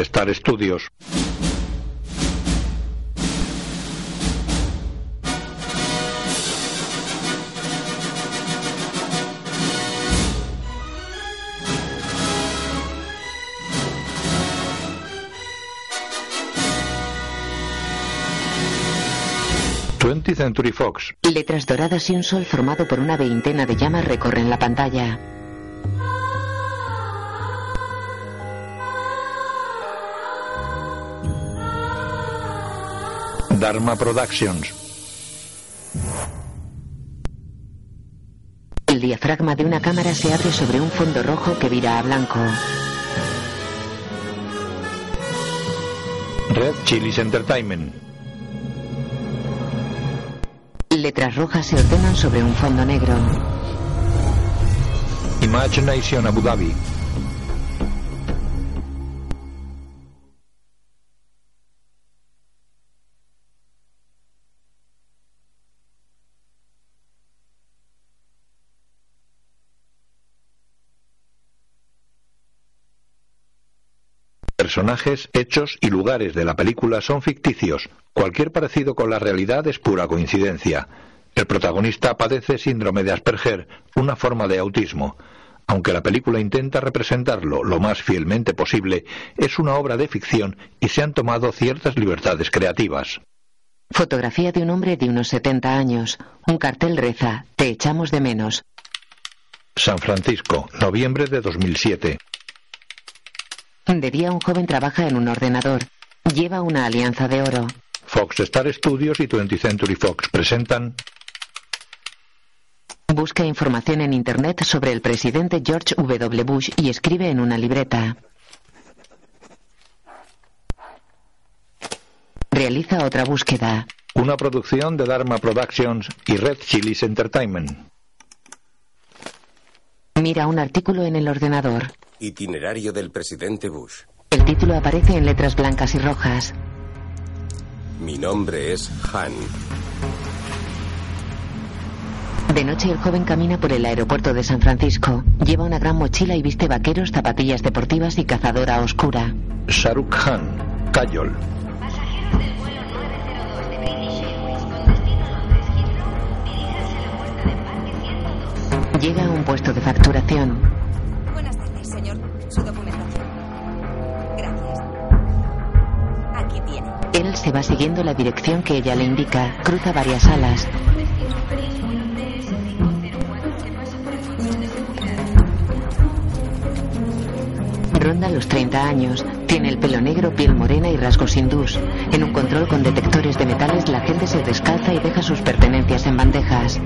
Star Studios. Century Fox. Letras doradas y un sol formado por una veintena de llamas recorren la pantalla. Dharma Productions. El diafragma de una cámara se abre sobre un fondo rojo que vira a blanco. Red Chili's Entertainment. Letras rojas se ordenan sobre un fondo negro. Imagination Abu Dhabi. Personajes, hechos y lugares de la película son ficticios. Cualquier parecido con la realidad es pura coincidencia. El protagonista padece síndrome de Asperger, una forma de autismo. Aunque la película intenta representarlo lo más fielmente posible, es una obra de ficción y se han tomado ciertas libertades creativas. Fotografía de un hombre de unos 70 años. Un cartel reza, te echamos de menos. San Francisco, noviembre de 2007. De día un joven trabaja en un ordenador. Lleva una alianza de oro. Fox Star Studios y 20th Century Fox presentan Busca información en Internet sobre el presidente George W. Bush y escribe en una libreta. Realiza otra búsqueda. una producción de Dharma Productions y Red Chili's Entertainment. Mira un artículo en el ordenador. Itinerario del presidente Bush. El título aparece en letras blancas y rojas. Mi nombre es Han. De noche el joven camina por el aeropuerto de San Francisco. Lleva una gran mochila y viste vaqueros, zapatillas deportivas y cazadora oscura. Shahrukh Khan, Kajol. Llega a un puesto de facturación. Señor. Su documentación. Gracias. Aquí tiene. Él se va siguiendo la dirección que ella le indica. Cruza varias salas. Ronda los 30 años. Tiene el pelo negro, piel morena y rasgos hindús. En un control con detectores de metales, la gente se descalza y deja sus pertenencias en bandejas.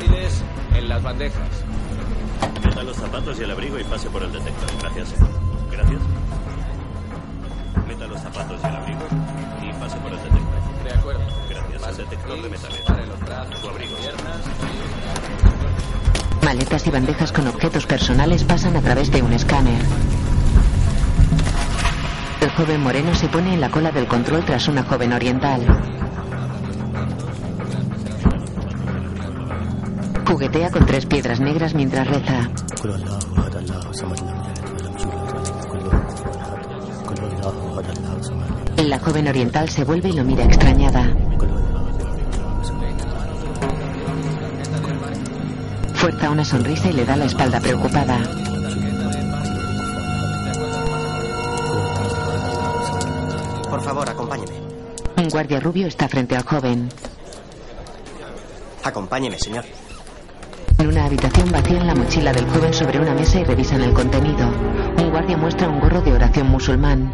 Portátiles en las bandejas. Meta los zapatos y el abrigo y pase por el detector. Gracias. Gracias. Meta los zapatos y el abrigo y pase por el detector. De acuerdo. Gracias. El detector de metales. Los brazos, Su abrigo. piernas. Maletas y bandejas con objetos personales pasan a través de un escáner. El joven moreno se pone en la cola del control tras una joven oriental. Juguetea con tres piedras negras mientras reza. La joven oriental se vuelve y lo mira extrañada. Fuerza una sonrisa y le da la espalda preocupada. Por favor, acompáñeme. Un guardia rubio está frente al joven. Acompáñeme, señor. En una habitación vacían la mochila del joven sobre una mesa y revisan el contenido. Un guardia muestra un gorro de oración musulmán.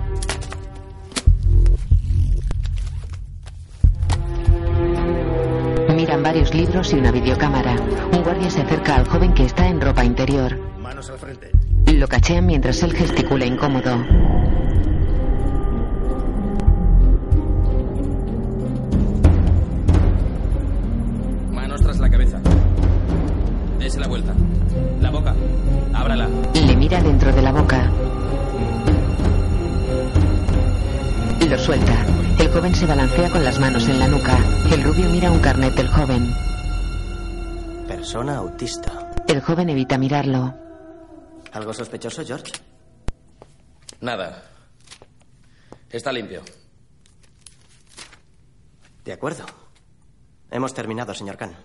Miran varios libros y una videocámara. Un guardia se acerca al joven que está en ropa interior. Manos al frente. Lo cachean mientras él gesticula incómodo. Mira dentro de la boca. Lo suelta. El joven se balancea con las manos en la nuca. El rubio mira un carnet del joven. Persona autista. El joven evita mirarlo. ¿Algo sospechoso, George? Nada. Está limpio. De acuerdo. Hemos terminado, señor Khan.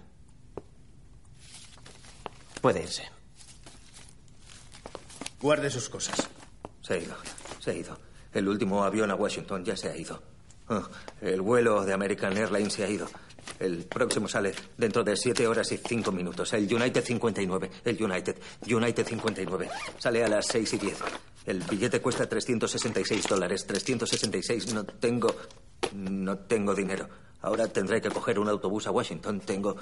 Puede irse. Guarde sus cosas. Se ha ido, se ha ido. El último avión a Washington ya se ha ido. Oh, el vuelo de American Airlines se ha ido. El próximo sale dentro de siete horas y cinco minutos. El United 59. El United. United 59. Sale a las seis y diez. El billete cuesta 366 dólares. 366. No tengo. No tengo dinero. Ahora tendré que coger un autobús a Washington. Tengo.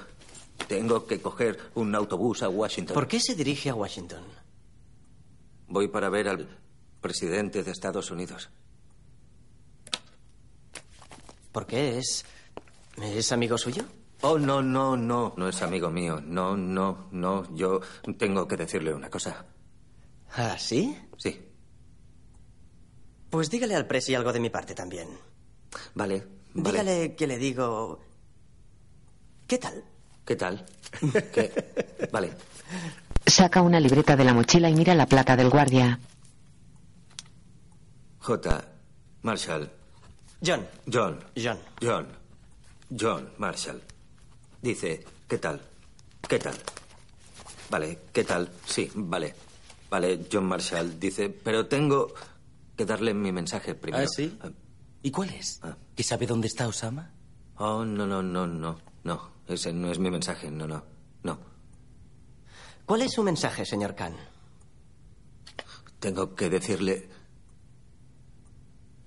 Tengo que coger un autobús a Washington. ¿Por qué se dirige a Washington? Voy para ver al presidente de Estados Unidos. ¿Por qué es. ¿Es amigo suyo? Oh, no, no, no. No es amigo mío. No, no, no. Yo tengo que decirle una cosa. ¿Ah, sí? Sí. Pues dígale al presi algo de mi parte también. Vale. vale. Dígale que le digo. ¿Qué tal? ¿Qué tal? ¿Qué? Vale. Saca una libreta de la mochila y mira la placa del guardia. J. Marshall. John. John. John. John. John Marshall. Dice, ¿qué tal? ¿Qué tal? Vale, ¿qué tal? Sí, vale. Vale, John Marshall dice, pero tengo que darle mi mensaje primero. ¿Ah, sí? ¿Y cuál es? Ah. ¿Que sabe dónde está Osama? Oh, no, no, no, no. No, ese no es mi mensaje. No, no. No. ¿Cuál es su mensaje, señor Khan? Tengo que decirle...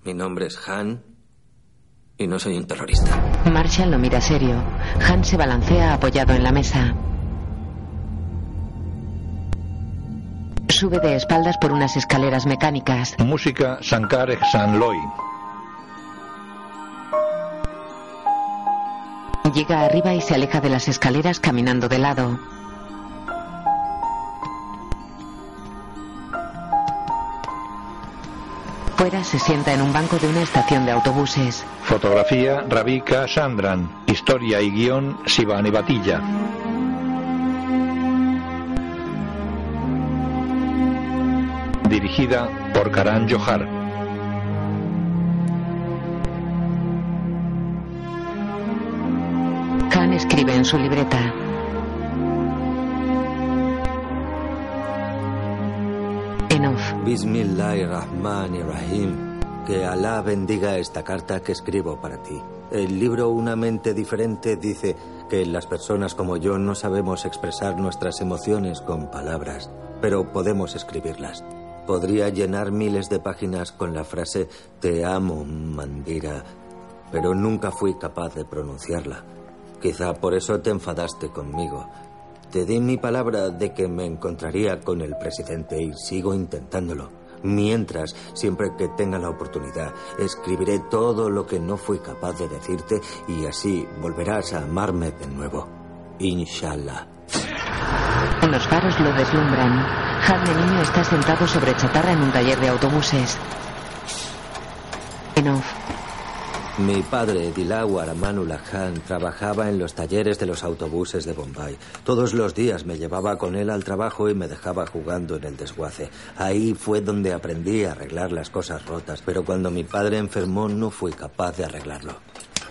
Mi nombre es Han y no soy un terrorista. Marshall lo mira serio. Han se balancea apoyado en la mesa. Sube de espaldas por unas escaleras mecánicas. Música Sankar Ehsan Loy. Llega arriba y se aleja de las escaleras caminando de lado. Fuera se sienta en un banco de una estación de autobuses. Fotografía Ravika Sandran. Historia y guion Sivani Batilla. Dirigida por Karan Johar. Khan escribe en su libreta. En off. Bismillahirrahmanirrahim. Que Alá bendiga esta carta que escribo para ti. El libro Una mente diferente dice que las personas como yo no sabemos expresar nuestras emociones con palabras, pero podemos escribirlas. Podría llenar miles de páginas con la frase Te amo, Mandira, pero nunca fui capaz de pronunciarla. Quizá por eso te enfadaste conmigo. Te di mi palabra de que me encontraría con el presidente y sigo intentándolo. Mientras, siempre que tenga la oportunidad, escribiré todo lo que no fui capaz de decirte y así volverás a amarme de nuevo. Inshallah. Unos faros lo deslumbran. De niño está sentado sobre chatarra en un taller de autobuses. En off. Mi padre, Dilawar Amanullah Khan, trabajaba en los talleres de los autobuses de Bombay. Todos los días me llevaba con él al trabajo y me dejaba jugando en el desguace. Ahí fue donde aprendí a arreglar las cosas rotas, pero cuando mi padre enfermó no fui capaz de arreglarlo.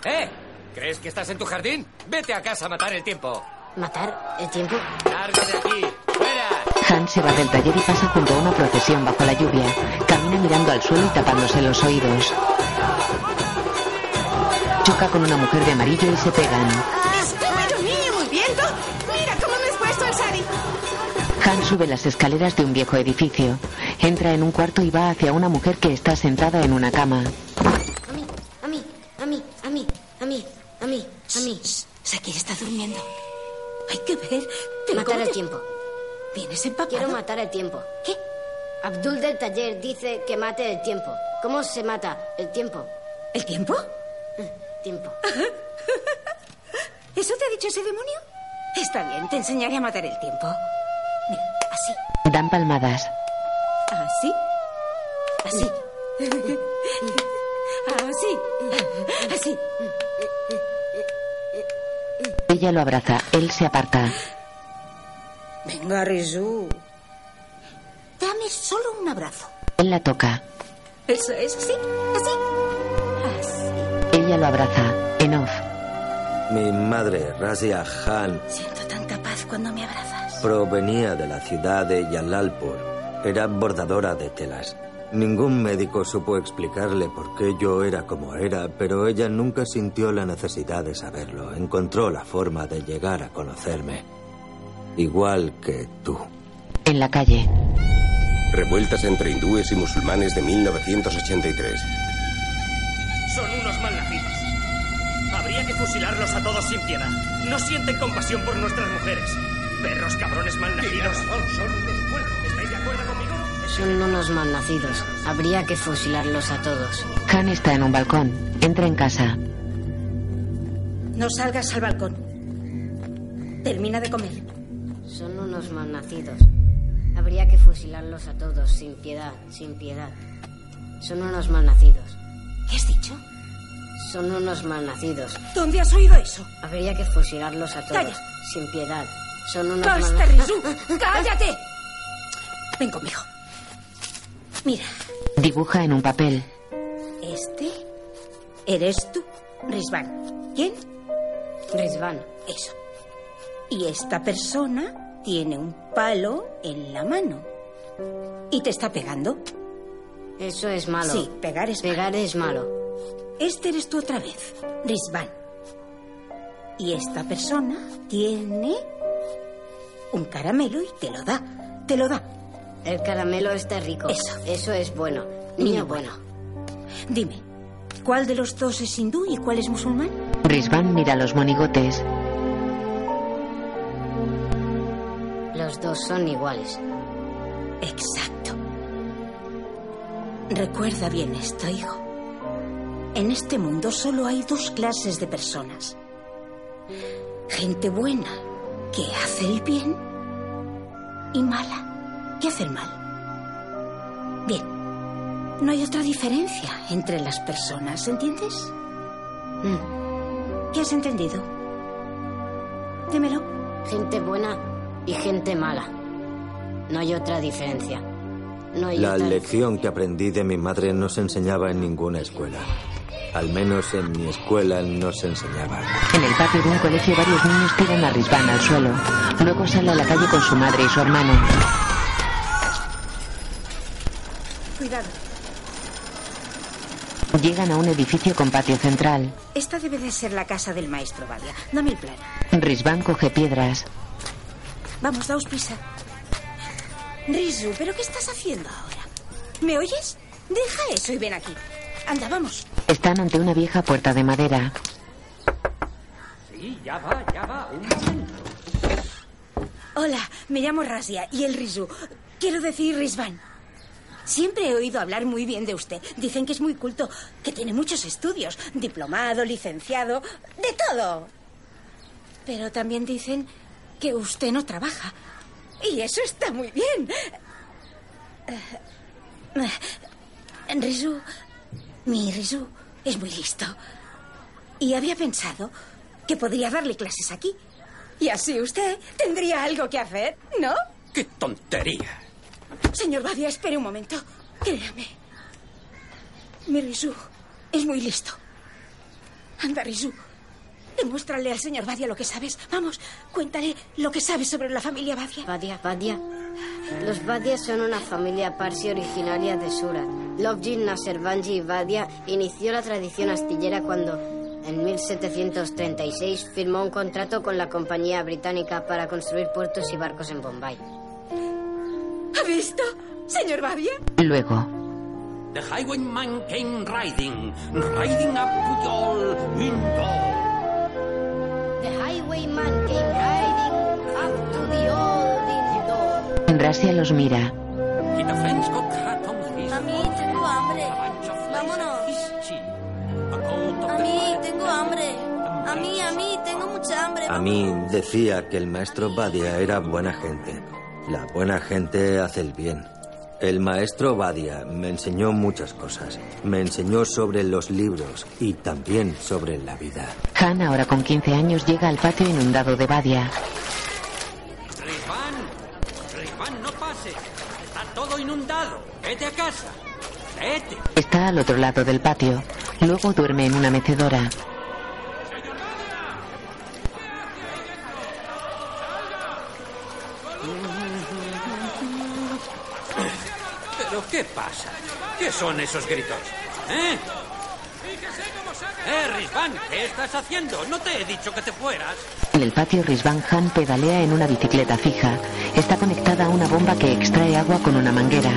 ¡Eh! ¿Crees que estás en tu jardín? Vete a casa a matar el tiempo. ¿Matar el tiempo? ¡Larga de aquí! ¡Fuera! Han se va del taller y pasa junto a una procesión bajo la lluvia. Camina mirando al suelo y tapándose los oídos. Choca con una mujer de amarillo y se pegan. Bueno, niño, muy bien. ¿tú? Mira cómo me has puesto el sari. Han sube las escaleras de un viejo edificio. Entra en un cuarto y va hacia una mujer que está sentada en una cama. A mí, a mí, a mí, a mí, a mí, a mí, a mí. Saki está durmiendo. Hay que ver. Pero Matar ¿cómo el te- tiempo. ¿Vienes empapado? Quiero matar el tiempo. ¿Qué? Abdul del taller dice que mate el tiempo. ¿Cómo se mata el tiempo? ¿El tiempo? Tiempo. ¿Eso te ha dicho ese demonio? Está bien, te enseñaré a matar el tiempo. Mira, así. Dan palmadas. Así. Así. Así. Así. Ella lo abraza. Él se aparta. Venga, Rizu. Dame solo un abrazo. Él la toca. Eso es así. Así. Ella lo abraza. En off. Mi madre, Razia Khan, Siento tanta paz cuando me abrazas. provenía de la ciudad de Yalalpur. Era bordadora de telas. Ningún médico supo explicarle por qué yo era como era, pero ella nunca sintió la necesidad de saberlo. Encontró la forma de llegar a conocerme. Igual que tú. En la calle. Revueltas entre hindúes y musulmanes de 1983. Son unos malnacidos. Habría que fusilarlos a todos sin piedad. No sienten compasión por nuestras mujeres. Perros cabrones malnacidos. Son unos muertos. ¿Estáis de acuerdo conmigo? Son unos malnacidos. Habría que fusilarlos a todos. Han está en un balcón. Entra en casa. No salgas al balcón. Termina de comer. Son unos malnacidos. Habría que fusilarlos a todos, sin piedad, sin piedad. Son unos malnacidos. ¿Qué has dicho? Son unos malnacidos. ¿Dónde has oído eso? Habría que fusilarlos a todos, Calla. sin piedad. Son unos ¡Basta, malnacidos. Rizu! ¡Cállate! Ven conmigo. Mira, Dibuja en un papel. este eres tú, Rizvan. ¿Quién? Rizvan. Eso. Y esta persona tiene un palo en la mano. ¿Y te está pegando? Eso es malo. Sí, pegar es Pegar malo. es malo. Este eres tú otra vez, Rizvan. Y esta persona tiene un caramelo y te lo da. Te lo da. El caramelo está rico. Eso. Eso es bueno. Niño Niño bueno. Dime, ¿cuál de los dos es hindú y cuál es musulmán? Rizvan mira los monigotes. Los dos son iguales. Exacto. Recuerda bien esto, hijo. En este mundo solo hay dos clases de personas. Gente buena, que hace el bien, y mala, que hace el mal. Bien, no hay otra diferencia entre las personas, ¿entiendes? Mm. ¿Qué has entendido? Dímelo. Gente buena y gente mala. No hay otra diferencia. No hay La otra... lección que aprendí de mi madre no se enseñaba en ninguna escuela. Al menos en mi escuela no se enseñaba. En el patio de un colegio varios niños tiran a Rizvan al suelo. Luego sale a la calle con su madre y su hermano. Cuidado. Llegan a un edificio con patio central. Esta debe de ser la casa del maestro Valia. Dame el plan. Rizvan coge piedras. Vamos, daos prisa. Rizu, ¿pero qué estás haciendo ahora? ¿Me oyes? Deja eso y ven aquí. Anda, vamos. Están ante una vieja puerta de madera. Sí, ya va, ya va. Un momento. Hola, me llamo Razia y el Rizu. Quiero decir Rizvan. Siempre he oído hablar muy bien de usted. Dicen que es muy culto, que tiene muchos estudios, diplomado, licenciado, de todo. Pero también dicen que usted no trabaja. Y eso está muy bien. Eh, Rizu, mi Rizu es muy listo. Y había pensado que podría darle clases aquí. Y así usted tendría algo que hacer, ¿no? ¡Qué tontería! Señor Badia, espere un momento. Créame. Mi Rizu es muy listo. Anda, Rizu. Demuéstrale al señor Badia lo que sabes. Vamos, cuéntale lo que sabes sobre la familia Badia. Badia, Badia. Los Badias son una familia parsi originaria de Surat. Lovjin Nasservanji Badia inició la tradición astillera cuando, en 1736, firmó un contrato con la compañía británica para construir puertos y barcos en Bombay. ¿Ha visto, señor Badia? Luego, The Highwayman came riding, riding up to Yol Indo. Highwayman came riding up to the old Indo. Rasia los mira. Mami, tengo hambre. Vámonos. A mí, tengo hambre. A mí, a mí, tengo mucha hambre. A mí decía que el maestro Badia era buena gente. La buena gente hace el bien. El maestro Badia me enseñó muchas cosas. Me enseñó sobre los libros y también sobre la vida. Han, ahora con 15 años, llega al patio inundado de Badia. Rizvan, Rizvan, no pases. Está todo inundado. Vete a casa. Vete. Está al otro lado del patio. Luego duerme en una mecedora. Qué pasa? ¿Qué son esos gritos? ¿Eh? ¡Eh, Rizvan! ¿Qué estás haciendo? No te he dicho que te fueras. En el patio, Rizvan Han pedalea en una bicicleta fija. Está conectada a una bomba que extrae agua con una manguera.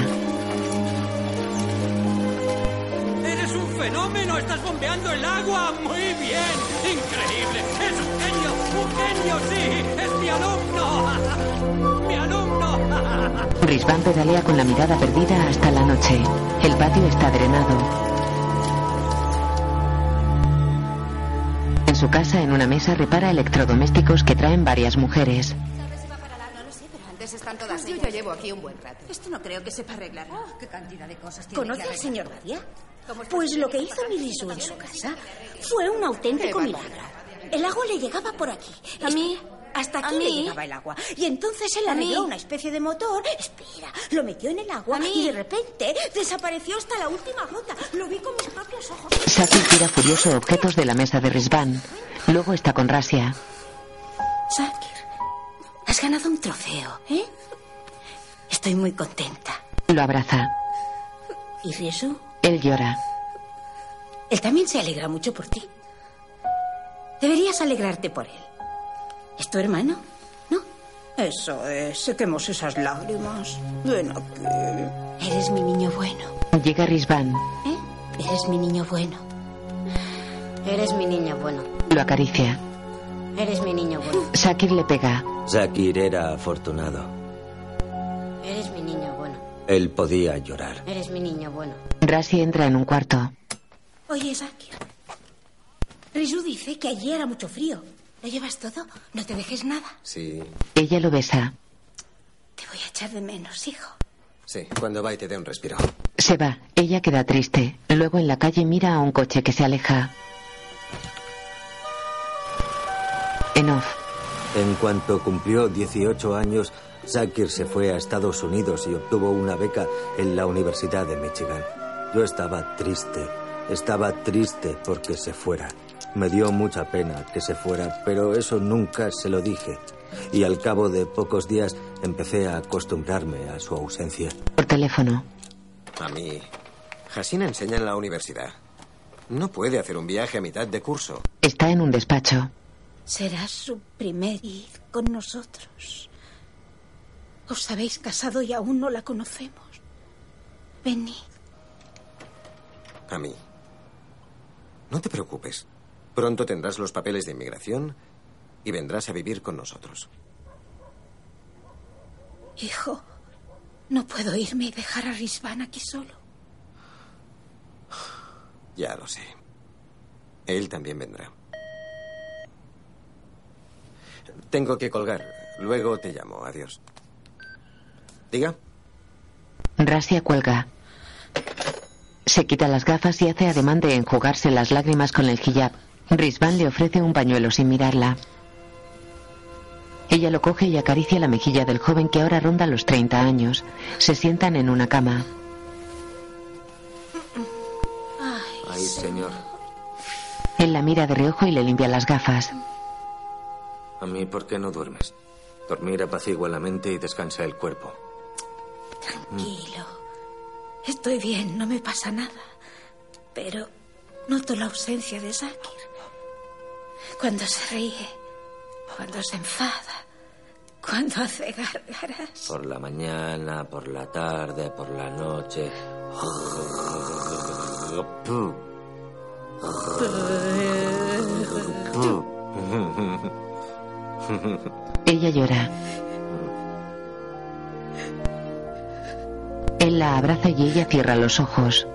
¡Eres un fenómeno! ¡Estás bombeando el agua! ¡Muy bien! ¡Increíble! ¡Es un genio! ¡Un genio, sí! ¡Es mi alumno! ¡Mi alumno! Rizvan pedalea con la mirada perdida hasta la noche. El patio está drenado. En su casa, en una mesa, repara electrodomésticos que traen varias mujeres. Antes están todas Yo ya llevo aquí un buen rato. Esto no creo que sepa arreglar. qué cantidad de cosas tiene ¿Conoce que al señor. Badia? Pues lo que hizo Mirisu en su casa fue un auténtico milagro. El agua le llegaba por aquí. A mí. Hasta aquí le llegaba el agua. Y entonces él A arregló una especie de motor. Espera, lo metió en el agua y de repente desapareció hasta la última gota. Lo vi con mis propios ojos. Saki tira furioso objetos de la mesa de Rizvan. Luego está con Rasia. Sakir, has ganado un trofeo, ¿eh? Estoy muy contenta. Lo abraza. ¿Y Risu? Él llora. Él también se alegra mucho por ti. Deberías alegrarte por él. ¿Es tu hermano? ¿No? Eso es. Sequemos esas lágrimas. Ven aquí. Eres mi niño bueno. Llega Rizvan. ¿Eh? Eres mi niño bueno. Eres mi niño bueno. Lo acaricia. Eres mi niño bueno. Sakir le pega. Zakir era afortunado. Eres mi niño bueno. Él podía llorar. Eres mi niño bueno. Rasia entra en un cuarto. Oye, Sakir. Risu dice que allí era mucho frío. ¿Lo llevas todo? No te dejes nada. Sí, Ella lo besa. Te voy a echar de menos, hijo. sí. Cuando va y te dé un respiro. Se va. Ella queda triste. Luego en la calle mira a un coche que se aleja. En off. En cuanto cumplió 18 años, Zakir se fue a Estados Unidos y obtuvo una beca en la Universidad de Michigan. Yo estaba triste, estaba triste porque se fuera. Me dio mucha pena que se fuera, pero eso nunca se lo dije. Y al cabo de pocos días empecé a acostumbrarme a su ausencia. Por teléfono. A mí, Hasina enseña en la universidad. No puede hacer un viaje a mitad de curso. Está en un despacho. Será su primer id con nosotros. Os habéis casado y aún no la conocemos. Venid. A mí. No te preocupes. Pronto tendrás los papeles de inmigración y vendrás a vivir con nosotros. Hijo, no puedo irme y dejar a Risvan aquí solo. Ya lo sé. Él también vendrá. Tengo que colgar. Luego te llamo. Adiós. Diga. Rasia cuelga. Se quita las gafas y hace ademán de enjugarse las lágrimas con el hijab. Rizvan le ofrece un pañuelo sin mirarla. Ella lo coge y acaricia la mejilla del joven que ahora ronda los 30 años. Se sientan en una cama. Ay, señor. Él la mira de reojo y le limpia las gafas. ¿A mí por qué no duermes? Dormir apacigua la mente y descansa el cuerpo. Tranquilo. Estoy bien, no me pasa nada. Pero noto la ausencia de Zakir. Cuando se ríe, cuando se enfada, cuando hace gárgaras. Por la mañana, por la tarde, por la noche. Ella llora. Él la abraza y ella cierra los ojos.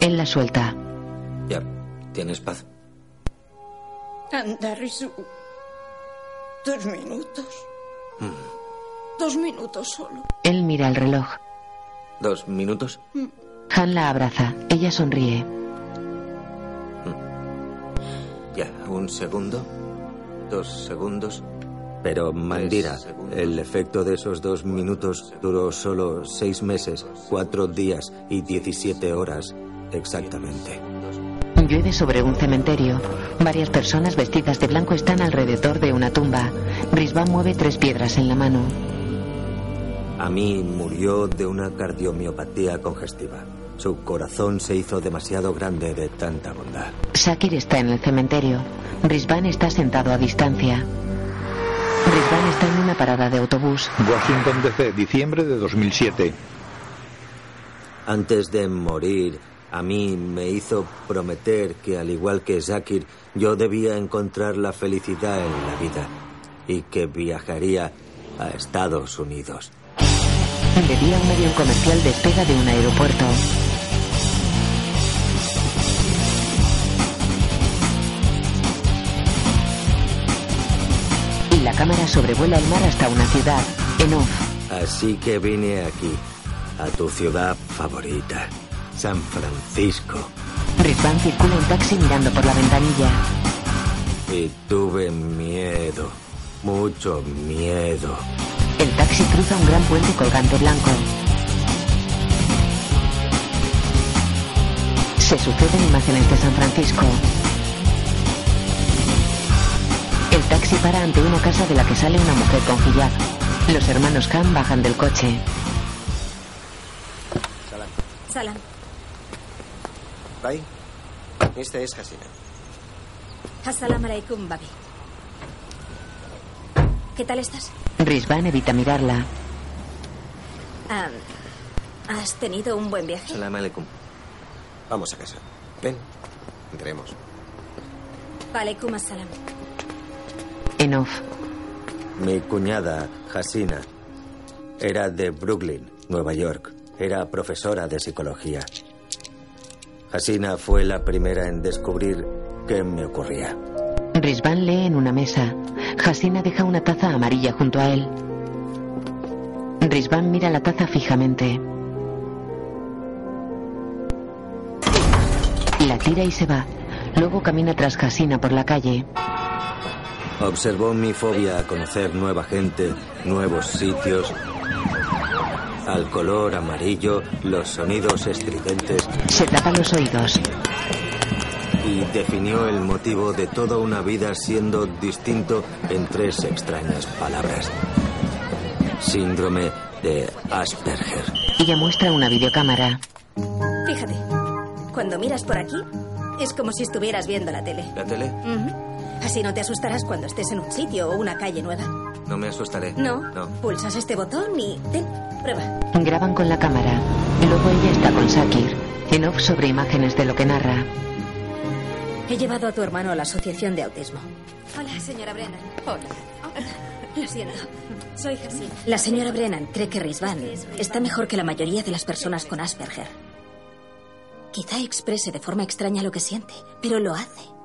Él la suelta. Ya, tienes paz. Anda, Rizu. Dos minutos. Dos minutos solo. Él mira el reloj. ¿Dos minutos? Han la abraza. Ella sonríe. Ya, un segundo. Dos segundos. Pero Mandira, el efecto de esos dos minutos duró solo seis meses, cuatro días y diecisiete horas exactamente. Llueve sobre un cementerio. Varias personas vestidas de blanco están alrededor de una tumba. Risvan mueve tres piedras en la mano. A mí murió de una cardiomiopatía congestiva. Su corazón se hizo demasiado grande de tanta bondad. Shakir está en el cementerio. Risvan está sentado a distancia. Risvan está en una parada de autobús. Washington DC, diciembre de 2007. Antes de morir, a mí me hizo prometer que, al igual que Zakir, yo debía encontrar la felicidad en la vida y que viajaría a Estados Unidos. De día, un avión comercial despega de un aeropuerto. Y la cámara sobrevuela el mar hasta una ciudad. En off. Así que vine aquí, a tu ciudad favorita, San Francisco. Rizvan circula en taxi mirando por la ventanilla. Y tuve miedo, mucho miedo. El taxi cruza un gran puente colgante blanco. Se suceden imágenes de San Francisco. El taxi para ante una casa de la que sale una mujer con hijab. Los hermanos Khan bajan del coche. Salam. Bye. Esta es Hasina. Assalamu alaikum, Babi. ¿Qué tal estás? Rizvan evita mirarla. Ah, ¿Has tenido un buen viaje? Salam alaikum. Vamos a casa. Ven. Entremos. Alaikum assalam. En off. Mi cuñada, Hasina, era de Brooklyn, Nueva York. Era profesora de psicología. Hasina fue la primera en descubrir qué me ocurría. Rizvan lee en una mesa. Hasina deja una taza amarilla junto a él. Rizvan mira la taza fijamente. La tira y se va. Luego camina tras Hasina por la calle. Observó mi fobia a conocer nueva gente, nuevos sitios, al color amarillo, los sonidos estridentes. Se tapa los oídos. Y definió el motivo de toda una vida siendo distinto en tres extrañas palabras. Síndrome de Asperger. Ella muestra una videocámara. Fíjate, cuando miras por aquí, es como si estuvieras viendo la tele. ¿La tele? Así no te asustarás cuando estés en un sitio o una calle nueva. No me asustaré. No. No. Pulsas este botón y... Ten, prueba. Graban con la cámara. Luego ella está con Sakir. En off sobre imágenes de lo que narra. He llevado a tu hermano a la Asociación de Autismo. Hola, señora Brennan. Hola. Lo siento. Soy Hasina. La señora Brennan cree que Rizvan está mejor que la mayoría de las personas con Asperger. Quizá exprese de forma extraña lo que siente, pero lo hace.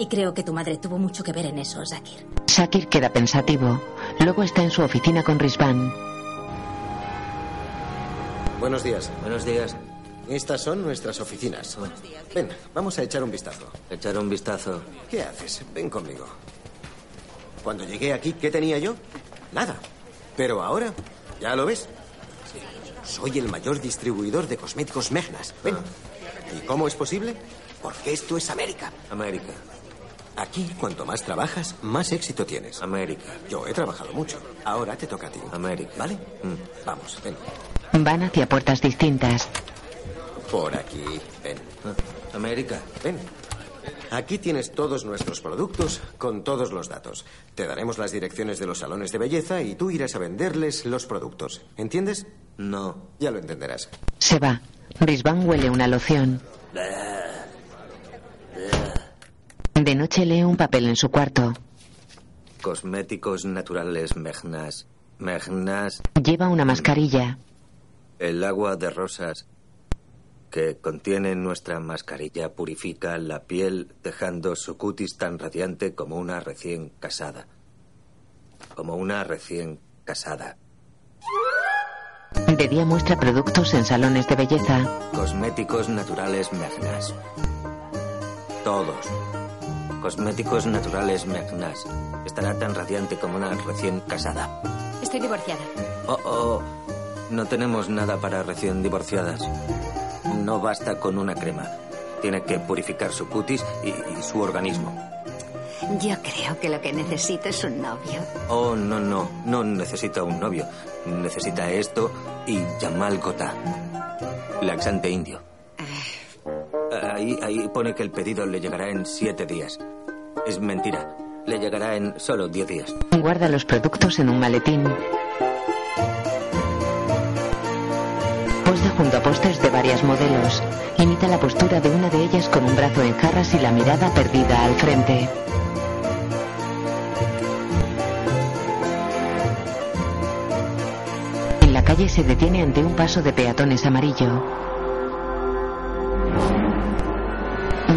Y creo que tu madre tuvo mucho que ver en eso, Zakir. Sakir queda pensativo. Luego está en su oficina con Rizvan. Buenos días. Buenos días. Estas son nuestras oficinas. Ven, vamos a echar un vistazo. Echar un vistazo. ¿Qué haces? Ven conmigo. Cuando llegué aquí, ¿qué tenía yo? Nada. Pero ahora, ¿ya lo ves? Soy el mayor distribuidor de cosméticos Megnas. Ven. ¿Y cómo es posible? Porque esto es América. América. Aquí, cuanto más trabajas, más éxito tienes. América. Yo he trabajado mucho. Ahora te toca a ti. América. ¿Vale? Vamos, ven. Van hacia puertas distintas. Por aquí, ven. Ah, América. Ven. Aquí tienes todos nuestros productos con todos los datos. Te daremos las direcciones de los salones de belleza y tú irás a venderles los productos. ¿Entiendes? No. Ya lo entenderás. Se va. Rizvan huele una loción. De noche lee un papel en su cuarto. Cosméticos naturales Megnas. Megnas. Lleva una mascarilla. El agua de rosas que contiene nuestra mascarilla purifica la piel dejando su cutis tan radiante como una recién casada. como una recién casada. De día muestra productos en salones de belleza. Cosméticos naturales Megnas. Todos. Cosméticos naturales Megnas. Estará tan radiante como una recién casada. Estoy divorciada. Oh, oh. No tenemos nada para recién divorciadas. No basta con una crema. Tiene que purificar su cutis y, y su organismo. Yo creo que lo que necesito es un novio. Oh, no, no. No necesita un novio. Necesita esto y Yamal Gota. Laxante indio. Ahí, pone que el pedido le llegará en siete días. Es mentira. Le llegará en solo diez días. Guarda los productos en un maletín. Posa junto a pósters de varias modelos. Imita la postura de una de ellas con un brazo en jarras y la mirada perdida al frente. En la calle se detiene ante un paso de peatones amarillo.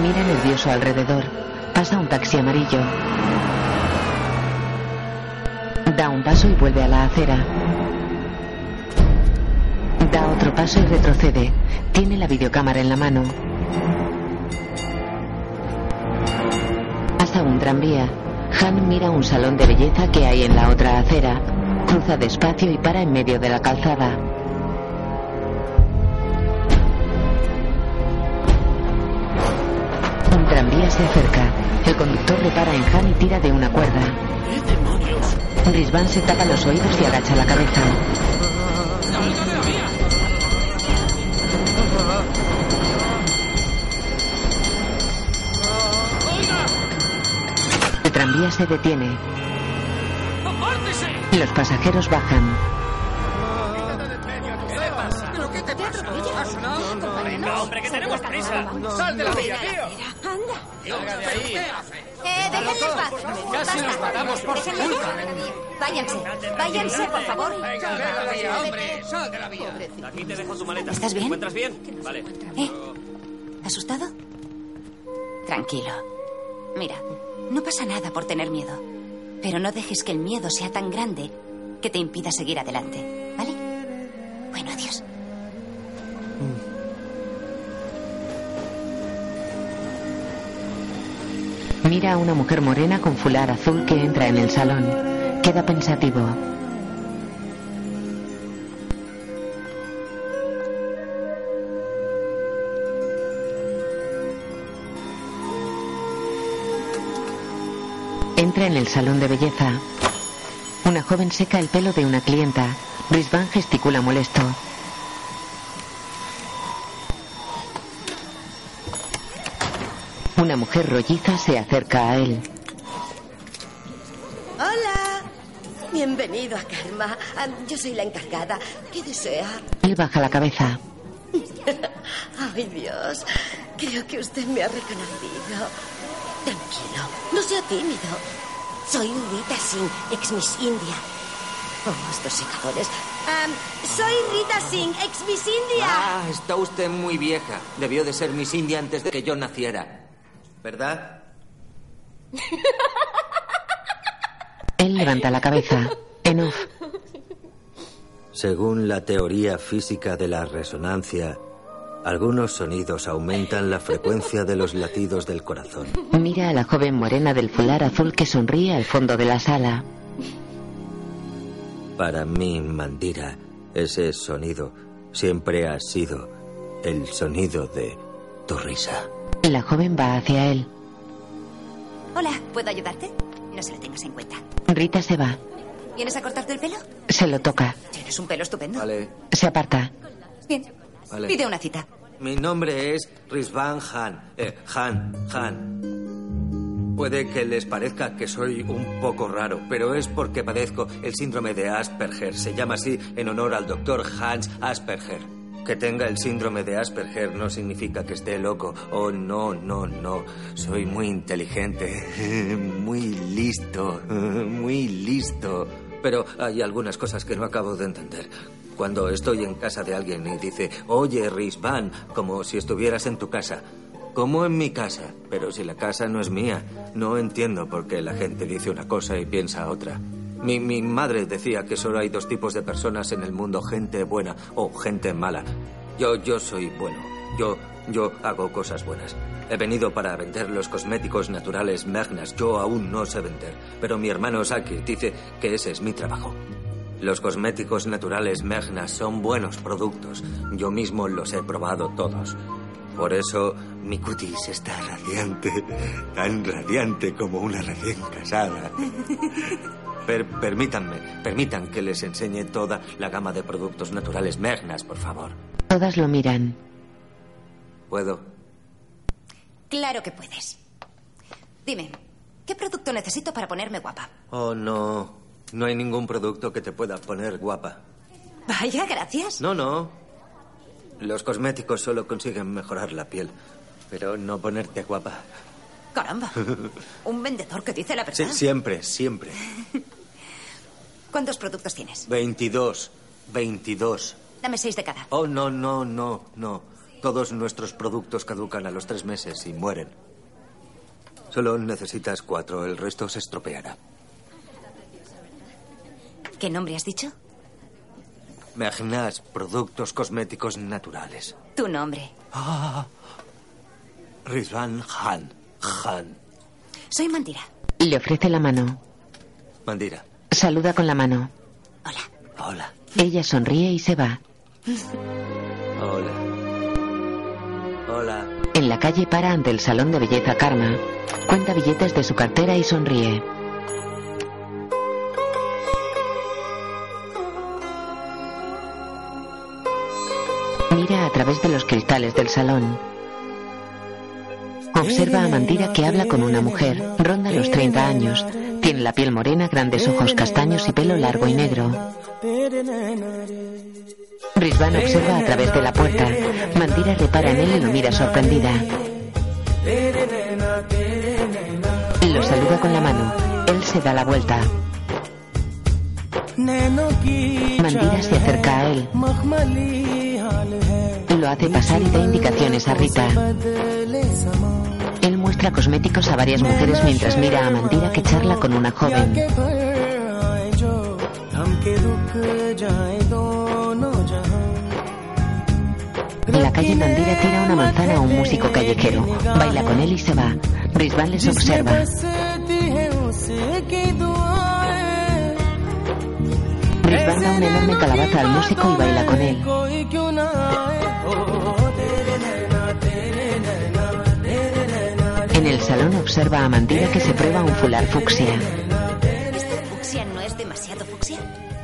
Mira nervioso alrededor. Pasa un taxi amarillo. Da un paso y vuelve a la acera. Da otro paso y retrocede. Tiene la videocámara en la mano. Pasa un tranvía. Han mira un salón de belleza que hay en la otra acera. Cruza despacio y para en medio de la calzada. Tranvía se acerca. El conductor repara en Han y tira de una cuerda. ¿Qué demonios? Risvan se tapa los oídos y agacha la cabeza. ¡Salga de la vía! ¡Oiga! El tranvía se detiene. Los pasajeros bajan. ¿Ha sonado? Venga, hombre, que tenemos prisa. ¡Sal de la vía, tío! Anda. ¡Salga de ahí! Eh, déjenme en paz. Casi nos matamos por su culpa. paz. Váyanse. Váyanse, por favor. Sal de la vía, hombre. Sal de la vía. Aquí te dejo tu maleta. ¿Estás bien? ¿Te encuentras bien? Vale. ¿Eh? ¿Asustado? Tranquilo. Mira, no pasa nada por tener miedo. Pero no dejes que el miedo sea tan grande que te impida seguir adelante. ¿Vale? Bueno, adiós. Mira a una mujer morena con fular azul que entra en el salón. Queda pensativo. Entra en el salón de belleza. Una joven seca el pelo de una clienta. Brisbane gesticula molesto. Una mujer rolliza se acerca a él. Hola. Bienvenido a Karma. Ah, Yo soy la encargada. ¿Qué desea? Él baja la cabeza. Ay, Dios. Creo que usted me ha reconocido. Tranquilo. No sea tímido. Soy Rita Singh, ex Miss India. Oh, estos secadores. Soy Rita Singh, ex Miss India. Ah, está usted muy vieja. Debió de ser Miss India antes de que yo naciera. ¿Verdad? Él levanta la cabeza. En off. Según la teoría física de la resonancia, algunos sonidos aumentan la frecuencia de los latidos del corazón. Mira a la joven morena del fular azul que sonríe al fondo de la sala. Para mí, Mandira, ese sonido siempre ha sido el sonido de tu risa. La joven va hacia él. Hola, ¿puedo ayudarte? No se lo tengas en cuenta. Rita se va. ¿Vienes a cortarte el pelo? Se lo toca. Tienes un pelo estupendo. Vale, Se aparta. Bien. vale. Pide una cita. Mi nombre es Rizvan Han. Eh, Han, Han. Puede que les parezca que soy un poco raro, pero es porque padezco el síndrome de Asperger. Se llama así en honor al doctor Hans Asperger. Que tenga el síndrome de Asperger no significa que esté loco. Oh, no, no, no. Soy muy inteligente, muy listo, muy listo. Pero hay algunas cosas que no acabo de entender. Cuando estoy en casa de alguien y dice, oye, Rizvan, como si estuvieras en tu casa. Como en mi casa, pero si la casa no es mía, no entiendo por qué la gente dice una cosa y piensa otra. Mi, mi madre decía que solo hay dos tipos de personas en el mundo, gente buena o gente mala. Yo, yo soy bueno. Yo, yo hago cosas buenas. He venido para vender los cosméticos naturales Magnas. Yo aún no sé vender, pero mi hermano Saki dice que ese es mi trabajo. Los cosméticos naturales Magnas son buenos productos. Yo mismo los he probado todos. Por eso mi cutis está radiante, tan radiante como una recién casada. Per- permítanme, permitan que les enseñe toda la gama de productos naturales Magnas, por favor. Todas lo miran. ¿Puedo? Claro que puedes. Dime, ¿qué producto necesito para ponerme guapa? Oh, no. No hay ningún producto que te pueda poner guapa. Vaya, gracias. No, no. Los cosméticos solo consiguen mejorar la piel, pero no ponerte guapa. Caramba. Un vendedor que dice la Sí, verdad. siempre, siempre. ¿Cuántos productos tienes? 22. 22. Dame seis de cada. Oh, no, no, no, no. Todos nuestros productos caducan a los tres meses y mueren. Solo necesitas cuatro, el resto se estropeará. ¿Qué nombre has dicho? Magnas, productos cosméticos naturales. Tu nombre. Ah. Rizvan Han. Han. Soy Mandira. Le ofrece la mano. Mandira. Saluda con la mano. Hola. Ella sonríe y se va. Hola. Hola. En la calle para ante el salón de belleza Karma. Cuenta billetes de su cartera y sonríe. Mira a través de los cristales del salón. Observa a Mandira que habla con una mujer. Ronda los 30 años. Tiene la piel morena, grandes ojos castaños y pelo largo y negro. Rizvan observa a través de la puerta. Mandira repara en él y lo mira sorprendida. Lo saluda con la mano. Él se da la vuelta. Mandira se acerca a él. Lo hace pasar y da indicaciones a Rita. Él muestra cosméticos a varias mujeres mientras mira a Mandira que charla con una joven. En la calle Mandira tira una manzana a un músico callejero. Baila con él y se va. Rizvan les observa. Rizvan da una enorme calabaza al músico y baila con él. En el salón observa a Mandira que se prueba un fular fucsia. ¿Este fucsia no es demasiado fucsia?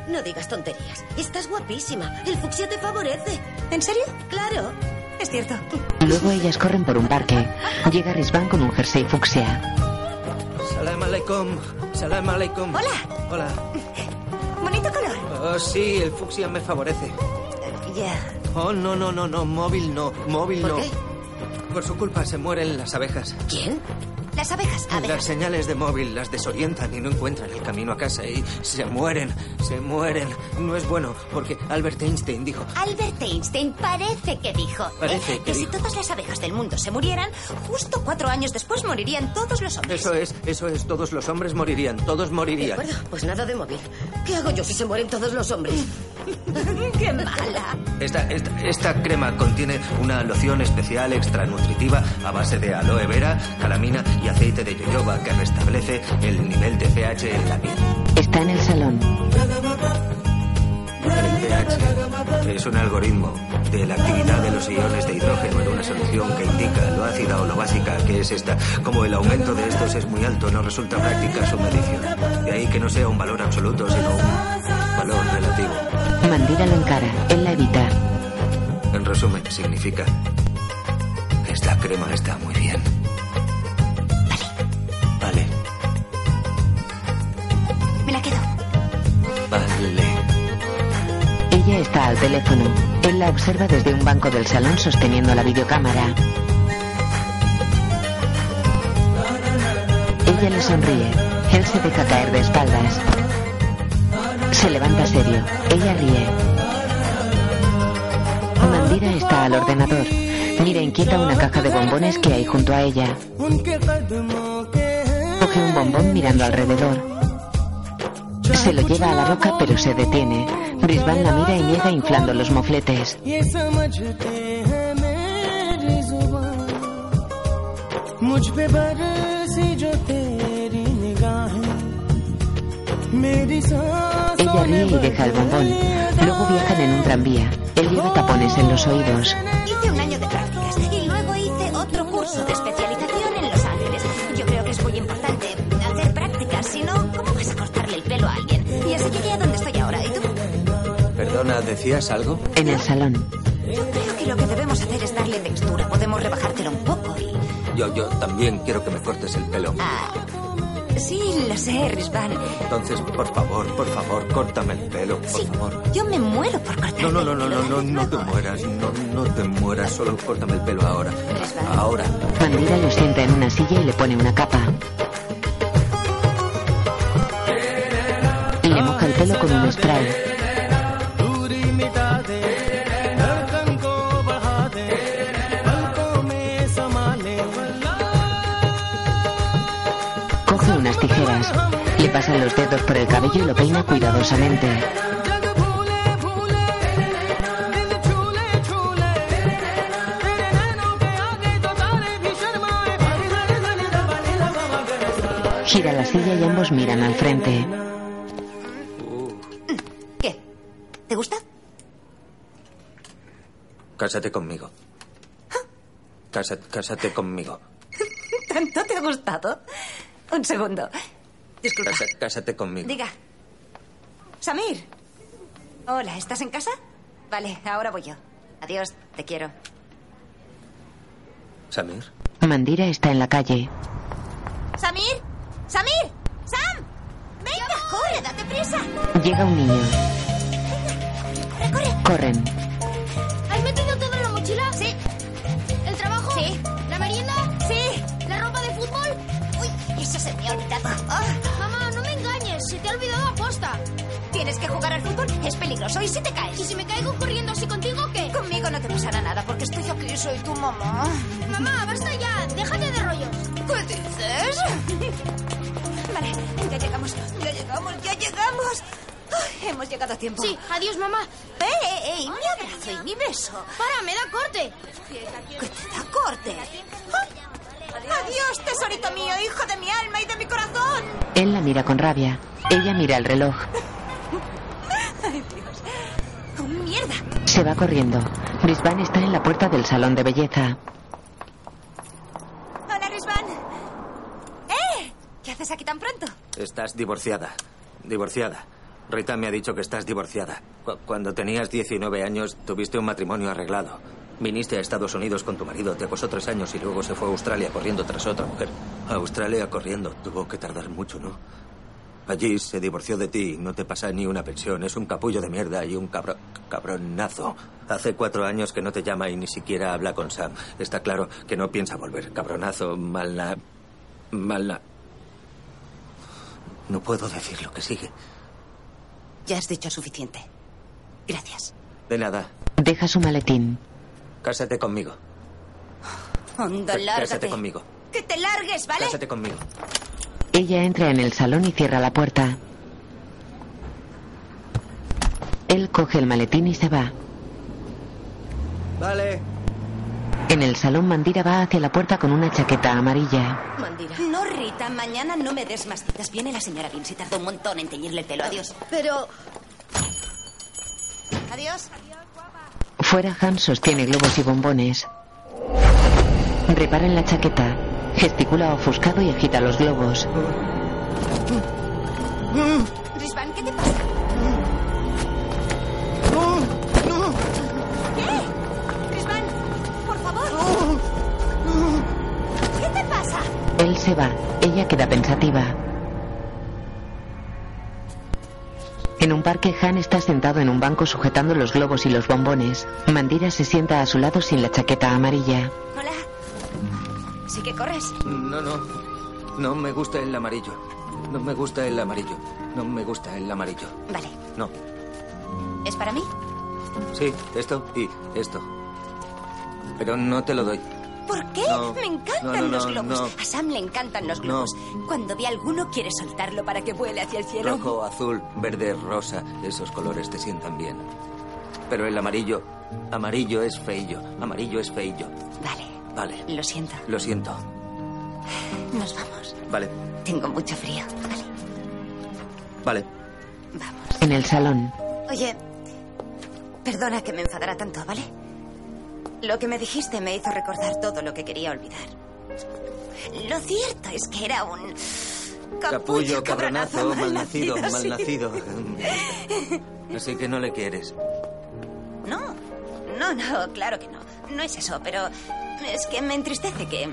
No digas tonterías. Estás guapísima. El fucsia te favorece. ¿En serio? Claro. Es cierto. Luego ellas corren por un parque. Llega Rizvan con un jersey fucsia. Salam alaikum. Salam alaikum. Hola. Hola. Bonito color. Oh, sí, el fucsia me favorece. Ya. Oh, no, no, no, no. Móvil no. Móvil ¿Por no. qué? Por su culpa se mueren las abejas. ¿Quién? Las abejas. Las Abejas. señales de móvil las desorientan y no encuentran el camino a casa y se mueren, se mueren. No es bueno porque Albert Einstein dijo, Albert Einstein parece que dijo ¿eh? Parece que que si todas las abejas del mundo se murieran, justo cuatro años después morirían todos los hombres. eso es, eso es, todos los hombres morirían, todos De morirían. acuerdo, pues nada de móvil. ¿Qué hago yo si se mueren todos los hombres? ¡Qué mala! Esta, esta, esta crema contiene una loción especial extra nutritiva a base de aloe vera, calamina y aceite de yoyoba que restablece el nivel de pH en la piel. Está en el salón. El pH es un algoritmo de la actividad de los iones de hidrógeno en una solución que indica lo ácida o lo básica que es esta. Como el aumento de estos es muy alto, no resulta práctica su medición. De ahí que no sea un valor absoluto, sino un valor relativo. Mandira lo encara. Él la evita. En resumen, significa esta crema está muy bien. Vale. Me la quedo. Vale. Ella está al teléfono. Él la observa desde un banco del salón sosteniendo la videocámara. Ella le sonríe. Él se deja caer de espaldas. Se levanta serio. Ella ríe. Mandira está al ordenador. Mira inquieta una caja de bombones que hay junto a ella. Coge un bombón mirando alrededor. Se lo lleva a la boca pero se detiene. Brisbane la mira y niega inflando los mofletes. ये समझते हैं मेरी जुबान मुझ पे बरसी जो तेरी निगाहें मेरी सांसों Ella ríe y deja el bombón. Luego viajan en un tranvía. Él lleva tapones en los oídos. Hice un año de prácticas y luego hice otro curso de especialización en Los Ángeles. Yo creo que es muy importante hacer prácticas, si no, ¿cómo vas a cortarle el pelo a alguien? Y así llegué a donde estoy ahora. ¿Y tú? Perdona, ¿decías algo? En el salón. Creo que lo que debemos hacer es darle textura. Podemos rebajártelo un poco y... Yo, yo también quiero que me cortes el pelo. Ah, sí, lo sé, Risvan. Entonces, por favor, por favor, córtame el pelo, por Sí, favor. yo me muero por cortar. No, no, no, no, no, no, no te mueras, no, no te mueras, solo córtame el pelo ahora. Ahora. Mandira lo sienta en una silla y le pone una capa. Le moja el pelo con un spray. Pasa los dedos por el cabello y lo peina cuidadosamente. Gira la silla y ambos miran al frente. ¿Qué? ¿Te gusta? Cásate conmigo. Cásate, cásate conmigo. ¿Tanto te ha gustado? Un segundo. Disculpa. Casa- cásate conmigo. Diga. Samir. Hola, ¿estás en casa? Vale, ahora voy yo. Adiós, te quiero. Samir. Mandira está en la calle. ¡Samir! ¡Samir! ¡Sam! ¡Venga! ¡Corre, date prisa! Llega un niño. Corren. ¿Has metido todo en la mochila? Sí. ¿El trabajo? Sí. Se me ha olvidado. Ah, Mamá, no me engañes. Se te ha olvidado aposta. ¿Tienes que jugar al fútbol? Es peligroso. ¿Y si te caes? ¿Y si me caigo corriendo así contigo, qué? Conmigo no te pasará nada porque estoy aquí, soy tu mamá. Mamá, basta ya. Déjate de rollos. ¿Qué dices? Vale, ya llegamos, ya llegamos, ya llegamos. Ay, hemos llegado a tiempo. Sí, adiós, mamá. ¡Eh, eh, eh! ¡Mi abrazo y mi beso! Para, me da corte. ¿Qué te da corte? ¡Adiós, tesorito mío, hijo de mi alma y de mi corazón! Él la mira con rabia. Ella mira el reloj. ¡Ay, Dios! ¡Oh, ¡Mierda! Se va corriendo. Brisbane está en la puerta del salón de belleza. ¡Hola, Risvan! ¡Eh! ¿Qué haces aquí tan pronto? Estás divorciada. Divorciada. Rita me ha dicho que estás divorciada. Cu- cuando tenías 19 años, tuviste un matrimonio arreglado. Viniste a Estados Unidos con tu marido, te acosó tres años y luego se fue a Australia corriendo tras otra mujer. A Australia corriendo. Tuvo que tardar mucho, ¿no? Allí se divorció de ti y no te pasa ni una pensión. Es un capullo de mierda y un cabrón, cabronazo. Hace cuatro años que no te llama y ni siquiera habla con Sam. Está claro que no piensa volver. Cabronazo, malna... Malna... No puedo decir lo que sigue. Ya has dicho suficiente. Gracias. De nada. Deja su maletín. Cásate conmigo. Onda, lárgate. Cásate conmigo. Que te largues, ¿vale? Cásate conmigo. Ella entra en el salón y cierra la puerta. Él coge el maletín y se va. Vale. En el salón Mandira va hacia la puerta con una chaqueta amarilla. Mandira. No, Rita, mañana no me des más citas. Viene la señora Vinci. Tardó un montón en teñirle el pelo. Adiós. Pero Adiós. Fuera Hans sostiene globos y bombones. Repara en la chaqueta. Gesticula ofuscado y agita los globos. Risvan, ¿qué te pasa? ¿Qué? Risvan, por favor. ¿Qué te pasa? Él se va. Ella queda pensativa. En un parque, Han está sentado en un banco sujetando los globos y los bombones. Mandira se sienta a su lado sin la chaqueta amarilla. Hola. ¿Sí que corres? No, no. No me gusta el amarillo. No me gusta el amarillo. No me gusta el amarillo. Vale. No. ¿Es para mí? Sí, esto y esto. Pero no te lo doy. ¿Por qué? No. Me encantan No, no, los globos. no. A Sam le encantan los globos. Cuando ve alguno, quiere soltarlo para que vuele hacia el cielo. Rojo, azul, verde, rosa. Esos colores te sientan bien. Pero el amarillo. Amarillo es feillo. Amarillo es feillo. Vale, Vale. lo siento. Lo siento. Nos vamos. Vale. Tengo mucho frío. Vale. Vale. En el salón. Oye, perdona que me enfadara tanto, ¿vale? Lo que me dijiste me hizo recordar todo lo que quería olvidar. Lo cierto es que era un... Capullo, cabronazo, malnacido, sí. malnacido. Así que no le quieres. No, no, no, claro que no. No es eso, pero es que me entristece que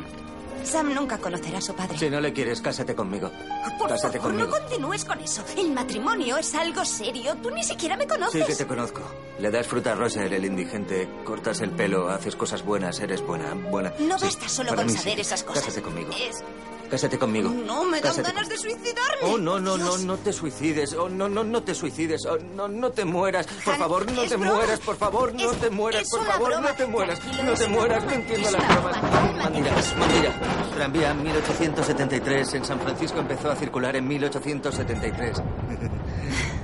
Sam nunca conocerá a su padre. Si no le quieres, cásate conmigo. Por Cásate favor, conmigo. no continúes con eso. El matrimonio es algo serio. Tú ni siquiera me conoces. Sí que te conozco. Le das fruta rosa, eres el indigente. Cortas el pelo, haces cosas buenas, eres buena, buena. No Sí, basta solo con saber sí. esas cosas. Cásate conmigo. Es- Cásate conmigo. No, me dan Cásate ganas de suicidarme. Oh, no, no, no, Dios. no te suicides. Oh, no, no, no te suicides. Oh, no, no te mueras. Por Han, favor, no te broma. mueras. Por favor, no Es- te mueras. Por favor, broma. no te mueras. Tranquilo, No te mueras. No entiendo las bromas. broma. Mentira, mentira. Tranvía 1873 en San Francisco empezó a circular en 1873.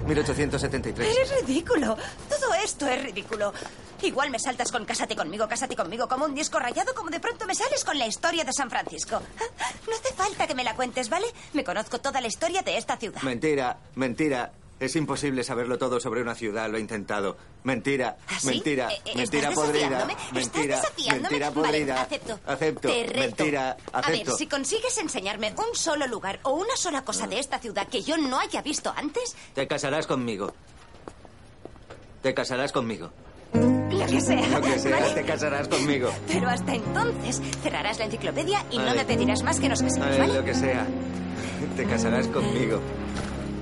1873. Eres ridículo. Todo esto es ridículo. Igual me saltas con Cásate conmigo, Cásate conmigo, como un disco rayado, como de pronto me sales con la historia de San Francisco. Ah, No hace falta que me la cuentes, ¿vale? Me conozco toda la historia de esta ciudad. Mentira, mentira. Es imposible saberlo todo sobre una ciudad, lo he intentado. Mentira, ¿Ah, sí? mentira, Eh, eh, mentira ¿estás podrida. Mentira, mentira Vale, podrida. acepto. Acepto. Te reto. Mentira, A ver, acepto. si consigues enseñarme un solo lugar o una sola cosa de esta ciudad que yo no haya visto antes, Te casarás conmigo. Te casarás conmigo. lo que sea. Lo que sea, ¿vale? te casarás conmigo. Pero hasta entonces cerrarás la enciclopedia y no me pedirás más que nos casemos, ¿vale? lo que sea. Te casarás conmigo.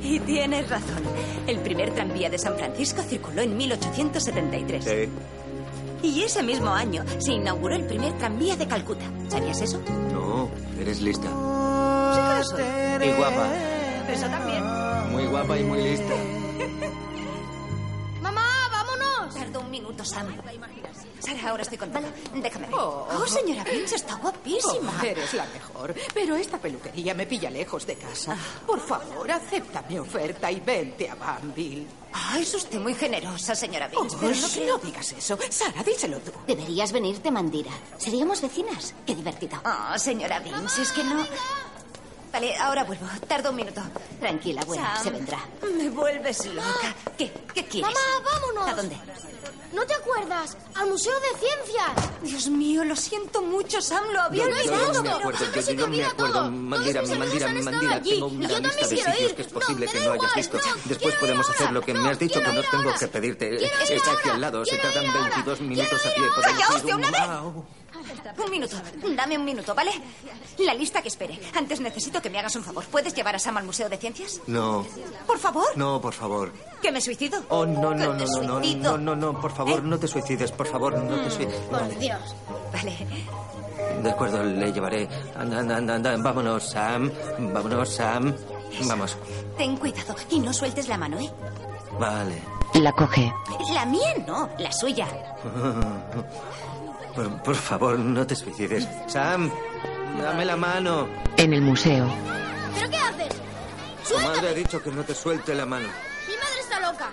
Y tienes razón. El primer tranvía de San Francisco circuló en 1873. Sí. Y ese mismo año se inauguró el primer tranvía de Calcuta. ¿Sabías eso? No, eres lista. Sí que lo soy. Y guapa. Eso también. Muy guapa y muy lista. minuto, Sam. Sara, ahora estoy contigo. Déjame ver. Oh, señora Vince, está guapísima. Oh, eres la mejor. Pero esta peluquería me pilla lejos de casa. Por favor, acepta mi oferta y vente a Banville. Ah, es usted muy generosa, señora Vince, Oh, pero no creo... no digas eso. Sara, díselo tú. Deberías venirte, Mandira. Seríamos vecinas. Qué divertido. Oh, señora Vince, es que no... Vale, ahora vuelvo. Tardo un minuto. Tranquila, bueno, Sam, se vendrá. Me vuelves loca. ¿Qué? ¿Qué quieres? Mamá, vámonos. ¿A dónde? ¿No te acuerdas? Al Museo de Ciencias. Dios mío, lo siento mucho, Sam. Lo había Yo, yo olvidado. no me acuerdo, yo, yo no me acuerdo. Mandira, amigos Mandira, estado Mandira, allí. tengo una yo lista de sitios ir. que es No, posible que no hayas igual, visto. no, Después podemos ahora. hacer lo que me has dicho, que no tengo ahora. que pedirte. Quiero Está aquí ahora. al lado, se tardan ir ahora. 22 minutos a. Un minuto. Dame un minuto, ¿vale? La lista que espere. Antes necesito que me hagas un favor. ¿Puedes llevar a Sam al Museo de Ciencias? No, Por favor. no, por favor. ¿Que me suicido? Oh, no, no, no, no, no, no, no, no, por favor, no te suicides, por favor, no te suicides. Por Dios. Vale. De acuerdo, le llevaré. Anda, anda, anda, anda. Vámonos, Sam. Vámonos, Sam. Vamos. Ten cuidado y no sueltes la mano, ¿eh? Vale. La coge. La mía no, la suya. Por, por favor, no te suicides. Sam, dame la mano. En el museo. ¿Pero qué haces? Tu madre ha dicho que no te suelte la mano. Mi madre está loca.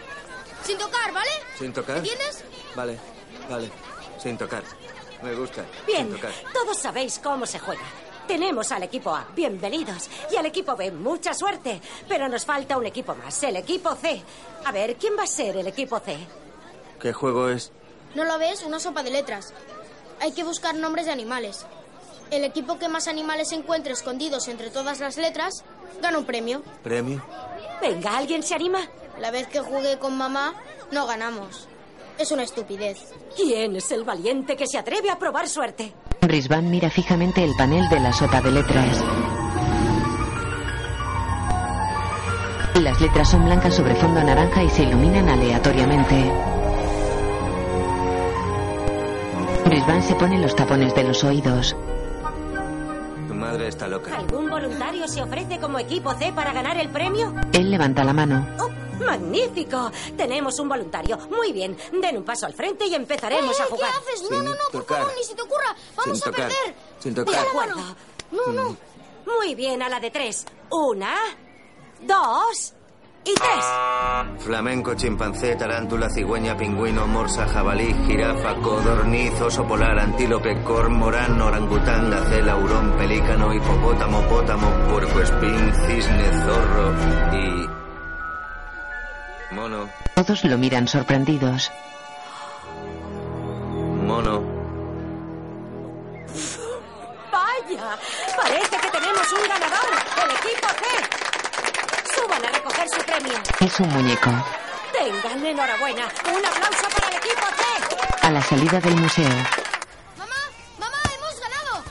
Sin tocar, ¿vale? ¿Sin tocar? ¿Entiendes? Vale, vale. Sin tocar. Me gusta. Bien, Sin tocar. todos sabéis cómo se juega. Tenemos al equipo A, bienvenidos. Y al equipo B, mucha suerte. Pero nos falta un equipo más, el equipo C. A ver, ¿quién va a ser el equipo C? ¿Qué juego es? ¿No lo ves? Una sopa de letras. Hay que buscar nombres de animales. El equipo que más animales encuentre escondidos entre todas las letras gana un premio. ¿Premio? Venga, ¿alguien se anima? La vez que jugué con mamá, no ganamos. Es una estupidez. ¿Quién es el valiente que se atreve a probar suerte? Risvan mira fijamente el panel de la sopa de letras. Las letras son blancas sobre fondo naranja y se iluminan aleatoriamente. Risvan se pone los tapones de los oídos. Tu madre está loca. ¿Algún voluntario se ofrece como equipo C para ganar el premio? Él levanta la mano. Oh, ¡Magnífico! Tenemos un voluntario. Muy bien. Den un paso al frente y empezaremos Eh, a jugar. ¿Qué haces? No, Sin no, no, por tocar. favor, ni se te ocurra. Vamos Sin a tocar. perder. Sin De tocar. acuerdo. No, no. Muy bien, a la de tres. Una, dos y tres. Flamenco, chimpancé, tarántula, cigüeña, pingüino, morsa, jabalí, jirafa, codorniz, oso polar, antílope, cormorán, orangután, gacela, hurón, pelícano, hipopótamo, pótamo, puercoespín, cisne, zorro y... Mono, Todos lo miran sorprendidos. mono. ¡Vaya! Parece que tenemos un ganador. El equipo C. Suban a recoger su premio. Es un muñeco. Tengan enhorabuena. Un aplauso para el equipo C. A la salida del museo, ¡Mamá, hemos ganado!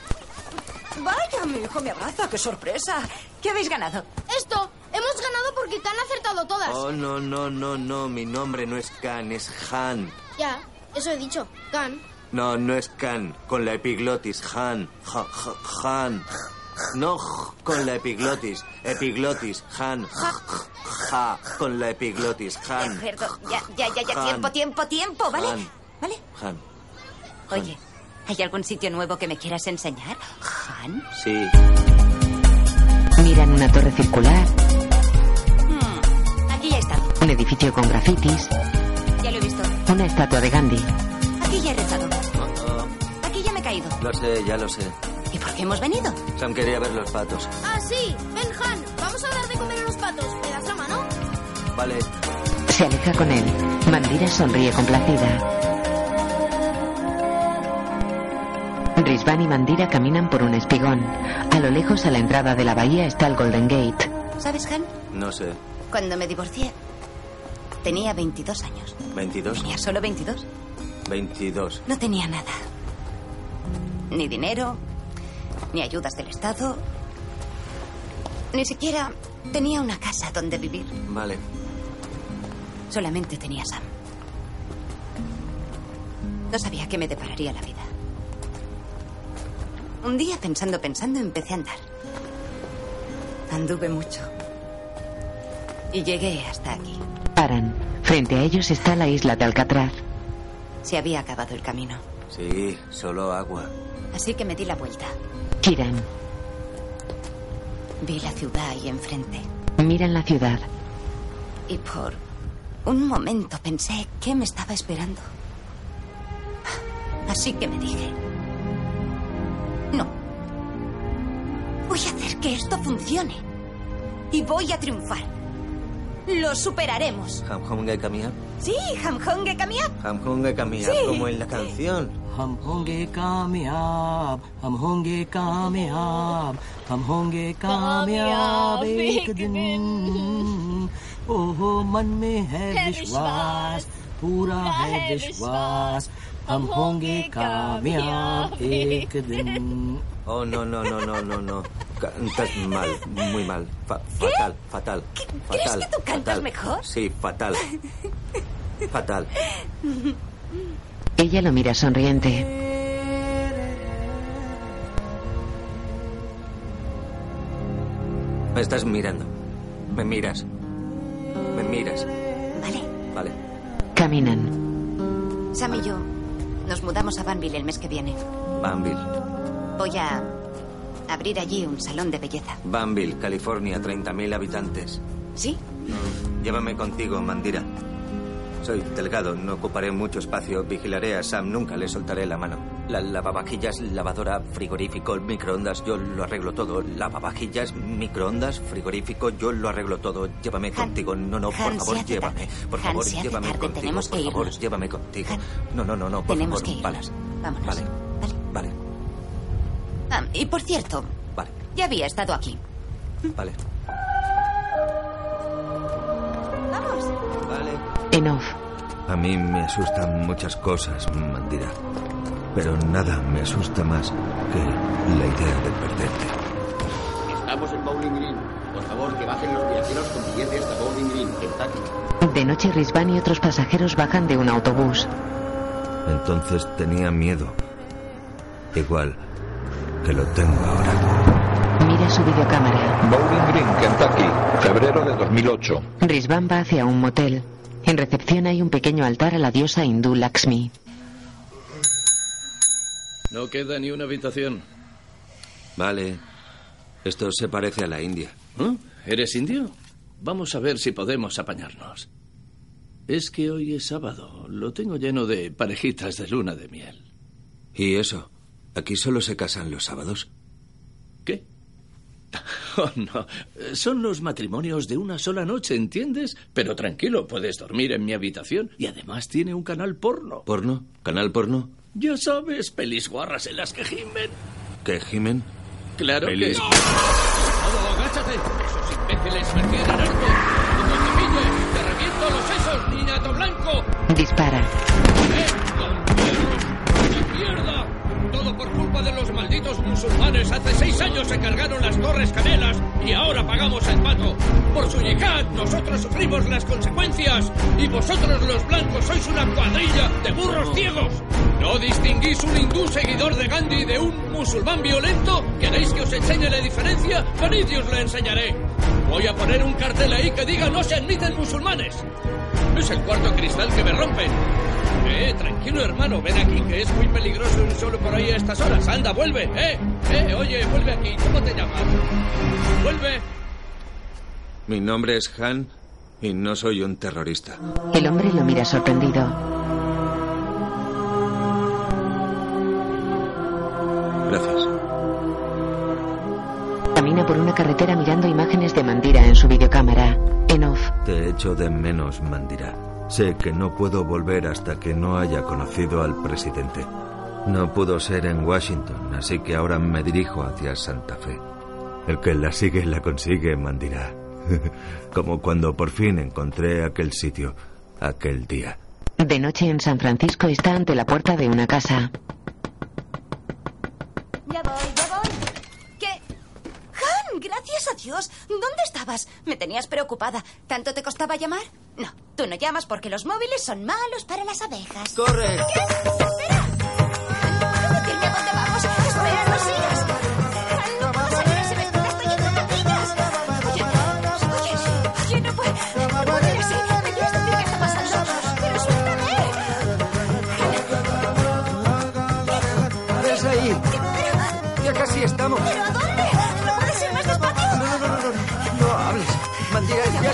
Vaya, mi hijo me abraza. ¡Qué sorpresa! ¿Qué habéis ganado? Esto. Hemos ganado porque Khan ha acertado todas. Oh, no, no, no, no, mi nombre no es Khan, es Han. Ya, eso he dicho. Khan. No, no es Khan, con la epiglotis, Han, ja, ja, Han. No j- con la epiglotis, epiglotis, Han, ja, ja, con la epiglotis, Han, Perdón, ya, ya, ya, ya. Han. Tiempo, tiempo, tiempo, ¿vale? Han, ¿Vale? Han. Oye, ¿hay algún sitio nuevo que me quieras enseñar? Han. Sí, miran una torre circular, Hmm, Aquí ya he estado. un edificio con grafitis, Ya lo he visto. una estatua de Gandhi. Aquí ya he rezado. Aquí ya me he caído. lo sé, ya lo sé. ¿Y por qué hemos venido? Sam quería ver los patos. Ah, sí. Ven, Han. Vamos a dar de comer a los patos. ¿Me das la mano? Vale, Se aleja con él. Mandira sonríe complacida. Risvan y Mandira caminan por un espigón. A lo lejos, a la entrada de la bahía, está el Golden Gate. ¿Sabes, Han? no sé. Cuando me divorcié, tenía 22 años. 22, Tenía solo 22. 22. No tenía nada. Ni dinero, ni ayudas del Estado. Ni siquiera tenía una casa donde vivir. Vale, Solamente tenía Sam. No sabía qué me depararía la vida. Un día, pensando, pensando, empecé a andar. Anduve mucho. Y llegué hasta aquí. Paran. Frente a ellos está la isla de Alcatraz. Se había acabado el camino. sí, solo agua. Así que me di la vuelta. Giran. Vi la ciudad ahí enfrente. Miran la ciudad. Y por un momento pensé qué me estaba esperando. Así que me dije, no, voy a hacer que esto funcione. Y voy a triunfar. Lo superaremos. Hamhonge Kamiab, Sí, Hamhonge Kamiab. Hamhonge Kamiab, Sí. como en la canción. हम होंगे कामयाब हम होंगे कामयाब हम होंगे कामयाब एक दिन ओहो मन में है विश्वास पूरा है विश्वास हम होंगे कामयाब एक दिन Oh, no, no, no, no, no, no. Cantas mal, muy mal. Fa- fatal, fatal, ¿Crees fatal. que tú cantas fatal. mejor? Sí, fatal. Fatal. Ella lo mira sonriente. Me estás mirando. Me miras. Me miras. Vale. Vale. Caminan. Sam y yo nos mudamos a Banville el mes que viene. Banville. Voy a abrir allí un salón de belleza. Banville, California, 30.000 habitantes. ¿Sí? Llévame contigo, Mandira. Soy delgado, no ocuparé mucho espacio. Vigilaré a Sam, nunca le soltaré la mano. La lavavajillas, lavadora, frigorífico, microondas, yo lo arreglo todo. Lavavajillas, microondas, frigorífico, yo lo arreglo todo. Llévame contigo. No, no, por favor, llévame. Por favor, llévame contigo. tenemos por que favor, irnos. llévame contigo. No, no, no, no, por Tenemos favor. que vale. Vámonos. Vale. Vale. Ah, y por cierto, Vale. ya había estado aquí. Vale. Vamos. Vale. En off. A mí me asustan muchas cosas, Mandira. Pero nada me asusta más que la idea de perderte. Estamos en Bowling Green. Por favor, que bajen los viajeros con billetes hasta Bowling Green, Kentucky. De noche, Risvan y otros pasajeros bajan de un autobús. Entonces tenía miedo. Igual que lo tengo ahora. Mira su videocámara. Bowling Green, Kentucky. Febrero de 2008. Rizvan va hacia un motel. En recepción hay un pequeño altar a la diosa hindú Lakshmi. No queda ni una habitación. Vale. Esto se parece a la India. ¿Eh? ¿Eres indio? Vamos a ver si podemos apañarnos. Es que hoy es sábado. Lo tengo lleno de parejitas de luna de miel. ¿Y eso? ¿Aquí solo se casan los sábados? ¿Qué? Oh, no. Son los matrimonios de una sola noche, ¿entiendes? Pero tranquilo, puedes dormir en mi habitación y además tiene un canal porno. ¿Porno? ¿Canal porno? Ya sabes, pelis guarras en las que gimen. ¿Qué gimen? Claro Pelis. que... ¡No, agáchate! ¡Esos imbéciles me tienen harto! ¡Como te pille! ¡Te reviento los sesos, niñato blanco! Dispara. ¡La mierda! Por culpa de los malditos musulmanes. Hace seis años se cargaron las Torres Canelas y ahora pagamos el pato. Por su yihad, nosotros sufrimos las consecuencias. Y vosotros los blancos sois una cuadrilla de burros ciegos. ¿No distinguís un hindú seguidor de Gandhi de un musulmán violento? ¿Queréis que os enseñe la diferencia? Venid y os la enseñaré. Voy a poner un cartel ahí que diga no se admiten musulmanes. Es el cuarto cristal que me rompen. Eh, tranquilo hermano, ven aquí, que es muy peligroso ir solo por ahí a estas horas. Anda, vuelve, eh. Eh, oye, vuelve aquí. ¿Cómo te llamas? Vuelve. Mi nombre es Han y no soy un terrorista. El hombre lo mira sorprendido. Gracias. Camina por una carretera mirando imágenes de Mandira en su videocámara. En off. Te echo de menos, Mandira. Sé que no puedo volver hasta que no haya conocido al presidente. No pudo ser en Washington, así que ahora me dirijo hacia Santa Fe. El que la sigue, la consigue, Mandira. Como cuando por fin encontré aquel sitio, aquel día. De noche en San Francisco está ante la puerta de una casa. Ya voy, ya voy. ¿Qué? Han, gracias a Dios. ¿Dónde estabas? Me tenías preocupada. ¿Tanto te costaba llamar? No, tú no llamas porque los móviles son malos para las abejas. ¡Corre! ¿Qué?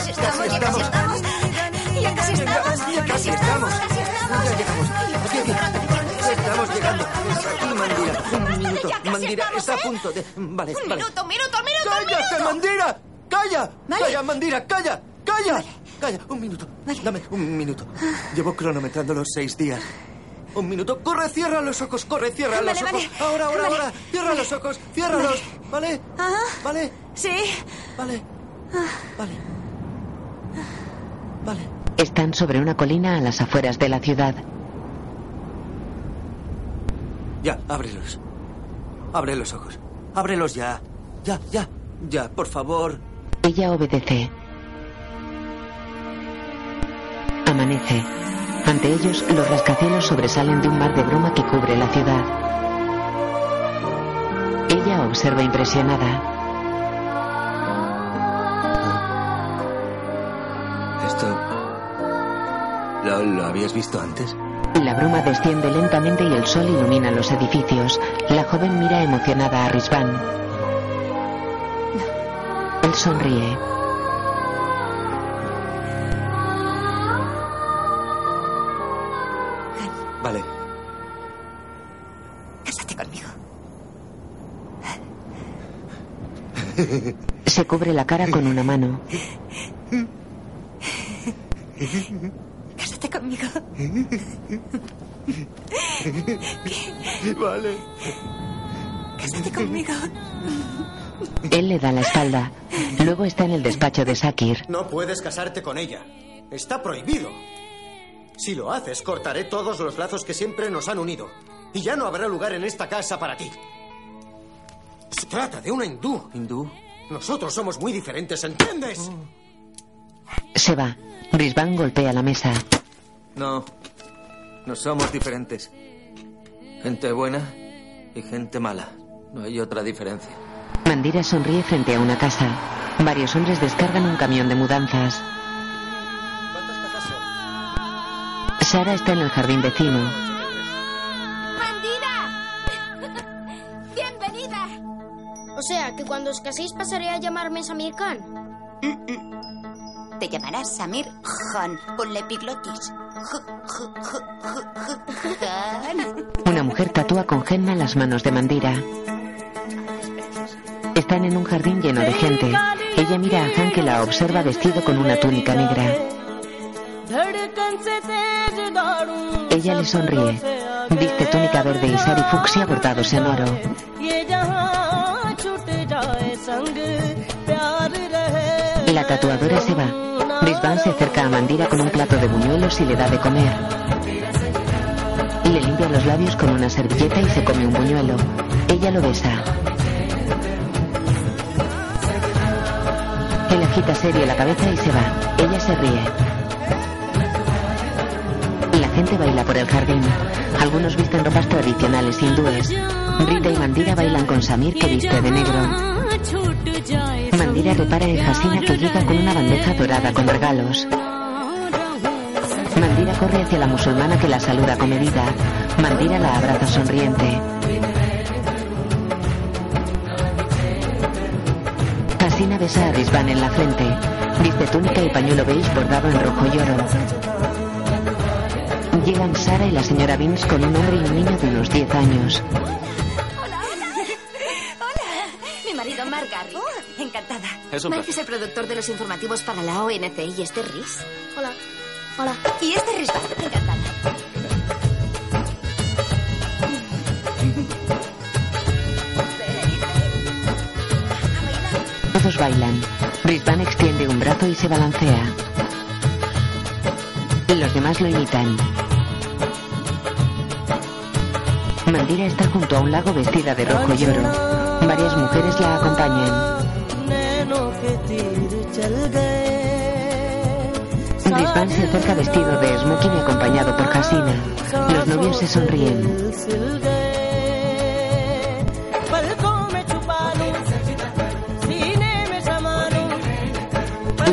Casi estamos, ya casi estamos. Ya casi estamos. Ya casi estamos. Ya llegamos. Aquí, estamos llegando. Mandira. Un minuto. Casi Mandira está a ¿eh? punto de... Vale, Un vale. minuto, minuto, minuto, ¡Cállate, minuto. Mandira! ¡Calla! Vale. ¡Calla, Mandira! ¡Calla! ¡Calla! ¡Calla! Un minuto. Dame un minuto. Llevo cronometrando los seis días. Un minuto. ¡Corre! ¡Cierra los ojos! ¡Corre! ¡Cierra Vale, los ojos! vale. Ahora, ahora, Vale. ahora. ¡Cierra los ojos! ¡Ciérralos! ¿Vale? Ajá. ¿Vale? Sí. Vale. Vale. Vale. Están sobre una colina a las afueras de la ciudad. Ya, ábrelos. Abre los ojos. Ábrelos ya. Ya, ya. Ya, por favor. Ella obedece. Amanece. Ante ellos, los rascacielos sobresalen de un mar de bruma que cubre la ciudad. Ella observa impresionada. ¿Lo, lo habías visto antes? La bruma desciende lentamente y el sol ilumina los edificios. La joven mira emocionada a Rizvan. Él sonríe. Vale. Cásate conmigo. Se cubre la cara con una mano. Conmigo. Vale. Cásate conmigo. Él le da la espalda. Luego está en el despacho de Sakir. No puedes casarte con ella. Está prohibido. Si lo haces, cortaré todos los lazos que siempre nos han unido. Y ya no habrá lugar en esta casa para ti. Se trata de una hindú. ¿Hindú? Nosotros somos muy diferentes, ¿entiendes? Se va. Rizvan golpea la mesa. No. No somos diferentes. Gente buena y gente mala. No hay otra diferencia. Mandira sonríe frente a una casa. Varios hombres descargan un camión de mudanzas. Sara está en el jardín vecino. ¡Bienvenida! O sea, que cuando os caséis pasaré a llamarme Samir Khan. Te llamarás Samir Khan con la epiglotis. Una mujer tatúa con henna las manos de Mandira. Están en un jardín lleno de gente. Ella mira a Han que la observa vestido con una túnica negra. Ella le sonríe. Viste túnica verde y sari fucsia bordados en oro. La tatuadora se va. Brisbane se acerca a Mandira con un plato de buñuelos y le da de comer. Le limpia los labios con una servilleta y se come un buñuelo. Ella lo besa. Él agita serio la cabeza y se va. Ella se ríe. La gente baila por el jardín. Algunos visten ropas tradicionales hindúes. Rita y Mandira bailan con Samir que viste de negro. Mandira repara en Hasina que llega con una bandeja dorada con regalos. Mandira corre hacia la musulmana que la saluda comedida. Mandira la abraza sonriente. Hasina besa a Rizvan en la frente. Viste túnica y pañuelo beige bordado en rojo y oro. Llegan Sara y la señora Vince con un hombre y un niño de unos 10 años. Mi marido Mark Garry. Oh, encantada. Es un Mark placer. es el productor de los informativos para la ONC y este es Riz. Hola. Hola. Y este es Rizvan. Encantada. Todos bailan. Rizvan extiende un brazo y se balancea. Los demás lo imitan. Mandira está junto a un lago vestida de rojo y oro. Varias mujeres la acompañan. Rizvan se acerca vestido de smoking y acompañado por Hasina. Los novios se sonríen.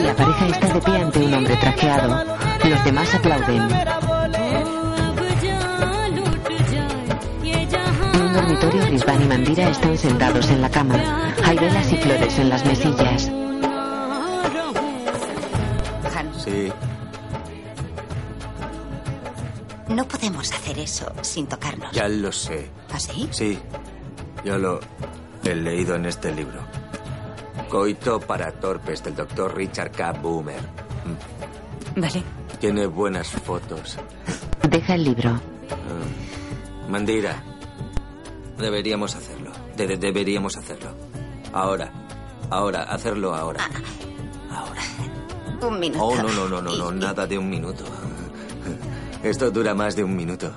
La pareja está de pie ante un hombre trajeado. Los demás aplauden. Un dormitorio, Rizvan y Mandira están sentados en la cama. Hay velas y flores en las mesillas. Han, Sí, no podemos hacer eso sin tocarnos. ya lo sé. ¿Ah, sí? Sí, yo lo he leído en este libro. Coito para torpes del doctor Richard K. Boomer. Vale. Tiene buenas fotos. Deja el libro. Ah, Mandira, deberíamos hacerlo. De- de- deberíamos hacerlo. Ahora, ahora, hacerlo ahora. Un minuto. Oh, no, no, no, no, no, nada de un minuto. Esto dura más de un minuto.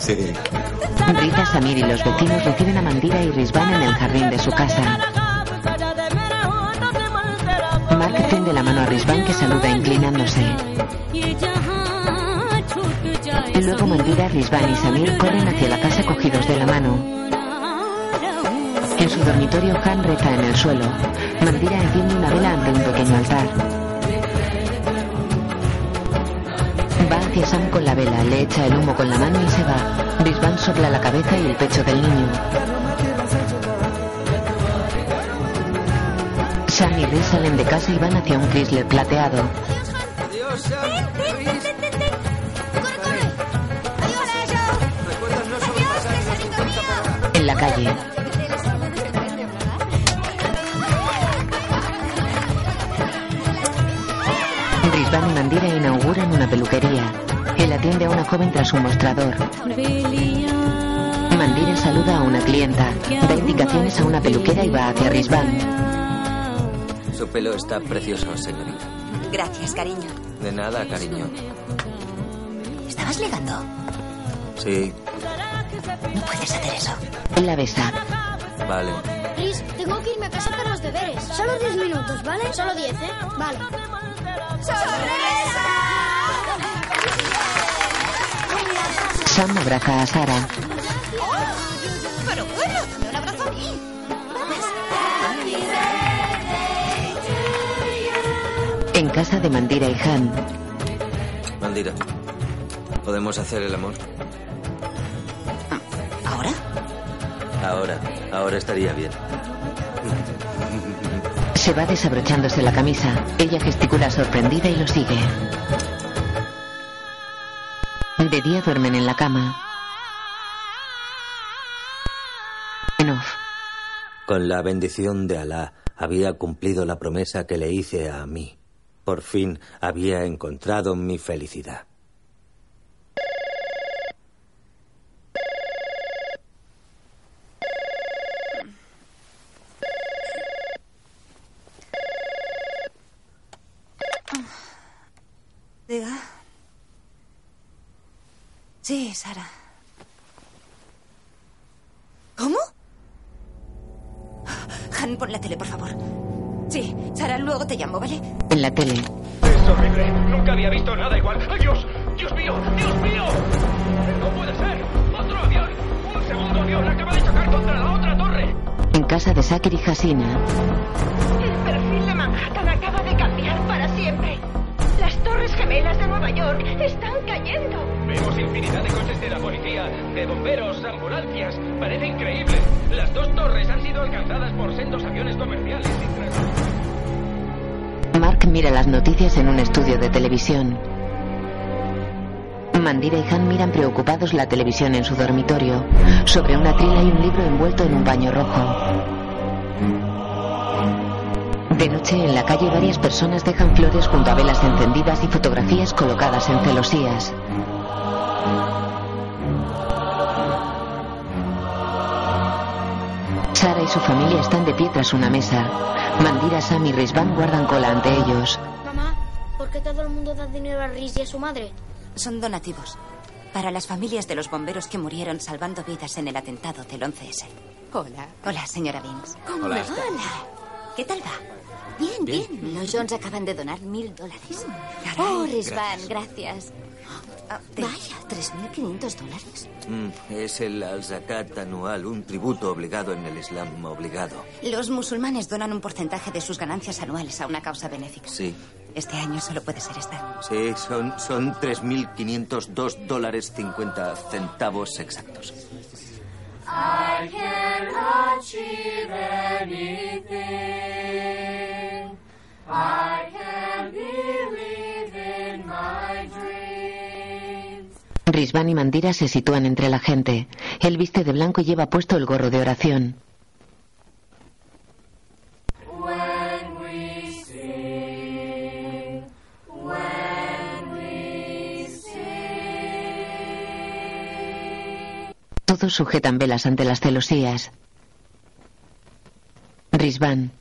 Sí. Rita, Samir y los vecinos reciben a Mandira y Rizvan en el jardín de su casa. Mark tiende la mano a Rizvan que saluda inclinándose. Luego Mandira, Rizvan y Samir corren hacia la casa cogidos de la mano. En su dormitorio, Han reza en el suelo. Mandira enciende una vela ante un pequeño altar. Va hacia Sam con la vela, le echa el humo con la mano y se va. Rizvan sopla la cabeza y el pecho del niño. Sam y Riz salen de casa y van hacia un Chrysler plateado. La calle. Rizvan y Mandira inauguran una peluquería. Él atiende a una joven tras un mostrador. Mandira saluda a una clienta, da indicaciones a una peluquera y va hacia Rizvan. Su pelo está precioso, señorita. Gracias, cariño. De nada, cariño. ¿Estabas ligando? Sí, no puedes hacer eso. La besa. Vale. Liz, tengo que irme a casa para los deberes. Solo 10 minutos, ¿vale? Solo 10, ¿eh? Vale. ¡Sorpresa! Sam abraza a Sara. Oh, pero bueno, dame un abrazo a mí. En casa de Mandira y Han. Mandira, ¿podemos hacer el amor? Ahora, estaría bien. Se va desabrochándose la camisa. Ella gesticula sorprendida y lo sigue. De día duermen en la cama. En off. Con la bendición de Alá, había cumplido la promesa que le hice a mí. Por fin había encontrado mi felicidad. Diga. Sí, Sara. ¿Cómo? Han, pon la tele, por favor. Sí, Sara, luego te llamo, ¿vale? En la tele. Es horrible. Nunca había visto nada igual. ¡Ay, Dios! ¡Dios mío! ¡Dios mío! ¡No puede ser! ¡Otro avión! ¡Un segundo avión! ¡Acaba de chocar contra la otra torre! En casa de Sakir y Hasina. El perfil de Manhattan acaba de cambiar para siempre. Las torres gemelas de Nueva York están cayendo. Vemos infinidad de coches de la policía, de bomberos, ambulancias. Parece increíble. Las dos torres han sido alcanzadas por sendos aviones comerciales. Mark mira las noticias en un estudio de televisión. Mandira y Han miran preocupados la televisión en su dormitorio. Sobre una trila hay un libro envuelto en un paño rojo. De noche en la calle varias personas dejan flores junto a velas encendidas y fotografías colocadas en celosías. Sara y su familia están de pie tras una mesa. Mandira, Sam y Rizvan guardan cola ante ellos. Mamá, ¿por qué todo el mundo da dinero a Riz y a su madre? Son donativos. Para las familias de los bomberos que murieron salvando vidas en el atentado del 11S. Hola. Hola, señora Beans. ¿Cómo Hola. está? ¿Qué tal va? Bien, bien, Los Jones acaban de donar mil dólares. Oh, Rizvan, gracias. Vaya, 3.500 dólares. Mm, es el al-zakat anual, un tributo obligado en el Islam obligado. Los musulmanes donan un porcentaje de sus ganancias anuales a una causa benéfica. Sí, Este año solo puede ser esta. sí, son, son 3.502 dólares 50 centavos exactos. I can achieve anything. I can believe in my dreams. Rizvan y Mandira se sitúan entre la gente. Él viste de blanco y lleva puesto el gorro de oración. Todos sujetan velas ante las celosías. Rizvan.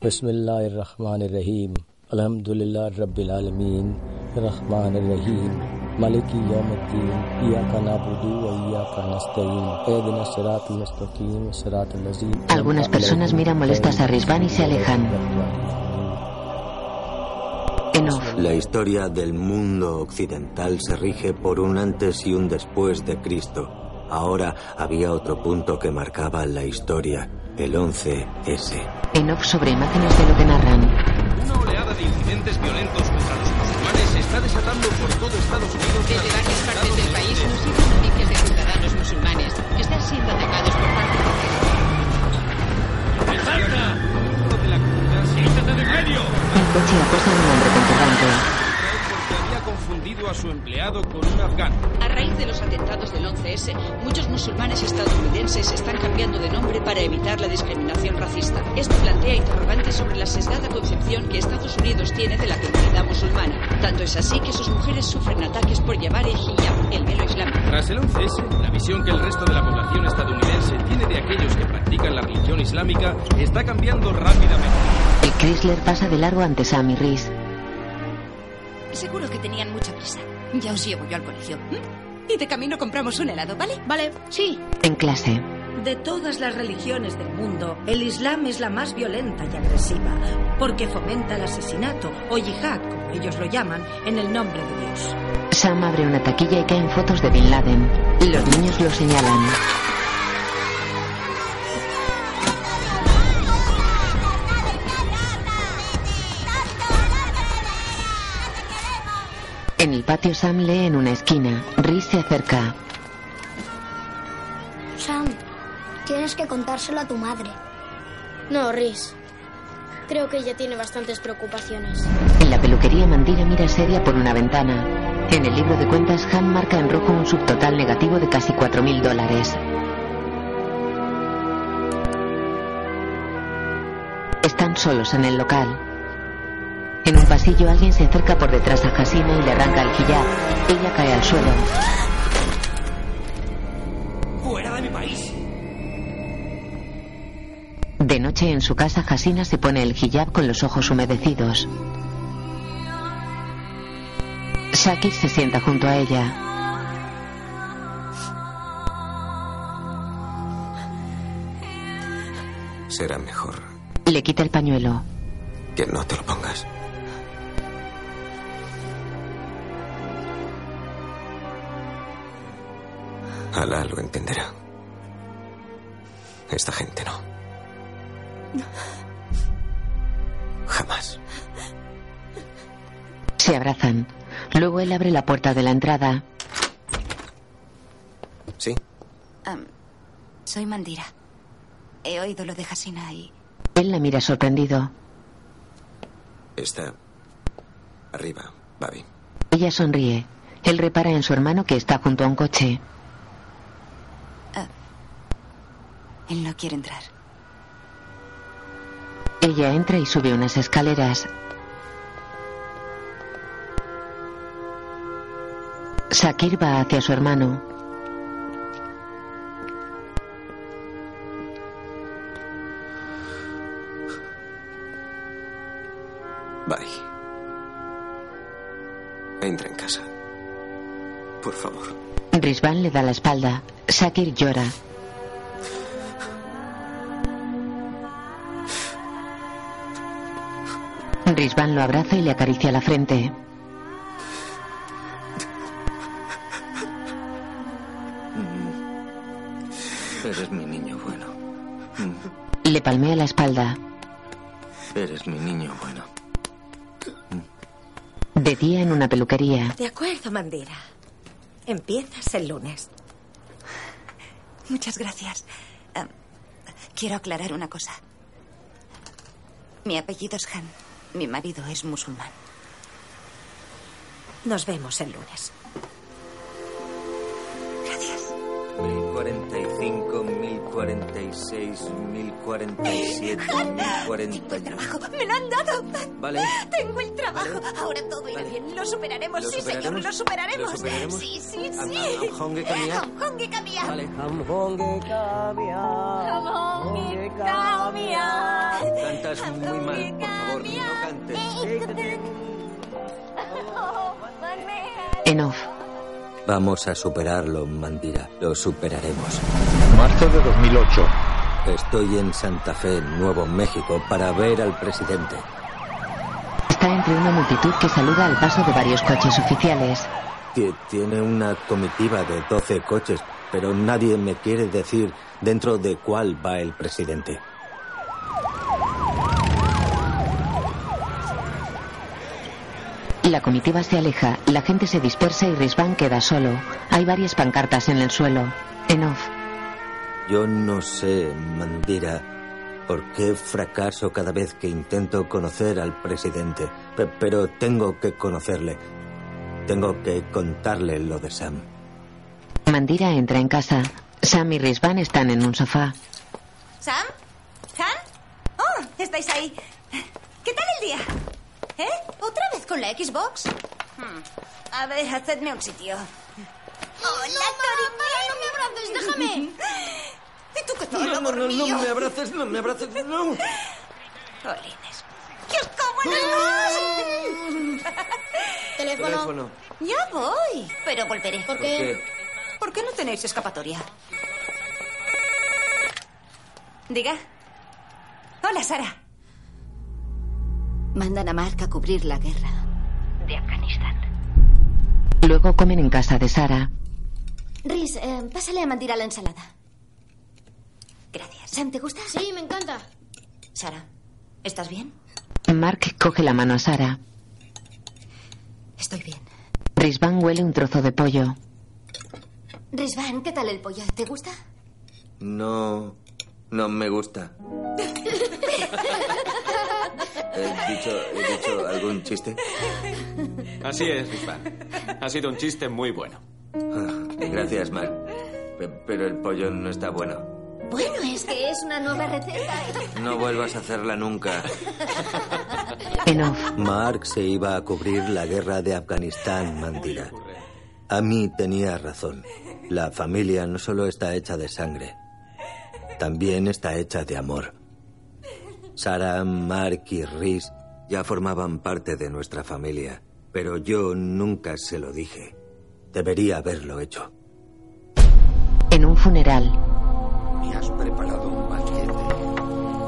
Bismillahirrahmanirrahim. Alhamdulillah Rabbil Alameen. Rahmanirrahim. Siratal mustaqim. Siratal lazim. Algunas personas miran molestas a Rizvan y se alejan. En off. La historia del mundo occidental se rige por un antes y un después de Cristo. Ahora había otro punto que marcaba la historia, el 11S. En off sobre imágenes de lo que narran. Una oleada de incidentes violentos contra los está desatando por todo Estados Unidos. Desde varias partes del país nos llegan noticias de ciudadanos musulmanes que están siendo atacados por parte de ¡Salta! de la comunidad ¡Quítate de medio! Un coche acosa a un hombre con turbante. Confundido a su empleado con un afgano. A raíz de los atentados del 11S, muchos musulmanes estadounidenses están cambiando de nombre para evitar la discriminación racista. Esto plantea interrogantes sobre la sesgada concepción que Estados Unidos tiene de la comunidad musulmana. Tanto es así que sus mujeres sufren ataques por llevar el hijab, el velo islámico. Tras el 11S, la visión que el resto de la población estadounidense tiene de aquellos que practican la religión islámica está cambiando rápidamente. El Chrysler pasa de largo ante Sam y Riz. Seguro que tenían mucha prisa. Ya os llevo yo al colegio. ¿m? Y de camino compramos un helado, ¿vale? Vale, sí. En clase. De todas las religiones del mundo, el Islam es la más violenta y agresiva, porque fomenta el asesinato, o yihad, como ellos lo llaman, en el nombre de Dios. Sam abre una taquilla y caen fotos de Bin Laden. Los niños lo señalan. En el patio Sam lee en una esquina. Rhys se acerca. Sam, tienes que contárselo a tu madre. No, Rhys. Creo que ella tiene bastantes preocupaciones. En la peluquería Mandira mira seria por una ventana. En el libro de cuentas Han marca en rojo un subtotal negativo de casi 4.000 dólares. Están solos en el local. En un pasillo alguien se acerca por detrás a Hasina y le arranca el hijab. Ella cae al suelo. ¡Fuera de mi país! De noche en su casa Hasina se pone el hijab con los ojos humedecidos. Shakir se sienta junto a ella. Será mejor Le quita el pañuelo. que no te lo pongas. Alá lo entenderá. Esta gente no. Jamás. Se abrazan. Luego él abre la puerta de la entrada. ¿Sí? Soy Mandira. He oído lo de Hasina y... Él la mira sorprendido. Está arriba, Babi. Ella sonríe. Él repara en su hermano que está junto a un coche. Él no quiere entrar. Ella entra y sube unas escaleras. Shakir va hacia su hermano. Bye. Entra en casa. Por favor. Rizvan le da la espalda. Shakir llora. Rizvan lo abraza y le acaricia la frente. Eres mi niño bueno. Le palmea la espalda. Eres mi niño bueno. De día en una peluquería. De acuerdo, Mandira. Empiezas el lunes. Muchas gracias. Am, quiero aclarar una cosa. Mi apellido es Han. Mi marido es musulmán. Nos vemos el lunes. Gracias. 1045, 1046, 1047, 1048. ¡Me lo han dado! Vale. Tengo el trabajo. Ahora todo irá bien. Lo superaremos, sí, señor. Lo superaremos. Sí, sí, sí. Am, am, am Vale. Am. Cantas muy mal, por favor, no cantes. En off. Vamos a superarlo, Mandira. Lo superaremos. Marzo de 2008. Estoy en Santa Fe, Nuevo México, para ver al presidente. Está entre una multitud que saluda al paso de varios coches oficiales. Ti- Tiene una comitiva de 12 coches, pero nadie me quiere decir dentro de cuál va el presidente. La comitiva se aleja, la gente se dispersa y Rizvan queda solo. Hay varias pancartas en el suelo. En off. Yo no sé, Mandira, por qué fracaso cada vez que intento conocer al presidente, Pe- pero tengo que conocerle. Tengo que contarle lo de Sam. Mandira entra en casa. Sam y Rizvan están en un sofá. ¿Sam? ¿Han? Oh, estáis ahí. ¿Qué tal el día? ¿Eh? ¿Otra vez con la Xbox? Hmm. A ver, hacedme un sitio. ¡Hola, no me abraces, déjame. ¿Y tú qué tal, No, no, no, no mío? me abraces, no me abraces, no. Jolines. ¡Que os como los dos! Teléfono. Teléfono. Ya voy, pero volveré. ¿Por ¿Por qué? ¿Por qué no tenéis escapatoria? Diga. Hola, Sara. Mandan a Mark a cubrir la guerra. De Afganistán. Luego comen en casa de Sara. Riz, eh, pásale a Mandira la ensalada. Gracias. Sam, ¿te gusta? Sí, me encanta. Sara, ¿estás bien? Mark coge la mano a Sara. Estoy bien. Risvan huele un trozo de pollo. Risvan, ¿qué tal el pollo? ¿Te gusta? No, no me gusta. ¿He dicho, he dicho algún chiste? Así es, Rizvan. Ha sido un chiste muy bueno. Ah, Gracias, Mark. Pe- Pero el pollo no está bueno. Bueno, es que es una nueva receta. No vuelvas a hacerla nunca. En off. Mark se iba a cubrir la guerra de Afganistán, Mandira. A mí tenía razón. La familia no solo está hecha de sangre, también está hecha de amor. Sarah, Mark y Rhys ya formaban parte de nuestra familia, pero yo nunca se lo dije. Debería haberlo hecho. En un funeral. Me has preparado un banquete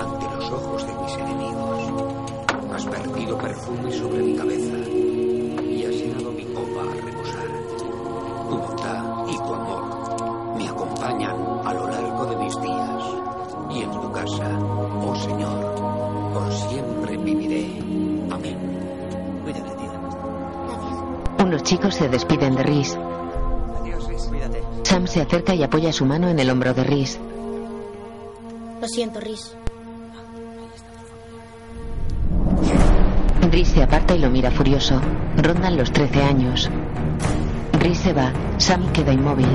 ante los ojos de mis enemigos. Has vertido perfume sobre mi cabeza y has llenado mi copa a reposar. Tu bondad y tu amor me acompañan a lo largo de mis días. Y en tu casa, oh Señor, por siempre viviré. Amén. Cuídate, tía. Unos chicos se despiden de Rhys. Adiós, Riz. Cuídate. Sam se acerca y apoya su mano en el hombro de Rhys. Lo siento, Rhys. Rhys se aparta y lo mira furioso. Rondan los 13 años. Rhys se va. Sam queda inmóvil.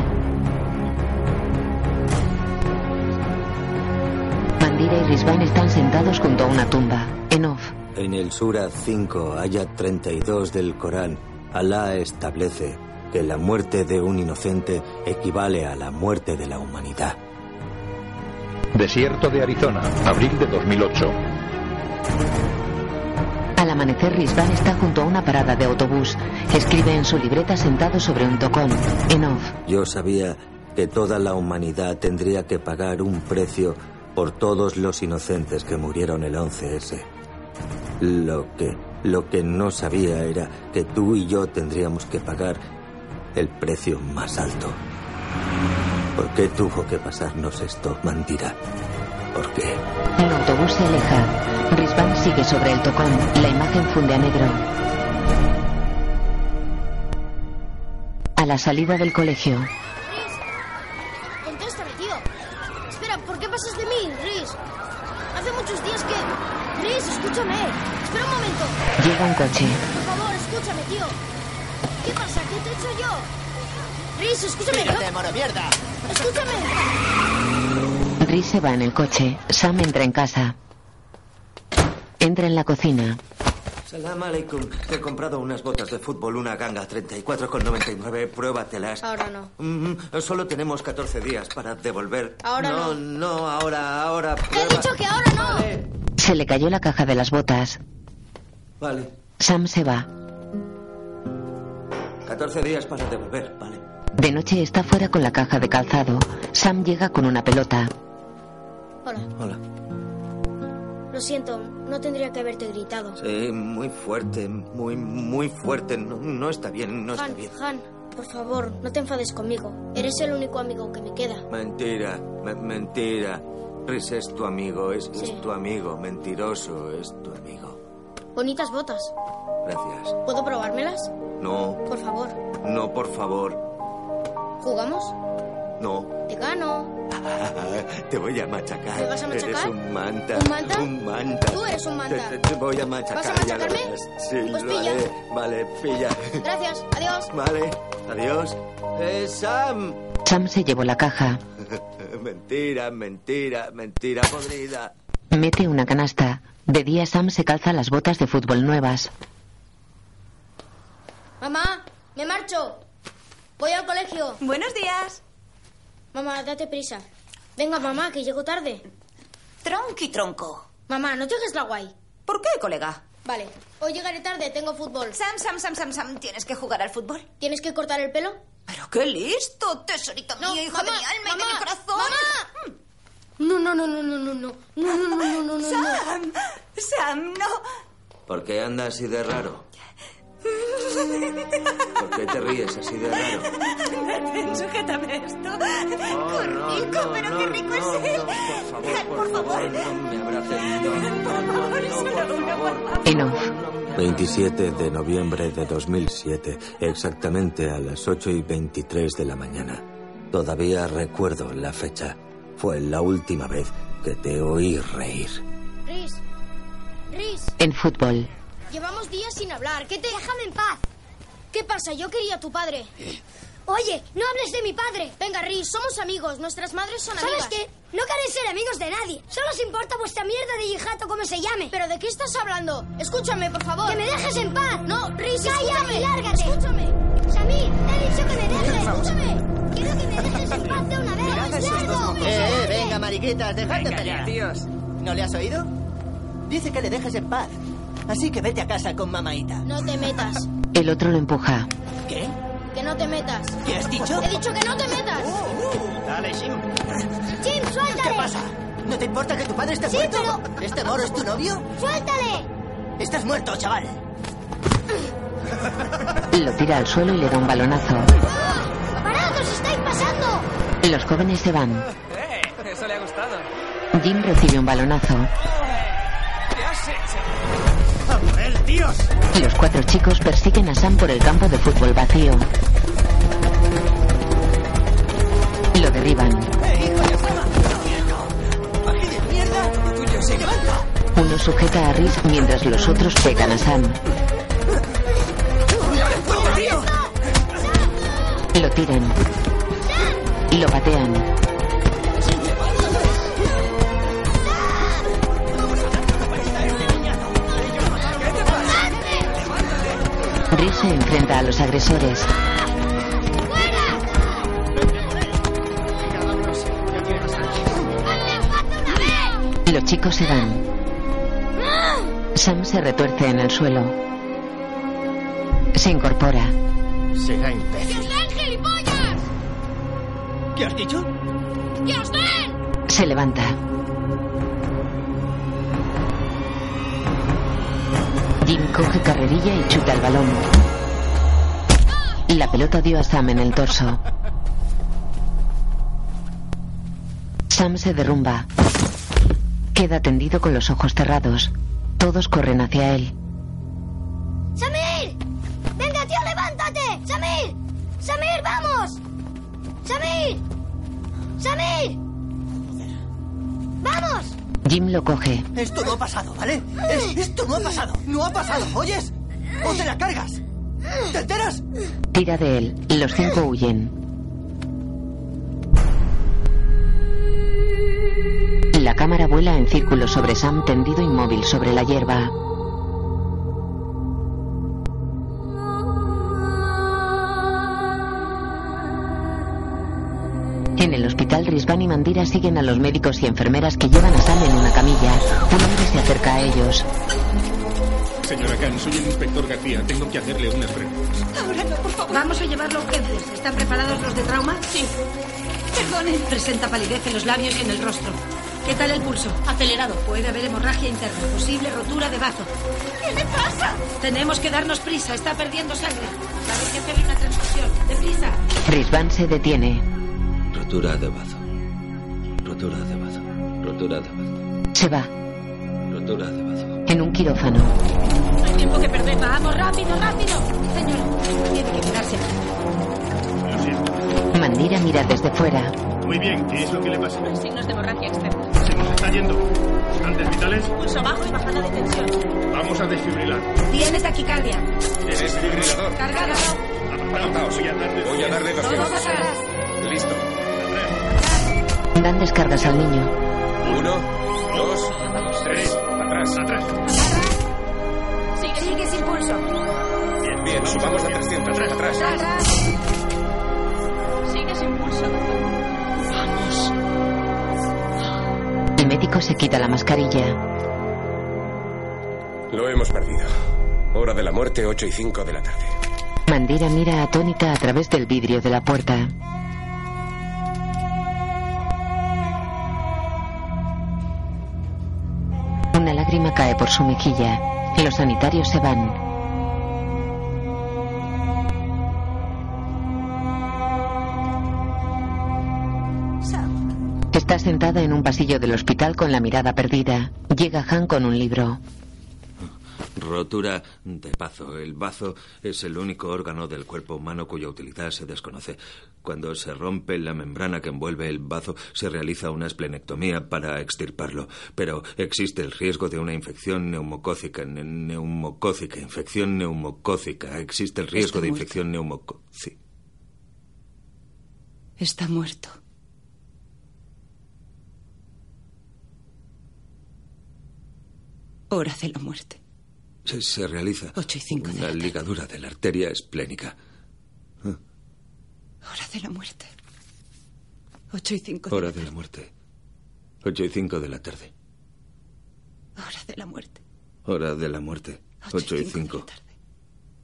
Mandira y Risvan están sentados junto a una tumba. En off. En el Sura 5, ayat 32 del Corán, Alá establece que la muerte de un inocente equivale a la muerte de la humanidad. Desierto de Arizona, abril de 2008. Al amanecer, Risvan está junto a una parada de autobús. Escribe en su libreta sentado sobre un tocón. En off. Yo sabía que toda la humanidad tendría que pagar un precio por todos los inocentes que murieron el 11S. Lo que, lo que no sabía era que tú y yo tendríamos que pagar el precio más alto. ¿Por qué tuvo que pasarnos esto, Mandira? ¿Por qué? El autobús se aleja. Risvan sigue sobre el tocón. La imagen funde a negro. A la salida del colegio, Contéstame, tío. Espera, ¿por qué pasas de mí, Rhys? Hace muchos días que... Rhys, escúchame. Espera un momento. llega un coche. Por favor, escúchame, tío. ¿Qué pasa? ¿Qué te he hecho yo? Rhys, escúchame. ¡Mírate, ¿no? moro mierda! Escúchame. Rhys se va en el coche. Sam entra en casa. Entra en la cocina. Salam aleikum. Te he comprado unas botas de fútbol, una ganga 34,99. Pruébatelas. Ahora no. Mm, solo tenemos 14 días para devolver. Ahora no. No, ahora, ahora. He prueba. dicho que ahora no. Se le cayó la caja de las botas. Vale. Sam se va. 14 días para devolver, vale. De noche está fuera con la caja de calzado. Sam llega con una pelota. Hola. Hola. Lo siento, no tendría que haberte gritado. Sí, muy fuerte, muy, muy fuerte. No, no está bien, no está bien. Han, por favor, no te enfades conmigo. Eres el único amigo que me queda. Mentira, me- mentira. Rhys es tu amigo, es, tu amigo. Mentiroso, es tu amigo. Bonitas botas. Gracias. ¿Puedo probármelas? No, Por favor. no, por favor. ¿Jugamos? No. Te gano. Te voy a machacar. ¿Me vas a machacar? Eres un manta. ¿Un manta? Un manta. Tú eres un manta. Te, te- te voy a machacar. ¿Vas a ya lo machacarme? Sí, Pues lo pilla. haré. Vale, pilla. Gracias. Adiós. Vale, adiós. ¡Eh, Sam! Sam se llevó la caja. mentira, mentira, mentira podrida. Mete una canasta. De día Sam se calza las botas de fútbol nuevas. Mamá, me marcho. Voy al colegio. Buenos días. Mamá, date prisa. Venga, mamá, que llego tarde. Tronqui tronco. Mamá, no te hagas la guay. ¿Por qué, colega? Vale, hoy llegaré tarde, tengo fútbol. Sam, Sam, Sam, Sam, Sam, ¿tienes que jugar al fútbol? ¿Tienes que cortar el pelo? Pero qué listo, tesorito No, mío, hijo mamá, de mi alma y de mi corazón. mamá. No, no, no, no, no, no, no. No, no, no, no, no, no. Sam, Sam, no. ¿Por qué andas así de raro? ¿Por qué te ríes así de raro? Sujétame esto. Qué no, rico, no, pero no, qué rico no, es él. no, por favor, por favor, no me abraces. No, no, no, no, por favor. En off. No me 27 de noviembre de 2007, exactamente a las 8 y 23 de la mañana. Todavía recuerdo la fecha. Fue la última vez que te oí reír. Riz. Riz. En fútbol, Llevamos días sin hablar. ¿Qué te... Déjame en paz. ¿Qué pasa? Yo quería a tu padre. Oye, no hables de mi padre. Venga, Riz, somos amigos. Nuestras madres son ¿Sabes amigas. qué? No queréis ser amigos de nadie. Solo os importa vuestra mierda de hijato, como se llame. ¿Pero de qué estás hablando? Escúchame, por favor. ¡Que me dejes en paz! No, Riz, ¡Calla escúchame. y lárgate! Escúchame. Samir, te he dicho que me dejes. Escúchame. Quiero que me dejes en paz de una vez. ¡Largo! Eh, eh, venga, mariquitas, dejad de pelear. tíos. ¿No le has oído? Dice que le dejes en paz. Así que vete a casa con mamaita. No te metas. el otro lo empuja. ¿Qué? Que no te metas. ¿Qué has dicho? He dicho que no te metas. Dale, Jim. Jim, suéltale. ¿Qué pasa? ¿No te importa que tu padre esté Sí, muerto? pero- ¿Este moro es tu novio? ¡Suéltale! Estás muerto, chaval. Lo tira al suelo y le da un balonazo. ¡Parad, os estáis pasando! Los jóvenes se van. Eh, eso le ha gustado. Jim recibe un balonazo. ¿Qué has hecho? ¡A por él, tíos! Los cuatro chicos persiguen a Sam por el campo de fútbol vacío. Lo derriban. ¡Eh, hijo de fama! ¡Aquí de mierda! ¡Tuyo se levanta! Uno sujeta a Riz mientras los otros pegan a Sam. Lo tiran. Lo patean. Riz se enfrenta a los agresores. Los chicos se van. Sam se retuerce en el suelo. Se incorpora. Será imbécil. den, gilipollas! ¿Qué has dicho? ¡Que os den! Se levanta. Jim coge carrerilla y chuta el balón. La pelota dio a Sam en el torso. Sam se derrumba. Queda tendido con los ojos cerrados. Todos corren hacia él. ¡Samir! ¡Venga, tío, levántate! ¡Samir! ¡Samir, vamos! ¡Samir! ¡Samir! ¡Vamos! Jim lo coge. Esto no ha pasado, ¿vale? Es- esto no ha pasado. No ha pasado, ¿oyes? ¡O te la cargas! ¿Te enteras? Tira de él. Los cinco huyen. La cámara vuela en círculo sobre Sam tendido inmóvil sobre la hierba. En el hospital, Risvan y Mandira siguen a los médicos y enfermeras que llevan a Sam en una camilla. Un hombre se acerca a ellos. Señora Khan, soy el inspector García. Tengo que hacerle unas preguntas. Ahora no, por favor. Vamos a llevarlo a urgencias. ¿Están preparados los de trauma? Sí. Perdonen. Presenta palidez en los labios y en el rostro. ¿Qué tal el pulso? Acelerado. Puede haber hemorragia interna. Posible rotura de bazo. ¿Qué le pasa? Tenemos que darnos prisa. Está perdiendo sangre. Hay que hacerle una transfusión. ¡Deprisa! Risvan se detiene. Rotura de bazo. Rotura de bazo. Rotura de bazo. Se va. Rotura de bazo. En un quirófano. No hay tiempo que perder. Vamos, rápido, rápido. Señor, tiene que quedarse aquí. Lo siento. Mandira mira desde fuera. Muy bien, ¿qué es lo que le pasa? Signos de hemorragia externa. Se nos está yendo. ¿Antes vitales? Pulso bajo y bajada de tensión. Vamos a desfibrilar. Tiene taquicardia. ¿Tienes desfibrilador? Cargada. Apartaos. Voy a darle, Voy a darle. Dan descargas al niño. Uno, dos, tres. Atrás. Atrás. Sigue, sigue sin pulso. Bien, bien. Subamos a 300. Atrás. Atrás. Sigue sin pulso. Vamos. El médico se quita la mascarilla. Lo hemos perdido. Hora de la muerte, 8 y 5 de la tarde. Mandira mira atónita a través del vidrio de la puerta. Cae por su mejilla. Los sanitarios se van. Está sentada en un pasillo del hospital con la mirada perdida. Llega Han con un libro. Rotura de bazo. El bazo es el único órgano del cuerpo humano cuya utilidad se desconoce. Cuando se rompe la membrana que envuelve el bazo, se realiza una esplenectomía para extirparlo. Pero existe el riesgo de una infección neumocócica. ne- neumocócica. Infección neumocócica. Existe el riesgo Está de muerto. infección neumocócica. Está muerto. Hora de la muerte. Se, se realiza Ocho y cinco de una ligadura de la arteria esplénica. Hora de la muerte. Ocho y cinco. Hora de la muerte. Ocho y cinco de la tarde. Hora de la muerte. Hora de la muerte. Ocho y cinco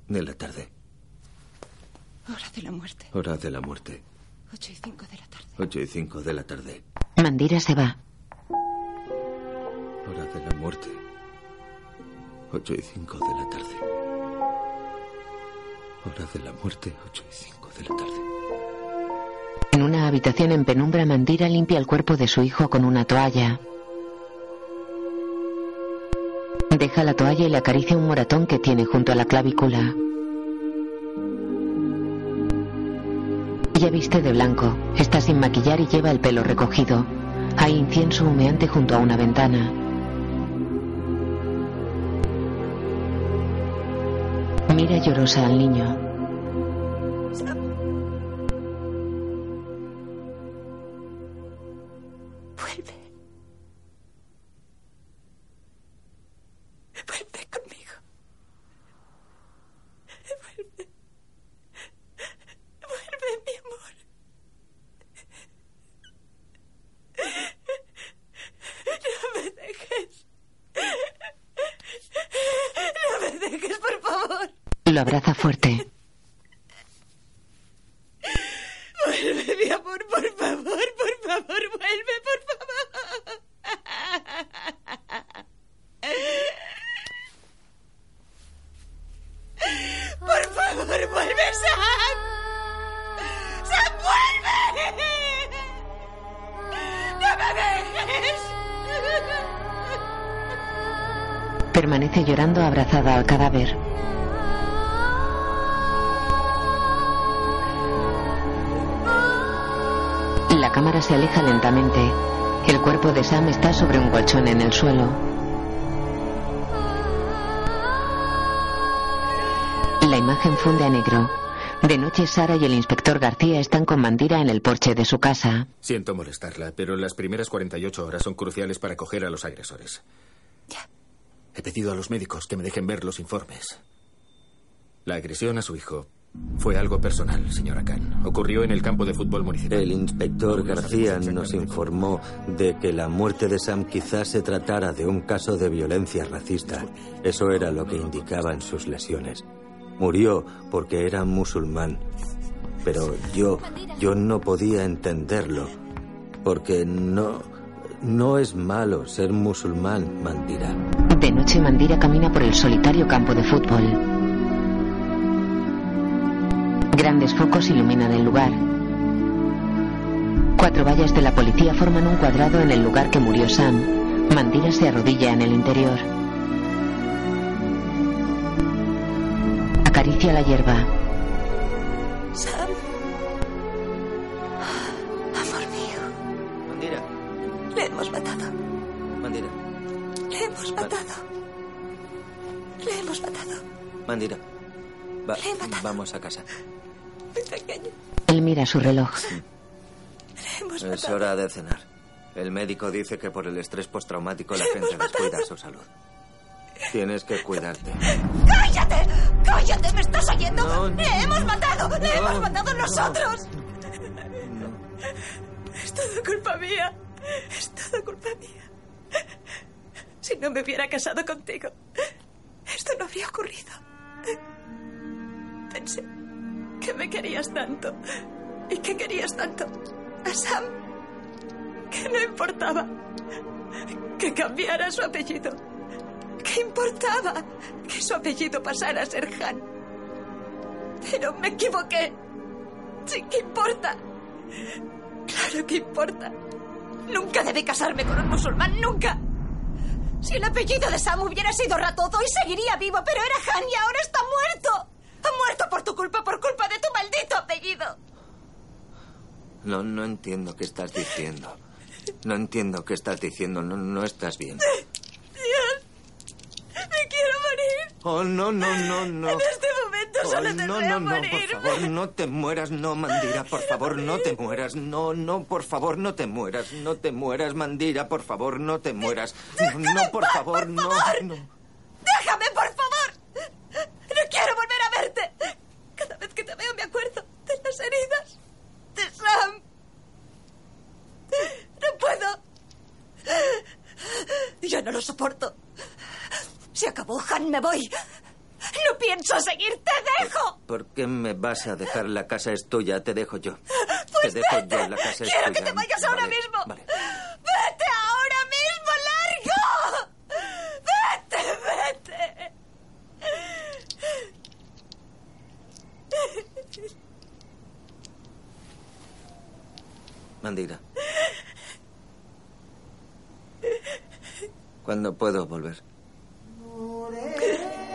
de la tarde. Hora de la muerte. Hora de la muerte. Ocho y cinco de la tarde. Ocho y cinco de la tarde. Mandira se va. Hora de la muerte. Ocho y cinco de la tarde. Hora de la muerte. Ocho y cinco de la tarde. En una habitación en penumbra, Mandira limpia el cuerpo de su hijo con una toalla. Deja la toalla y le acaricia un moratón que tiene junto a la clavícula. Ella viste de blanco, está sin maquillar y lleva el pelo recogido. Hay incienso humeante junto a una ventana. Mira llorosa al niño. Vuelve. Permanece llorando abrazada al cadáver. La cámara se aleja lentamente. El cuerpo de Sam está sobre un colchón en el suelo. La imagen funde a negro. De noche, Sara y el inspector García están con Mandira en el porche de su casa. Siento molestarla, pero las primeras 48 horas son cruciales para coger a los agresores. He pedido a los médicos que me dejen ver los informes. La agresión a su hijo fue algo personal, señora Khan. Ocurrió en el campo de fútbol municipal. El inspector García nos informó de que la muerte de Sam quizás se tratara de un caso de violencia racista. Eso era lo que indicaban sus lesiones. Murió porque era musulmán. Pero yo, yo no podía entenderlo. Porque no, no es malo ser musulmán, Mandira. De noche, Mandira camina por el solitario campo de fútbol. Grandes focos iluminan el lugar. Cuatro vallas de la policía forman un cuadrado en el lugar que murió Sam. Mandira se arrodilla en el interior. Acaricia la hierba. Sam. Mandira. Va- Le he matado. vamos a casa. Él mira su reloj. Es hora de cenar. El médico dice que por el estrés postraumático la gente descuida su salud. Tienes que cuidarte. ¡Cállate! ¡Cállate! ¿Me estás oyendo? ¡Le hemos matado! ¡Le hemos matado nosotros! Es todo culpa mía. Es todo culpa mía. Si no me hubiera casado contigo, esto no habría ocurrido. Pensé que me querías tanto y que querías tanto a Sam que no importaba que cambiara su apellido. ¿Qué importaba que su apellido pasara a ser Han? Pero me equivoqué. Sí que importa. Claro que importa. Nunca debí casarme con un musulmán, nunca. Si el apellido de Sam hubiera sido Ratoto, hoy seguiría vivo, pero era Han y ahora está muerto. Ha muerto por tu culpa, por culpa de tu maldito apellido. No, no entiendo qué estás diciendo. No entiendo qué estás diciendo. No, no estás bien. Me quiero morir. Oh, no, no, no, no. En este momento Oh, solo no, deseo no, no, morir. por favor, no te mueras, no, Mandira, por favor, no te mueras, no, no, por favor, no te mueras, no te mueras, Mandira, por favor, no te mueras, no, no, por favor, no, no. Déjame, por favor. No quiero volver a verte. Cada vez que te veo me acuerdo de las heridas de Sam. No puedo. Ya no lo soporto. Se acabó, Han, me voy. No pienso seguir, te dejo. ¿Por qué me vas a dejar? La casa es tuya, te dejo yo. Pues te dejo vete. yo, la casa es Quiero tuya. que te vayas ahora mismo. vale. Vete ahora mismo, largo. Vete, vete. Mandira. ¿Cuándo puedo volver?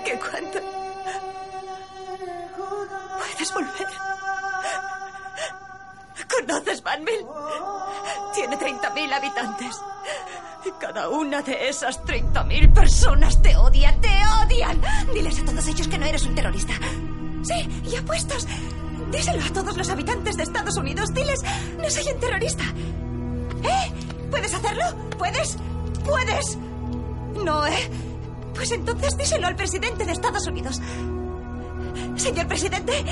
¿Qué cuánto? Puedes volver. ¿Conoces Vanville? Tiene 30.000 habitantes. Y cada una de esas 30.000 personas te odia, te odian. Diles a todos ellos que no eres un terrorista. Sí, y apuestas. Díselo a todos los habitantes de Estados Unidos. Diles, no soy un terrorista. ¿Eh? ¿Puedes hacerlo? ¿Puedes? ¿Puedes? No, ¿eh? Pues entonces díselo al presidente de Estados Unidos. Señor presidente,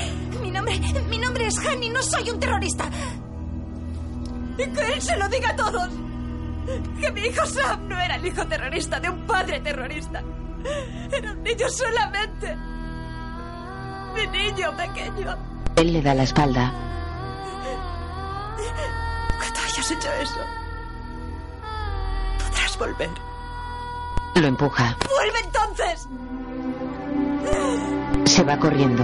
mi nombre, mi nombre es Han y no soy un terrorista. Y que él se lo diga a todos. Que mi hijo Sam no era el hijo terrorista de un padre terrorista. Era un niño solamente. Mi niño pequeño. Él le da la espalda. Cuando hayas hecho eso, podrás volver. Lo empuja. ¡Vuelve entonces! Se va corriendo.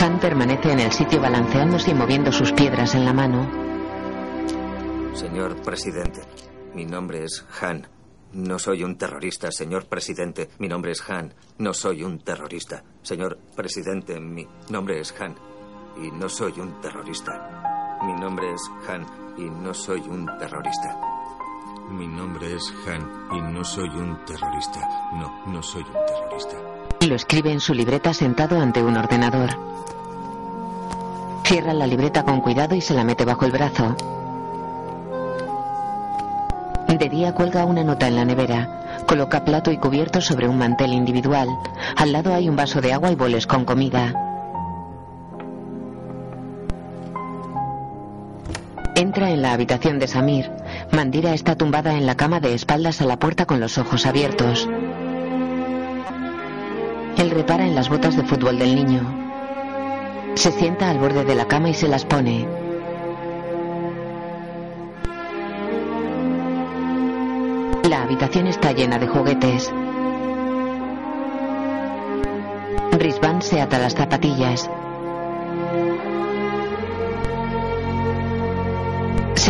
Han permanece en el sitio balanceándose y moviendo sus piedras en la mano. Señor presidente, mi nombre es Han. No soy un terrorista, señor presidente. Mi nombre es Han. No soy un terrorista. Señor presidente, mi nombre es Han. Y no soy un terrorista. Mi nombre es Han. Y no soy un terrorista. Mi nombre es Han. Y no soy un terrorista. No, no soy un terrorista. Lo escribe en su libreta sentado ante un ordenador. Cierra la libreta con cuidado y se la mete bajo el brazo. De día cuelga una nota en la nevera. Coloca plato y cubierto sobre un mantel individual. Al lado hay un vaso de agua y boles con comida. Entra en la habitación de Samir. Mandira está tumbada en la cama de espaldas a la puerta con los ojos abiertos. Él repara en las botas de fútbol del niño. Se sienta al borde de la cama y se las pone. La habitación está llena de juguetes. Risvan se ata las zapatillas.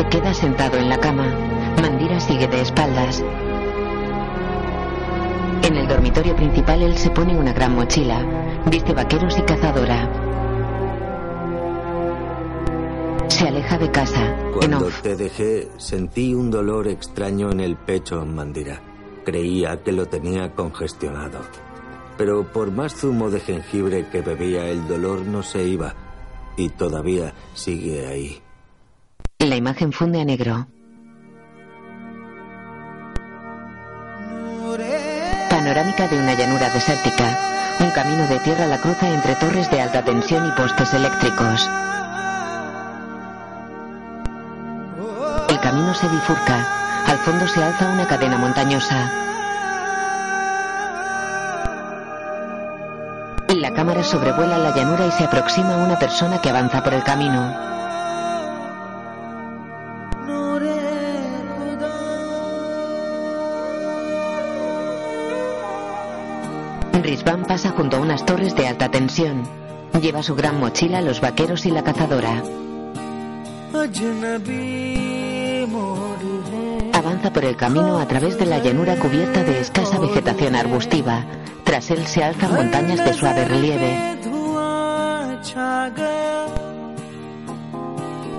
Se queda sentado en la cama. Mandira sigue de espaldas. En el dormitorio principal él se pone una gran mochila. Viste vaqueros y cazadora. Se aleja de casa. Cuando te dejé, sentí un dolor extraño en el pecho, Mandira. Creía que lo tenía congestionado. Pero por más zumo de jengibre que bebía, el dolor no se iba. Y todavía sigue ahí. La imagen funde a negro. Panorámica de una llanura desértica. Un camino de tierra la cruza entre torres de alta tensión y postes eléctricos. El camino se bifurca. Al fondo se alza una cadena montañosa. La cámara sobrevuela la llanura y se aproxima a una persona que avanza por el camino. Risvan pasa junto a unas torres de alta tensión. Lleva su gran mochila, los vaqueros y la cazadora. Avanza por el camino a través de la llanura cubierta de escasa vegetación arbustiva. Tras él se alzan montañas de suave relieve.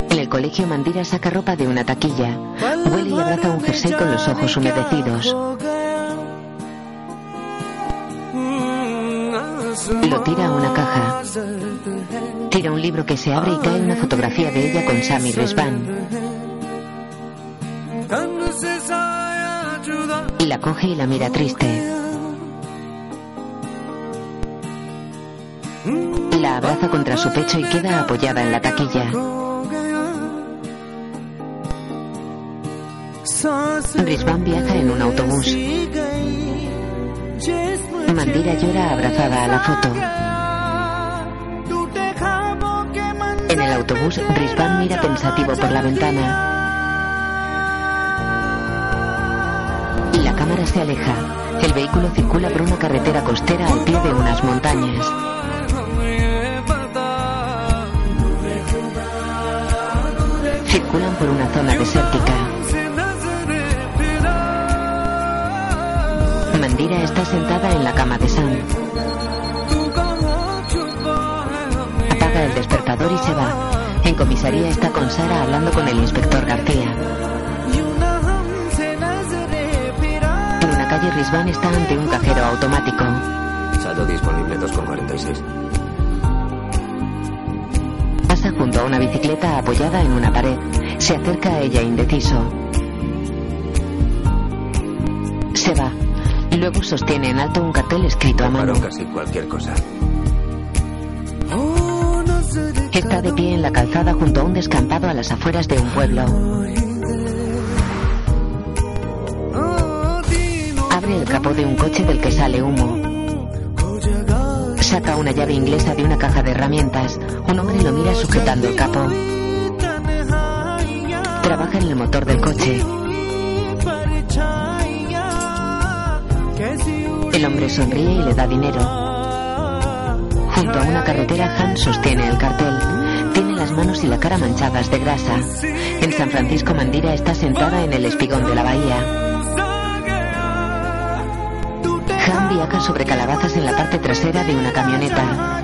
En el colegio Mandira saca ropa de una taquilla. Huele y abraza un jersey con los ojos humedecidos. Lo tira a una caja. Tira un libro que se abre y cae una fotografía de ella con Sammy Resban. La coge y la mira triste. La abraza contra su pecho y queda apoyada en la taquilla. Risvan viaja en un autobús. Mandira llora abrazada a la foto. En el autobús, Risvan mira pensativo por la ventana. La cámara se aleja. El vehículo circula por una carretera costera al pie de unas montañas. Circulan por una zona desértica. Mandira está sentada en la cama de Sam. Apaga el despertador y se va. En comisaría está con Sara hablando con el inspector García. En una calle Risvan está ante un cajero automático. Saldo disponible 2,46. Pasa junto a una bicicleta apoyada en una pared. Se acerca a ella indeciso. Se va. Luego sostiene en alto un cartel escrito a mano. Paro casi cualquier cosa. Está de pie en la calzada junto a un descampado a las afueras de un pueblo. Abre el capó de un coche del que sale humo. Saca una llave inglesa de una caja de herramientas. Un hombre lo mira sujetando el capó. Trabaja en el motor del coche. El hombre sonríe y le da dinero. Junto a una carretera, Han sostiene el cartel. Tiene las manos y la cara manchadas de grasa. En San Francisco, Mandira está sentada en el espigón de la bahía. Han viaja sobre calabazas en la parte trasera de una camioneta.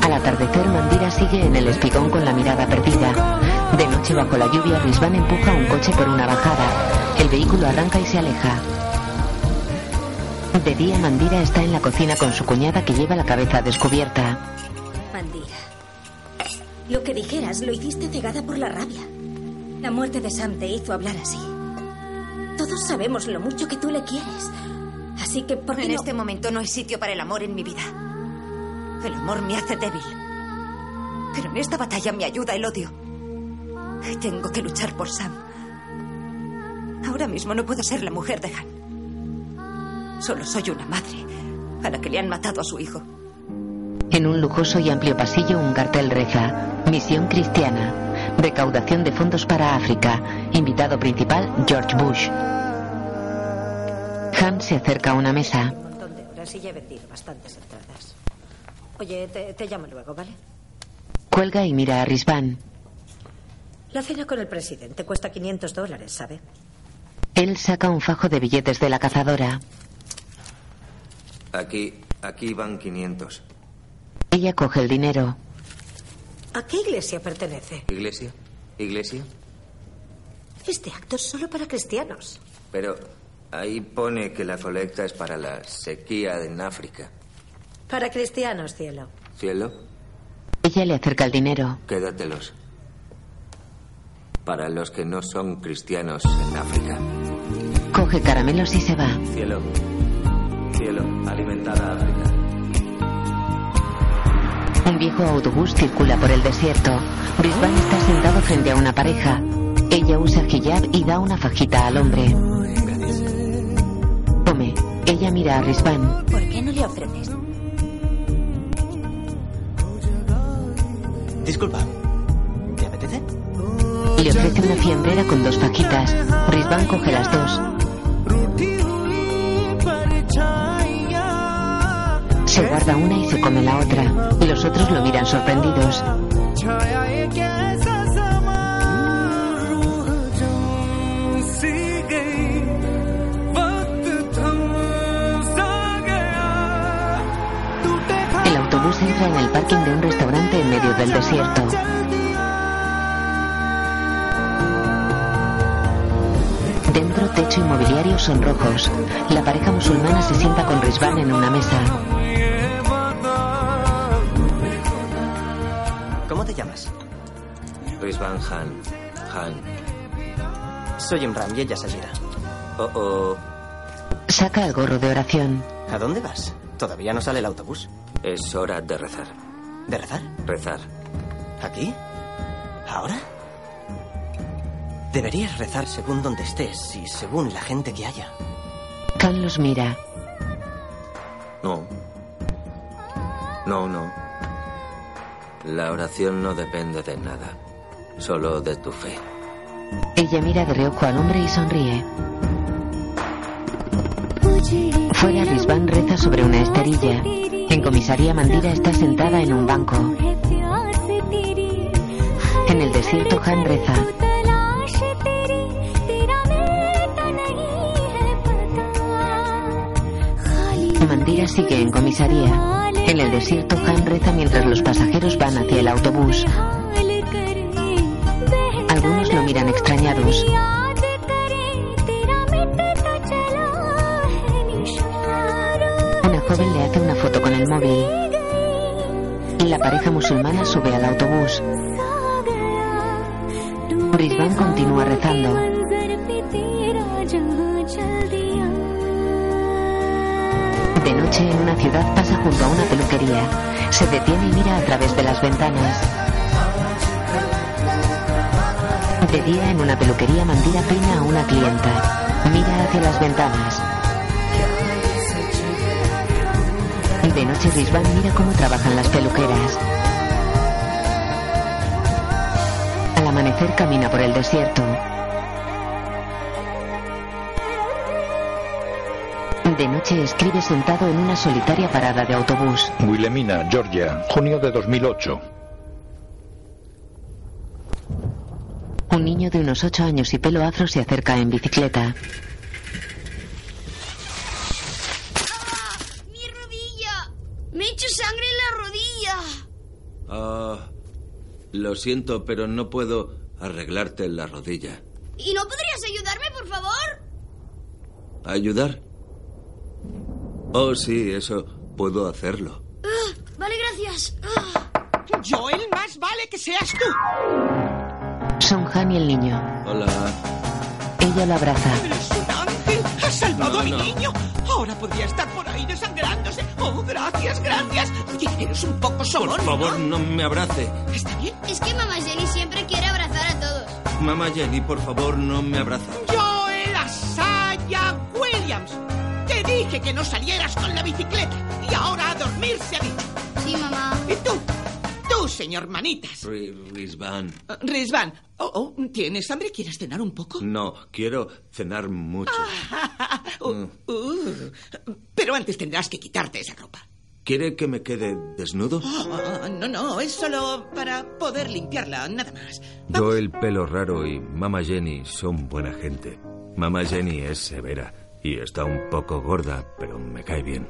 Al atardecer, Mandira sigue en el espigón con la mirada perdida. De noche, bajo la lluvia, Risvan empuja un coche por una bajada. El vehículo arranca y se aleja. De día, Mandira está en la cocina con su cuñada que lleva la cabeza descubierta. Mandira. Lo que dijeras lo hiciste cegada por la rabia. La muerte de Sam te hizo hablar así. Todos sabemos lo mucho que tú le quieres. Así que, ¿por qué En no- este momento no hay sitio para el amor en mi vida. El amor me hace débil. Pero en esta batalla me ayuda el odio. Tengo que luchar por Sam. Ahora mismo no puedo ser la mujer de Han. Solo soy una madre a la que le han matado a su hijo. En un lujoso y amplio pasillo, un cartel reza: Misión Cristiana. Recaudación de fondos para África. Invitado principal, George Bush. Han se acerca a una mesa. Un montón de horas y ya he vendido bastantes entradas. Oye, te, te llamo luego, ¿vale? Cuelga y mira a Risvan. La cena con el presidente cuesta 500 dólares, ¿sabe? Él saca un fajo de billetes de la cazadora. Aquí, aquí van 500. Ella coge el dinero. ¿A qué iglesia pertenece? ¿Iglesia? ¿Iglesia? Este acto es solo para cristianos. Pero ahí pone que la colecta es para la sequía en África. Para cristianos, cielo. ¿Cielo? Ella le acerca el dinero. Quédatelos. Para los que no son cristianos en África. Coge caramelos y se va. Cielo. Cielo, alimentar a África. Un viejo autobús circula por el desierto. Brisbane está sentado frente a una pareja. Ella usa hijab y da una fajita al hombre. Come. Ella mira a Risvan. ¿Por qué no le ofreces? Disculpa. Le ofrece una fiambrera con dos fajitas. Risvan coge las dos. Se guarda una y se come la otra. Los otros lo miran sorprendidos. El autobús entra en el parking de un restaurante en medio del desierto. Dentro, techo y mobiliario son rojos. La pareja musulmana se sienta con Rizvan en una mesa. ¿Cómo te llamas? Rizvan Han. Han. Soy Imran y ella Sajira. Oh, oh. Saca el gorro de oración. ¿A dónde vas? Todavía no sale el autobús. Es hora de rezar. ¿De rezar? Rezar. ¿Aquí? ¿Ahora? Deberías rezar según donde estés y según la gente que haya. Khan los mira. No. No, no. La oración no depende de nada. Solo de tu fe. Ella mira de reojo al hombre y sonríe. Fuera, Rizvan reza sobre una esterilla. En comisaría, Mandira está sentada en un banco. En el desierto, Han reza. Mandira sigue en comisaría. En el desierto, Han reza mientras los pasajeros van hacia el autobús. Algunos lo miran extrañados. Una joven le hace una foto con el móvil. La pareja musulmana sube al autobús. Rizvan continúa rezando. De noche en una ciudad pasa junto a una peluquería. Se detiene y mira a través de las ventanas. De día en una peluquería Mandira peina a una clienta. Mira hacia las ventanas. De noche Rizvan mira cómo trabajan las peluqueras. Al amanecer camina por el desierto. De noche escribe sentado en una solitaria parada de autobús. Wilhelmina, Georgia, junio de 2008. Un niño de unos ocho años y pelo afro se acerca en bicicleta. Me he hecho sangre en la rodilla. Ah, lo siento, pero no puedo arreglarte la rodilla. ¿Y no podrías ayudarme, por favor? ¿Ayudar? Oh, sí, eso puedo hacerlo. Ah, vale, gracias. Ah. Joel, más vale que seas tú. Son Han y el niño. Hola. Ella lo abraza. ¡Eres un ángel! ¡Has salvado No, a mi no. niño! Ahora podría estar por ahí desangrándose. ¡Oh, gracias, gracias! Oye, eres un poco somón, Por favor, no me abrace. ¿Está bien? Es que mamá Jenny siempre quiere abrazar a todos. Mamá Jenny, por favor, no me abraza. Joel dije que no salieras con la bicicleta. Y ahora a dormir se ha dicho. Sí, mamá. ¿Y tú? Tú, señor Manitas. Ri- Rizvan. Uh, Rizvan. Oh, oh, ¿tienes hambre? ¿Quieres cenar un poco? No, quiero cenar mucho. Uh, uh, pero antes tendrás que quitarte esa ropa. ¿Quiere que me quede desnudo? Ah, no, no, es solo para poder limpiarla, nada más. Yo el pelo raro y Mamá Jenny son buena gente. Mamá Jenny es severa y está un poco gorda, pero me cae bien.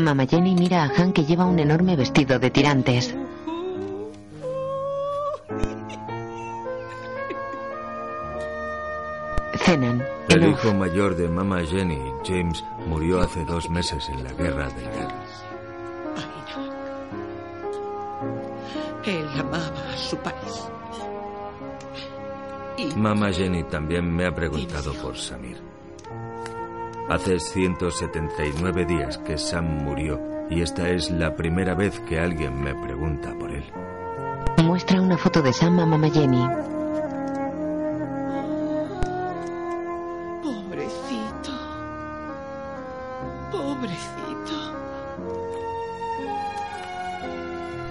Mama Jenny mira a Han que lleva un enorme vestido de tirantes. Cenan. El hijo mayor de Mamá Jenny, James, murió hace dos meses en la guerra de Irak. Él amaba a su país. Y Mamá Jenny también me ha preguntado por Samir. Hace 179 días que Sam murió y esta es la primera vez que alguien me pregunta por él. Muestra una foto de Sam a Mama Jenny. Pobrecito. Pobrecito.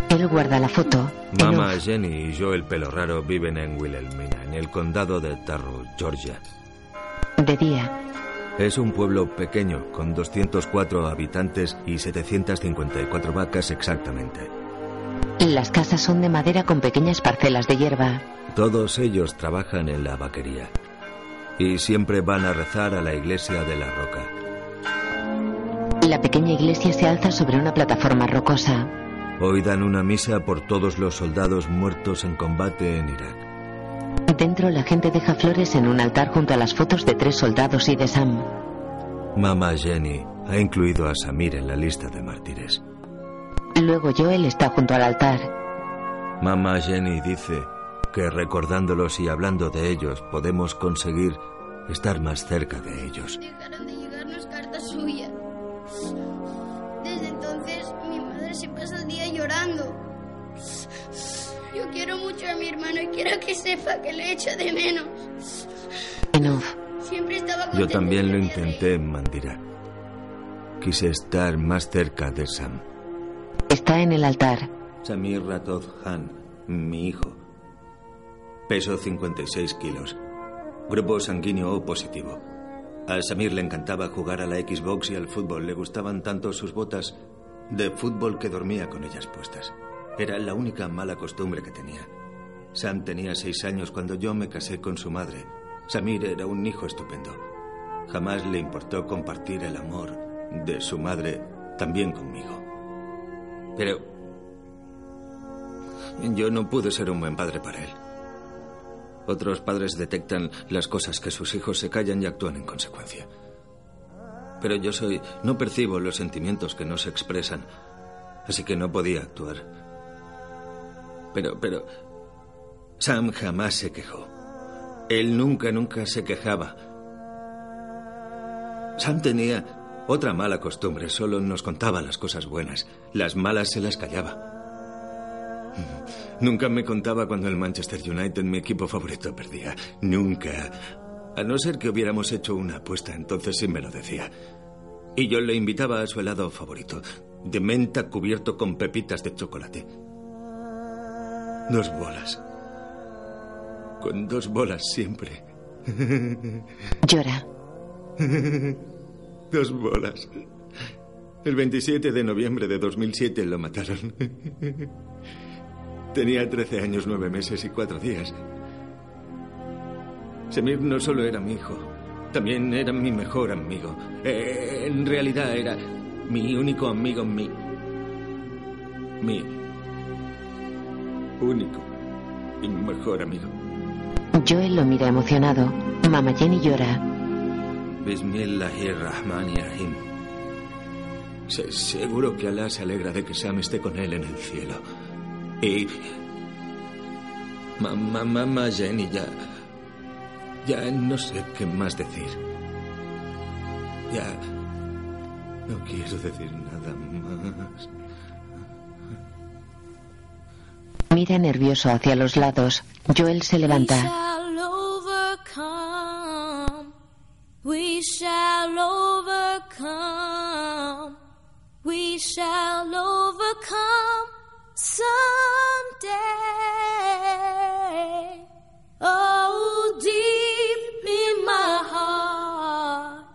Él guarda la foto. En Mamá off, Jenny y yo, el pelo raro, viven en Wilhelmina, en el condado de Tarru, Georgia. de día. Es un pueblo pequeño, con 204 habitantes y 754 vacas exactamente. Las casas son de madera con pequeñas parcelas de hierba. Todos ellos trabajan en la vaquería. Y siempre van a rezar a la iglesia de la roca. La pequeña iglesia se alza sobre una plataforma rocosa. Hoy dan una misa por todos los soldados muertos en combate en Irak. Dentro la gente deja flores en un altar junto a las fotos de tres soldados y de Sam. Mamá Jenny ha incluido a Samir en la lista de mártires. Luego Joel está junto al altar. Mamá Jenny dice que recordándolos y hablando de ellos podemos conseguir estar más cerca de ellos. Dejaron de llegarnos cartas suyas. Desde entonces mi madre se pasa el día llorando. Yo quiero mucho a mi hermano y quiero que sepa que le echo de menos. Enough. Siempre estaba Yo también lo intenté, Mandira. Quise estar más cerca de Sam. Está en el altar. Samir Ratov Han, mi hijo. Peso 56 kilos. Grupo sanguíneo O positivo. A Samir le encantaba jugar a la Xbox y al fútbol. Le gustaban tanto sus botas de fútbol que dormía con ellas puestas. Era la única mala costumbre que tenía. Sam tenía seis años cuando yo me casé con su madre. Samir era un hijo estupendo. Jamás le importó compartir el amor de su madre también conmigo. Pero yo no pude ser un buen padre para él. Otros padres detectan las cosas que sus hijos se callan y actúan en consecuencia. Pero yo soy... no percibo los sentimientos que no se expresan, así que no podía actuar. Pero, pero... Sam jamás se quejó. Él nunca, nunca se quejaba. Sam tenía otra mala costumbre, solo nos contaba las cosas buenas. Las malas se las callaba. Nunca me contaba cuando el Manchester United, mi equipo favorito, perdía. Nunca. A no ser que hubiéramos hecho una apuesta, entonces sí me lo decía. Y yo le invitaba a su helado favorito, de menta cubierto con pepitas de chocolate. Dos bolas. Con dos bolas siempre. Llora. Dos bolas. El 27 de noviembre de 2007 lo mataron. Tenía 13 años, 9 meses y 4 días. Semir no solo era mi hijo, también era mi mejor amigo. Eh, en realidad era mi único amigo, mi. Mi. Único y mejor amigo. Joel lo mira emocionado. Mama Jenny llora. Bismillahirrahmanirrahim. Se- Seguro que Alá se alegra de que Sam esté con él en el cielo. Y. Mamá, mamá, Jenny, ya. Ya no sé qué más decir. Ya. No quiero decir nada más. Mira nervioso hacia los lados. Joel se levanta. We shall overcome. We shall overcome someday. Oh, deep in my heart,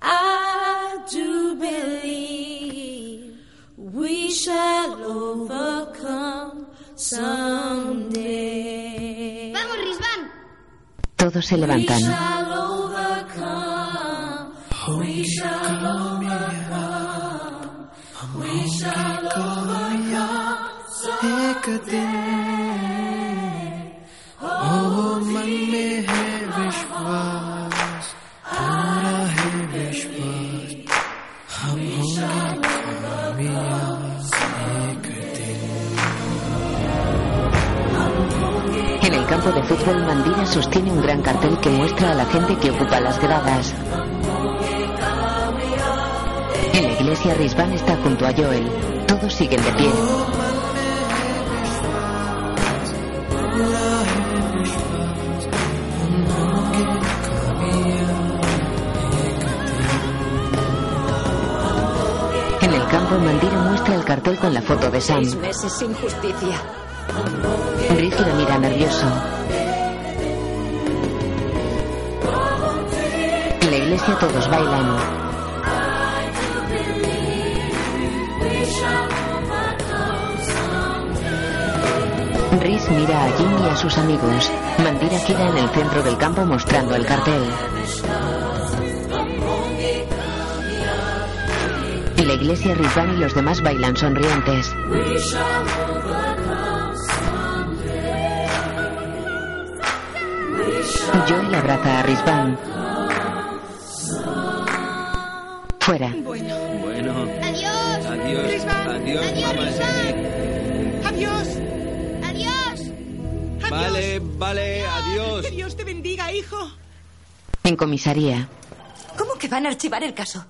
I do believe we shall overcome someday. ¡Vamos, Risvan! Todos se levantan. We shall overcome. We shall overcome. We shall overcome. एक दिन ओ मन में है विश्वास El campo de fútbol, Mandira sostiene un gran cartel que muestra a la gente que ocupa las gradas. En la iglesia, Risvan está junto a Joel. Todos siguen de pie. En el campo, Mandira muestra el cartel con la foto de Sam. Riz lo mira nervioso. En la iglesia todos bailan. Rhys mira a Jim y a sus amigos. Mandira gira en el centro del campo mostrando el cartel. En la iglesia Rizvan y los demás bailan sonrientes. Joel abraza a Rizvan. Fuera. Bueno. Bueno. Adiós. Adiós. Rizvan. Adiós, Adiós, mamá Rizvan. Adiós. Adiós. Vale, vale, adiós. Que Dios te bendiga, hijo. En comisaría. ¿Cómo que van a archivar el caso?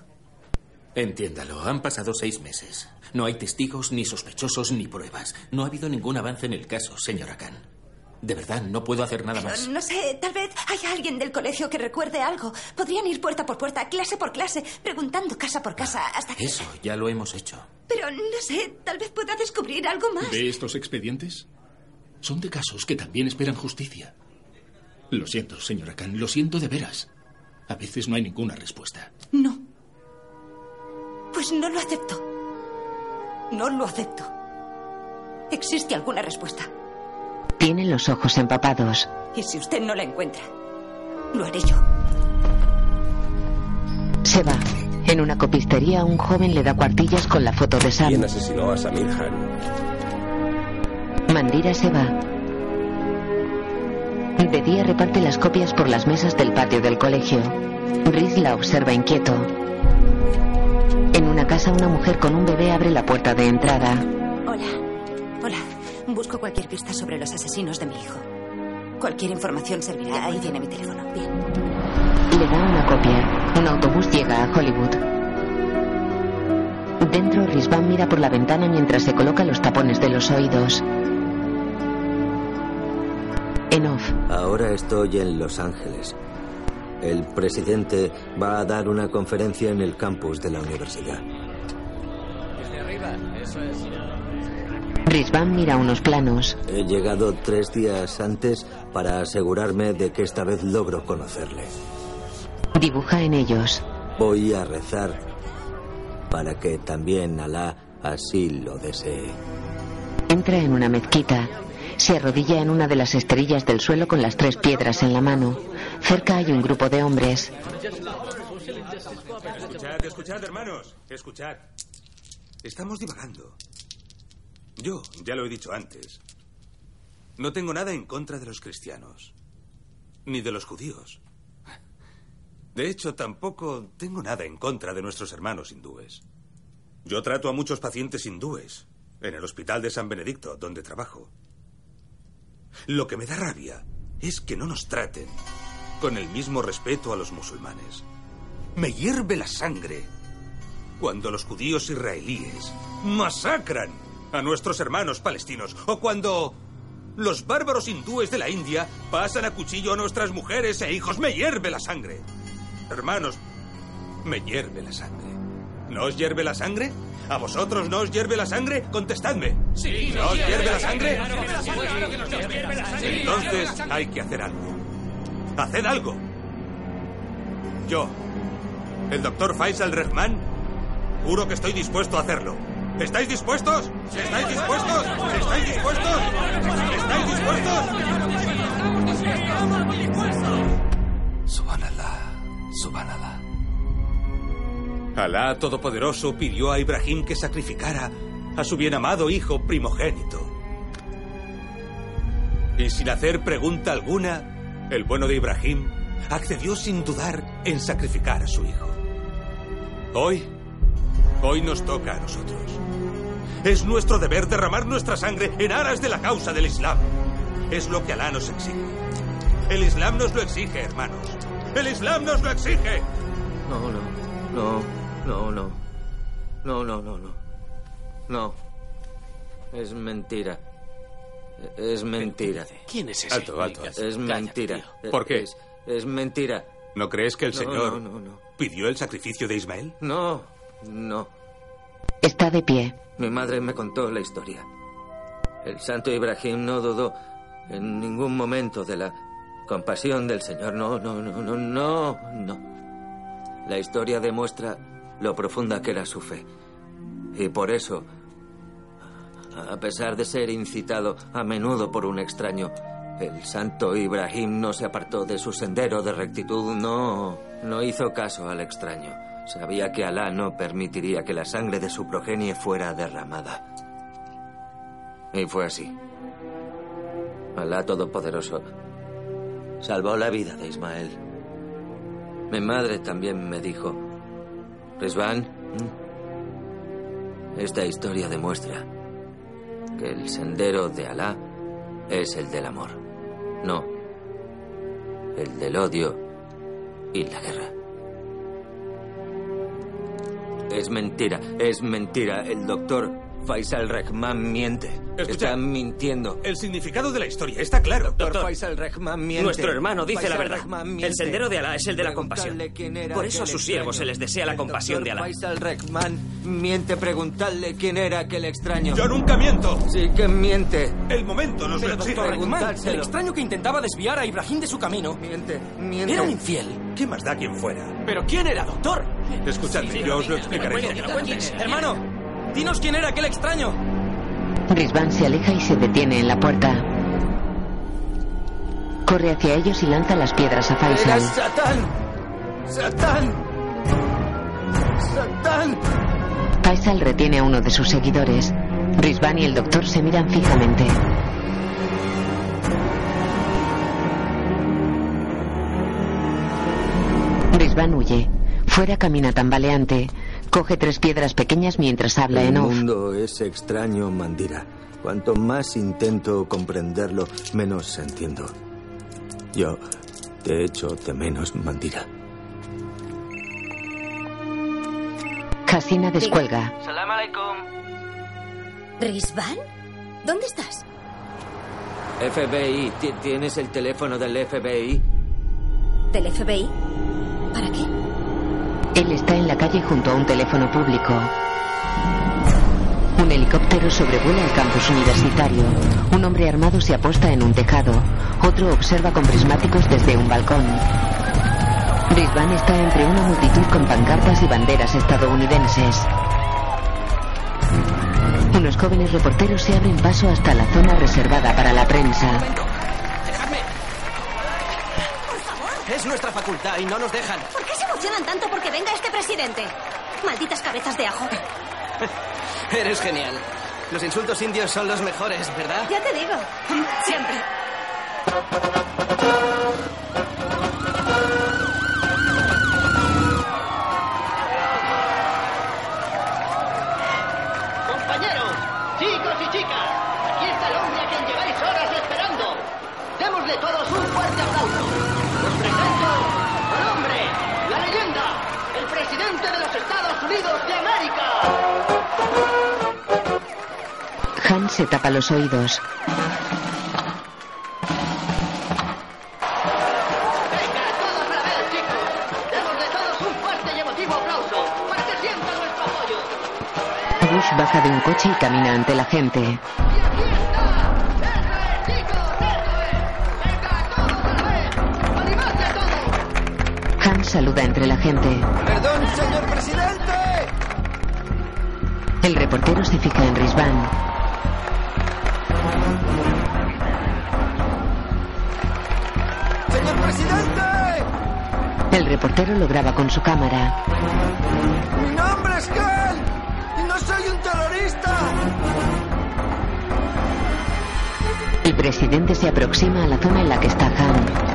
Entiéndalo, han pasado seis meses. No hay testigos, ni sospechosos, ni pruebas. No ha habido ningún avance en el caso, señora Khan. De verdad, no puedo hacer nada Pero más. no sé, tal vez haya alguien del colegio que recuerde algo. Podrían ir puerta por puerta, clase por clase, preguntando casa por casa hasta que... Eso, ya lo hemos hecho. Pero no sé, tal vez pueda descubrir algo más. ¿Ve estos expedientes? Son de casos que también esperan justicia. Lo siento, señora Khan, lo siento de veras. A veces no hay ninguna respuesta. No. Pues no lo acepto. No lo acepto. ¿Existe alguna respuesta? Tienen los ojos empapados. Y si usted no la encuentra, lo haré yo. Se va. En una copistería, un joven le da cuartillas con la foto de Sam. ¿Quién asesinó a Samir Khan? Mandira se va. De día reparte las copias por las mesas del patio del colegio. Rhys la observa inquieto. En una casa, una mujer con un bebé abre la puerta de entrada. Hola. Hola. Busco cualquier pista sobre los asesinos de mi hijo. Cualquier información servirá. Ahí tiene mi teléfono. Bien. Le da una copia. Un autobús llega a Hollywood. Dentro, Risvan mira por la ventana mientras se coloca los tapones de los oídos. En off, Ahora estoy en Los Ángeles. El presidente va a dar una conferencia en el campus de la universidad. Desde arriba, eso es. Risvan mira unos planos. He llegado tres días antes para asegurarme de que esta vez logro conocerle. Dibuja en ellos. Voy a rezar para que también Alá así lo desee. Entra en una mezquita. Se arrodilla en una de las esterillas del suelo con las tres piedras en la mano. Cerca hay un grupo de hombres. Escuchad, escuchad, hermanos. Escuchad. Estamos divagando. Yo, ya lo he dicho antes, no tengo nada en contra de los cristianos, ni de los judíos. De hecho, tampoco tengo nada en contra de nuestros hermanos hindúes. Yo trato a muchos pacientes hindúes en el hospital de San Benedicto, donde trabajo. Lo que me da rabia es que no nos traten con el mismo respeto a los musulmanes. Me hierve la sangre cuando los judíos israelíes masacran a nuestros hermanos palestinos o cuando los bárbaros hindúes de la India pasan a cuchillo a nuestras mujeres e hijos. Me hierve la sangre. Hermanos, me hierve la sangre. ¿No os hierve la sangre? ¿A vosotros no os hierve la sangre? Contestadme. Sí, ¿No os hierve la sangre? Entonces hay que hacer algo. ¡Haced algo! Yo, el doctor Faisal Rehman, juro que estoy dispuesto a hacerlo. ¿Estáis dispuestos? ¿Estáis dispuestos? ¿Estáis dispuestos? ¿Estáis dispuestos? Subhanallah, subhanallah. Alá Todopoderoso pidió a Ibrahim que sacrificara a su bienamado hijo primogénito. Y sin hacer pregunta alguna, el bueno de Ibrahim accedió sin dudar en sacrificar a su hijo. Hoy, hoy nos toca a nosotros. Es nuestro deber derramar nuestra sangre en aras de la causa del Islam. Es lo que Alá nos exige. El Islam nos lo exige, hermanos. El Islam nos lo exige. No, no, no, no, no. No, no, no, no. No. Es mentira. Es mentira. ¿Quién es ese? Alto, alto. Es mentira. ¿Por qué? Es, es mentira. ¿No crees que el No, Señor no, no, no. pidió el sacrificio de Ismael? No, no. Está de pie. Mi madre me contó la historia. El santo Ibrahim no dudó en ningún momento de la compasión del Señor. No, no, no, no, no, no. La historia demuestra lo profunda que era su fe. Y por eso, a pesar de ser incitado a menudo por un extraño, el santo Ibrahim no se apartó de su sendero de rectitud, no, no hizo caso al extraño. Sabía que Alá no permitiría que la sangre de su progenie fuera derramada. Y fue así. Alá Todopoderoso salvó la vida de Ismael. Mi madre también me dijo, Rizvan, esta historia demuestra que el sendero de Alá es el del amor, no el del odio y la guerra. Es mentira, es mentira. El doctor Faisal Rehman miente. Está mintiendo. El significado de la historia está claro. Doctor, Faisal Rehman miente. Nuestro hermano dice Faisal la verdad. El sendero de Alá es el de la compasión. Por eso a sus siervos se les desea la El compasión de doctor Alá. Faisal Rehman miente. Preguntadle quién era aquel extraño. Yo nunca miento. Sí que miente. El momento nos lo exige. El extraño que intentaba desviar a Ibrahim de su camino. Miente, miente. Era un infiel. ¿Qué más da quien fuera? ¿Pero quién era, doctor? Escuchadme, yo os lo explicaré. Hermano, dinos quién era aquel extraño. Rizvan se aleja y se detiene en la puerta. Corre hacia ellos y lanza las piedras a Era Faisal. Satán. Satán. Satán. Faisal retiene a uno de sus seguidores. Rizvan y el doctor se miran fijamente. Rizvan huye. Fuera camina tambaleante. Coge tres piedras pequeñas mientras habla El en off. mundo es extraño, Mandira. Cuanto más intento comprenderlo, menos entiendo. Yo te echo de menos, Mandira. Hasina descuelga. Salam alaikum. ¿Rizvan? ¿Dónde estás? FBI, ¿ti- ¿tienes el teléfono del FBI? ¿Del FBI? ¿Para qué? Él está en la calle junto a un teléfono público. Un helicóptero sobrevuela el campus universitario. Un hombre armado se aposta en un tejado. Otro observa con prismáticos desde un balcón. Brisbane está entre una multitud con pancartas y banderas estadounidenses. Unos jóvenes reporteros se abren paso hasta la zona reservada para la prensa. Es nuestra facultad y no nos dejan. ¿Por qué emocionan tanto porque venga este presidente? Malditas cabezas de ajo. Eres genial. Los insultos indios son los mejores, ¿verdad? Ya te digo. Siempre. Unidos de América. Han se tapa los oídos. Démosle todos un fuerte y emotivo aplauso para que sientan nuestro apoyo. Bush baja de un coche y camina ante la gente. Han saluda entre la gente. Perdón, señor presidente. El reportero se fija en Risvan. Señor presidente. El reportero lo graba con su cámara. Mi nombre es Ken. Y no soy un terrorista. El presidente se aproxima a la zona en la que está Han.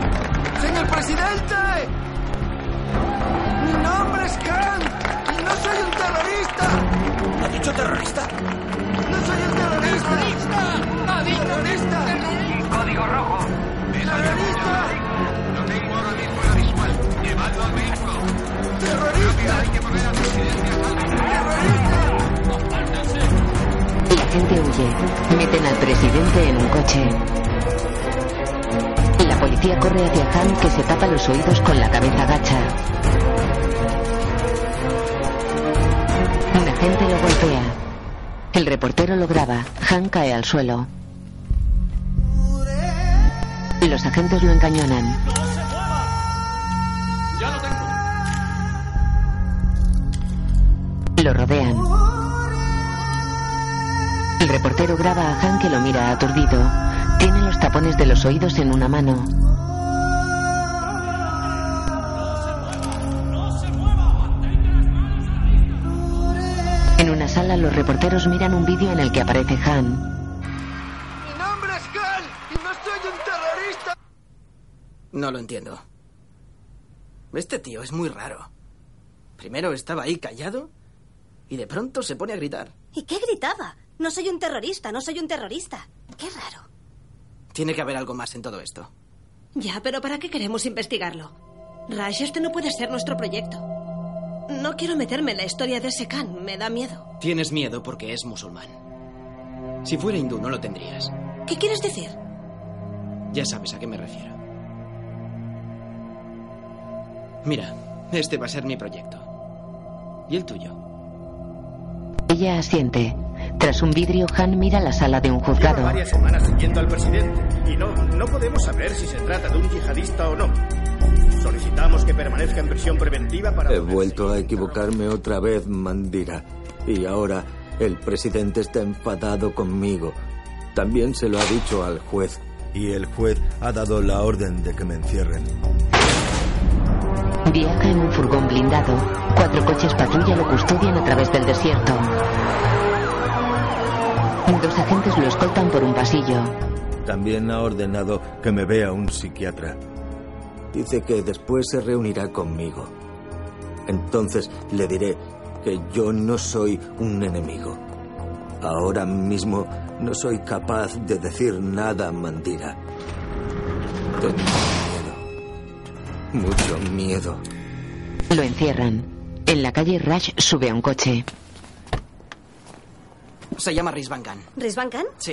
Dicho terrorista? No soy un terrorista. ¡Terrorista! ¡Ha dicho terrorista! Código rojo. ¡Terrorista! Lo tengo ahora mismo en la visual. Llevadlo al vehículo. ¡Terrorista! Hay que poner al presidente a salvo. La gente huye. Meten al presidente en un coche. La policía corre hacia Han que se tapa los oídos con la cabeza gacha. Un agente lo golpea. El reportero lo graba. Han cae al suelo. Los agentes lo encañonan. ¡Ya tengo! Lo rodean. El reportero graba a Han que lo mira aturdido. Tiene los tapones de los oídos en una mano. Los reporteros miran un vídeo en el que aparece Han. Mi nombre es Hal y no soy un terrorista. No lo entiendo. Este tío es muy raro. Primero estaba ahí callado y de pronto se pone a gritar. ¿Y qué gritaba? No soy un terrorista, no soy un terrorista. Qué raro. Tiene que haber algo más en todo esto. Ya, pero ¿para qué queremos investigarlo? Raj, este no puede ser nuestro proyecto. No quiero meterme en la historia de ese Khan, me da miedo. Tienes miedo porque es musulmán. Si fuera hindú no lo tendrías. ¿Qué quieres decir? Ya sabes a qué me refiero. Mira, este va a ser mi proyecto. ¿Y el tuyo? Ella asiente. Tras un vidrio, Han mira la sala de un juzgado. Lleva varias semanas siguiendo al presidente y no, no podemos saber si se trata de un yihadista o no. Solicitamos que permanezca en prisión preventiva para... He vuelto a equivocarme otra vez, Mandira. Y ahora el presidente está enfadado conmigo. También se lo ha dicho al juez. Y el juez ha dado la orden de que me encierren. Viaja en un furgón blindado. Cuatro coches patrulla lo custodian a través del desierto. Dos agentes lo escoltan por un pasillo. También ha ordenado que me vea un psiquiatra. Dice que después se reunirá conmigo. Entonces le diré que yo no soy un enemigo. Ahora mismo no soy capaz de decir nada, Mandira. Tengo miedo. Mucho miedo. Lo encierran. En la calle, Rash sube a un coche. Se llama. ¿Rizvan Khan? Sí.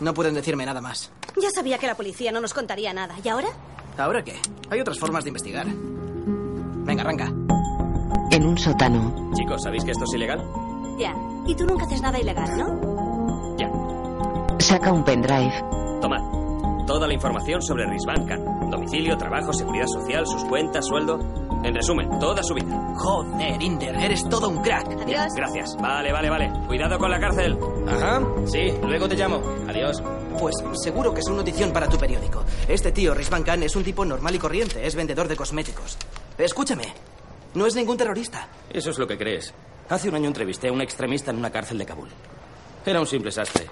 No pueden decirme nada más. Ya sabía que la policía no nos contaría nada. ¿Y ahora? ¿Ahora qué? Hay otras formas de investigar. Venga, arranca. En un sótano. Chicos, ¿sabéis que esto es ilegal? Ya. Y tú nunca haces nada ilegal, ¿no? Ya. Saca un pendrive. Tomad. Toda la información sobre Rizvan Khan. Domicilio, trabajo, seguridad social, sus cuentas, sueldo. En resumen, toda su vida. Joder, Inder, eres todo un crack. Adiós. Gracias. Vale, vale, vale. Cuidado con la cárcel. Ajá. Sí, luego te llamo. Adiós. Pues seguro que es una notición para tu periódico. Este tío, Rizvan Khan, es un tipo normal y corriente. Es vendedor de cosméticos. Escúchame. No es ningún terrorista. Eso es lo que crees. Hace un año entrevisté a un extremista en una cárcel de Kabul. Era un simple sastre.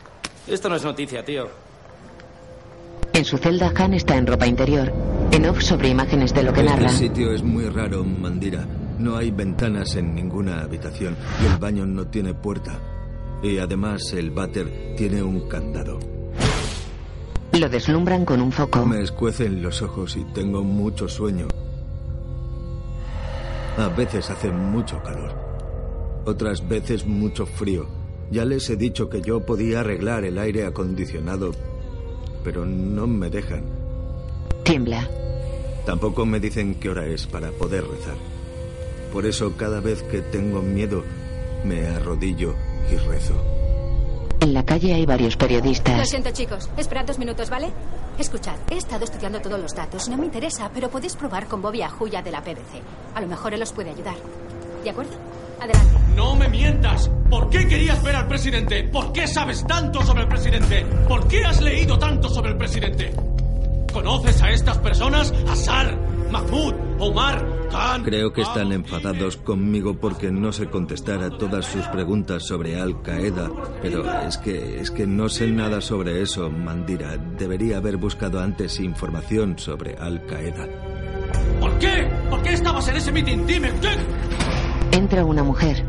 Esto no es noticia, tío. En su celda, Han está en ropa interior. En off sobre imágenes de lo que narra. Este sitio es muy raro, Mandira. No hay ventanas en ninguna habitación y el baño no tiene puerta. Y además el váter tiene un candado. Lo deslumbran con un foco. Me escuecen los ojos y tengo mucho sueño. A veces hace mucho calor. Otras veces mucho frío. Ya les he dicho que yo podía arreglar el aire acondicionado, pero no me dejan. Tiembla. Tampoco me dicen qué hora es para poder rezar. Por eso cada vez que tengo miedo, me arrodillo y rezo. En la calle hay varios Lo periodistas. siento, chicos. Esperad dos minutos, ¿vale? Escuchad, he estado estudiando todos los datos. No me interesa, pero podéis probar con Bobby Ajuya de la PDC. A lo mejor él os puede ayudar. ¿De acuerdo? Adelante. ¡No me mientas! ¿Por qué querías ver al presidente? ¿Por qué sabes tanto sobre el presidente? ¿Por qué has leído tanto sobre el presidente? ¿Conoces a estas personas? Azar, Mahmoud, Omar, Khan. Creo que están enfadados conmigo porque no sé contestar a todas sus preguntas sobre Al Qaeda, pero es que es que no sé nada sobre eso, Mandira. Debería haber buscado antes información sobre Al Qaeda. ¿Por qué? ¿Por qué estabas en ese mitin? Dime, ¿qué? Entra una mujer.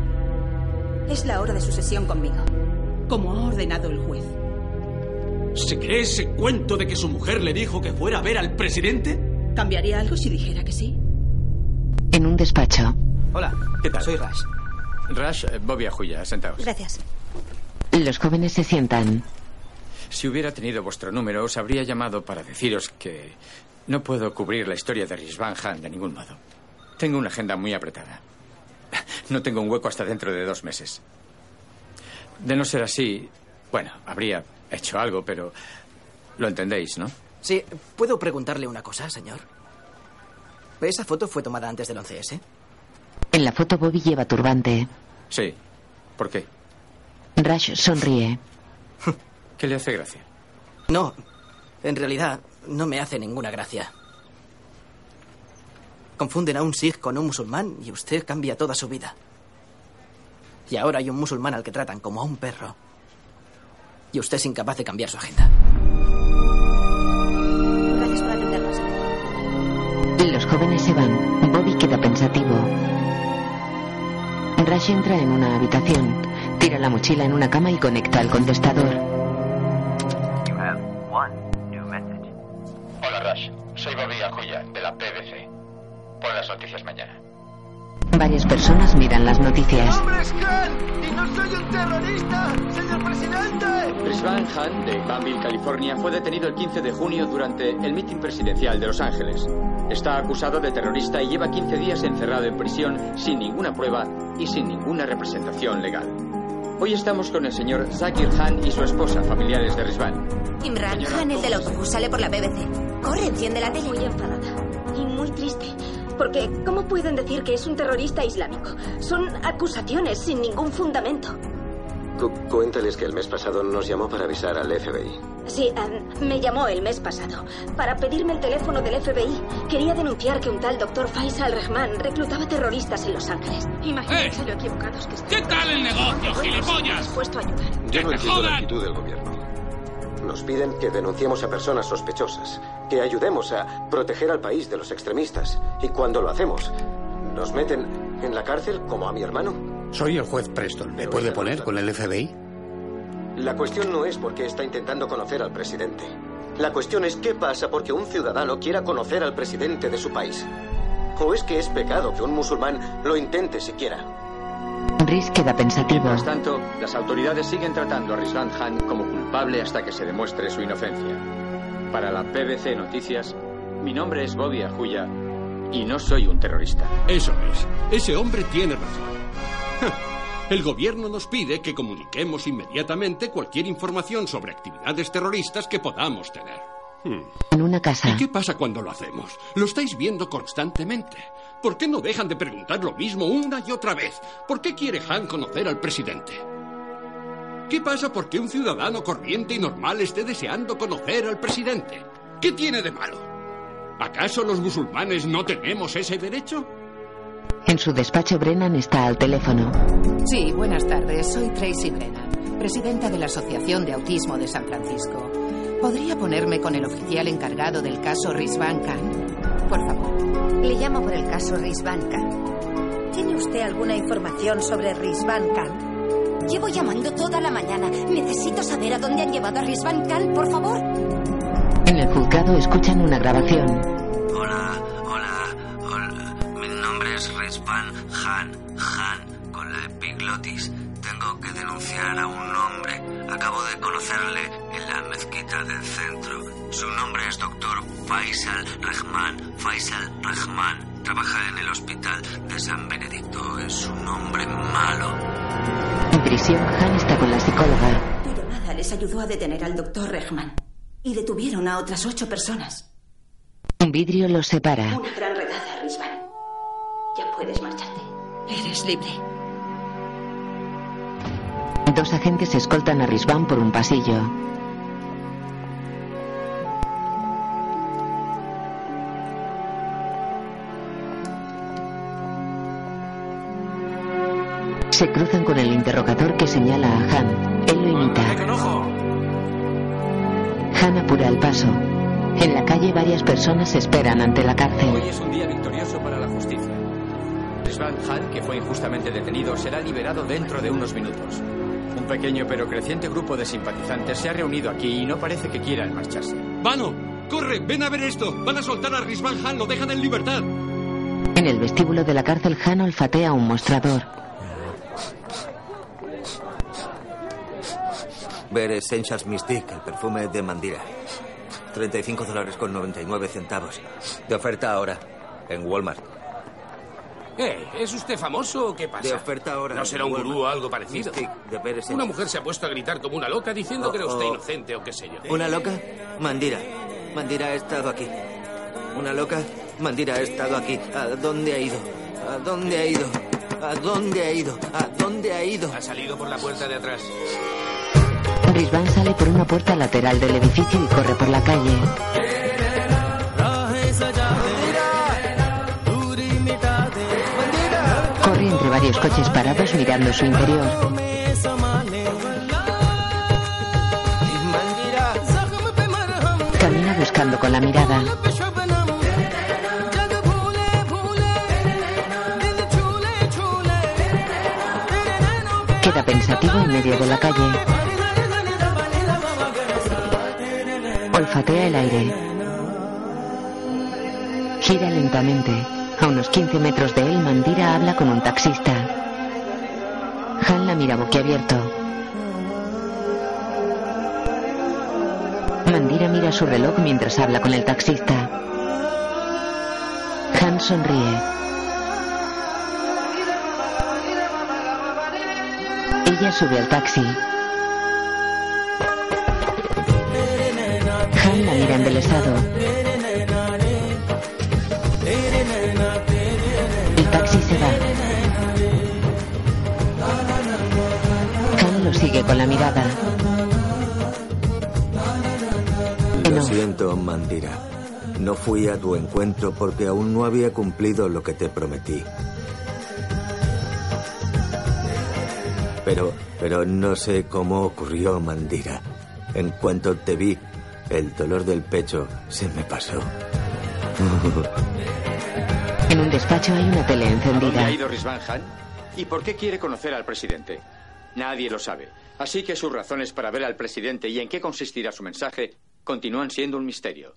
Es la hora de su sesión conmigo, como ha ordenado el juez. ¿Se cree ese cuento de que su mujer le dijo que fuera a ver al presidente? ¿Cambiaría algo si dijera que sí? En un despacho. Hola, ¿Qué tal? soy Rash. Rash, eh, Bobby Ajuya, sentaos. Gracias. Los jóvenes se sientan. Si hubiera tenido vuestro número, os habría llamado para deciros que no puedo cubrir la historia de Rizvan Khan de ningún modo. Tengo una agenda muy apretada. No tengo un hueco hasta dentro de dos meses. De no ser así, bueno, habría hecho algo, pero lo entendéis, ¿no? Sí, ¿puedo preguntarle una cosa, señor? ¿Esa foto fue tomada antes del 11S? En la foto Bobby lleva turbante. Sí. ¿Por qué? Rash sonríe. ¿Qué le hace gracia? No, en realidad no me hace ninguna gracia. Confunden a un sikh con un musulmán y usted cambia toda su vida. Y ahora hay un musulmán al que tratan como a un perro. Y usted es incapaz de cambiar su agenda. Gracias por atendernos. Los jóvenes se van. Bobby queda pensativo. Rash entra en una habitación. Tira la mochila en una cama y conecta al contestador. Hola, Rush. Soy Bobby Ajuya, de la PBC. Pon las noticias mañana. Varias personas miran las noticias. ¡Hombre, es Khan! ¡Y no soy un terrorista, señor presidente! Rizvan Khan, de Vanville, California, fue detenido el 15 de junio durante el mitin presidencial de Los Ángeles. Está acusado de terrorista y lleva 15 días encerrado en prisión sin ninguna prueba y sin ninguna representación legal. Hoy estamos con el señor Zakir Khan y su esposa, familiares de Rizvan. Imran Khan, el del autobús, sale por la BBC. Corre, enciende la tele. Muy enfadada y muy triste. Porque, ¿cómo pueden decir que es un terrorista islámico? Son acusaciones sin ningún fundamento. Cu- cuéntales que el mes pasado nos llamó para avisar al FBI. Sí, em, me llamó el mes pasado para pedirme el teléfono del FBI. Quería denunciar que un tal doctor Faisal Rahman reclutaba terroristas en Los Ángeles. Imagínense lo equivocados que están. ¿Qué tal el negocio, gilipollas? Dispuesto a ayudar. Yo no entiendo la actitud del gobierno. Nos piden que denunciemos a personas sospechosas, que ayudemos a proteger al país de los extremistas. Y cuando lo hacemos, nos meten en la cárcel como a mi hermano. Soy el juez Preston. ¿Me puede poner con el FBI? La cuestión no es por qué está intentando conocer al presidente. La cuestión es qué pasa porque un ciudadano quiera conocer al presidente de su país. ¿O es que es pecado que un musulmán lo intente siquiera? Rhys queda pensativo. Mientras tanto, las autoridades siguen tratando a Rizvan Khan como culpable hasta que se demuestre su inocencia. Para la BBC Noticias, mi nombre es Bobby Ajuya y no soy un terrorista. Eso es. Ese hombre tiene razón. El gobierno nos pide que comuniquemos inmediatamente cualquier información sobre actividades terroristas que podamos tener. Hmm. En una casa. ¿Y qué pasa cuando lo hacemos? Lo estáis viendo constantemente. ¿Por qué no dejan de preguntar lo mismo una y otra vez? ¿Por qué quiere Han conocer al presidente? ¿Qué pasa porque un ciudadano corriente y normal esté deseando conocer al presidente? ¿Qué tiene de malo? ¿Acaso los musulmanes no tenemos ese derecho? En su despacho, Brennan está al teléfono. Sí, buenas tardes. Soy Tracy Brennan, presidenta de la Asociación de Autismo de San Francisco. ¿Podría ponerme con el oficial encargado del caso Rizvan Khan? Por favor. Le llamo por el caso Rizvan Khan. ¿Tiene usted alguna información sobre Rizvan Khan? Llevo llamando toda la mañana. Necesito saber a dónde han llevado a Rizvan Khan, por favor. En el juzgado escuchan una grabación. Hola, hola, hola. Mi nombre es Rizvan Han, Han, con la epiglotis. Tengo que denunciar a un hombre. Acabo de conocerle en la mezquita del centro. Su nombre es doctor Faisal Rahman. Faisal Rahman. Trabaja en el hospital de San Benedicto. Es un hombre malo. En prisión, Han está con la psicóloga. Tu llamada les ayudó a detener al doctor Rehman. Y detuvieron a otras ocho personas. Un vidrio los separa. Una gran redada, Rizvan. Ya puedes marcharte. Eres libre. Dos agentes escoltan a Rizvan por un pasillo. Se cruzan con el interrogador que señala a Han. Él lo imita. Han apura el paso. En la calle varias personas esperan ante la cárcel. Hoy es un día victorioso para la justicia. Rizvan Khan, que fue injustamente detenido, será liberado dentro de unos minutos. Un pequeño pero creciente grupo de simpatizantes se ha reunido aquí y no parece que quieran marcharse. ¡Vano! ¡Corre! ¡Ven a ver esto! ¡Van a soltar a Rizvan Han! ¡Lo dejan en libertad! En el vestíbulo de la cárcel, Han olfatea un mostrador. Ver Essentials Mystique, el perfume de Mandira. 35 dólares con 99 centavos. De oferta ahora, en Walmart. Eh, ¿es usted famoso o qué pasa? De oferta ahora. ¿No será un Walmart. gurú o algo parecido? Mystique, de Ver Essentials. Una mujer se ha puesto a gritar como una loca diciendo que era Oh, usted oh. inocente o qué sé yo. ¿Una loca? Mandira. Mandira ha estado aquí. ¿Una loca? Mandira ha estado aquí. ¿A dónde ha ido? ¿A dónde ha ido? ¿A dónde ha ido? ¿A dónde ha ido? Ha salido por la puerta de atrás. Rizvan sale por una puerta lateral del edificio y corre por la calle. Corre entre varios coches parados mirando su interior. Camina buscando con la mirada. Queda pensativo en medio de la calle. Olfatea el aire. Gira lentamente. A unos 15 metros de él, Mandira habla con un taxista. Han la mira boquiabierto. Mandira mira su reloj mientras habla con el taxista. Han sonríe. Ella sube al taxi. Han la mira embelesado. El taxi se va. Han lo sigue con la mirada. Lo siento, Mandira. No fui a tu encuentro porque aún no había cumplido lo que te prometí. Pero, pero no sé cómo ocurrió, Mandira. En cuanto te vi, el dolor del pecho se me pasó. En un despacho hay una tele ¿A dónde encendida. ha ido Rizvan Han? ¿Y por qué quiere conocer al presidente? Nadie lo sabe. Así que sus razones para ver al presidente y en qué consistirá su mensaje continúan siendo un misterio.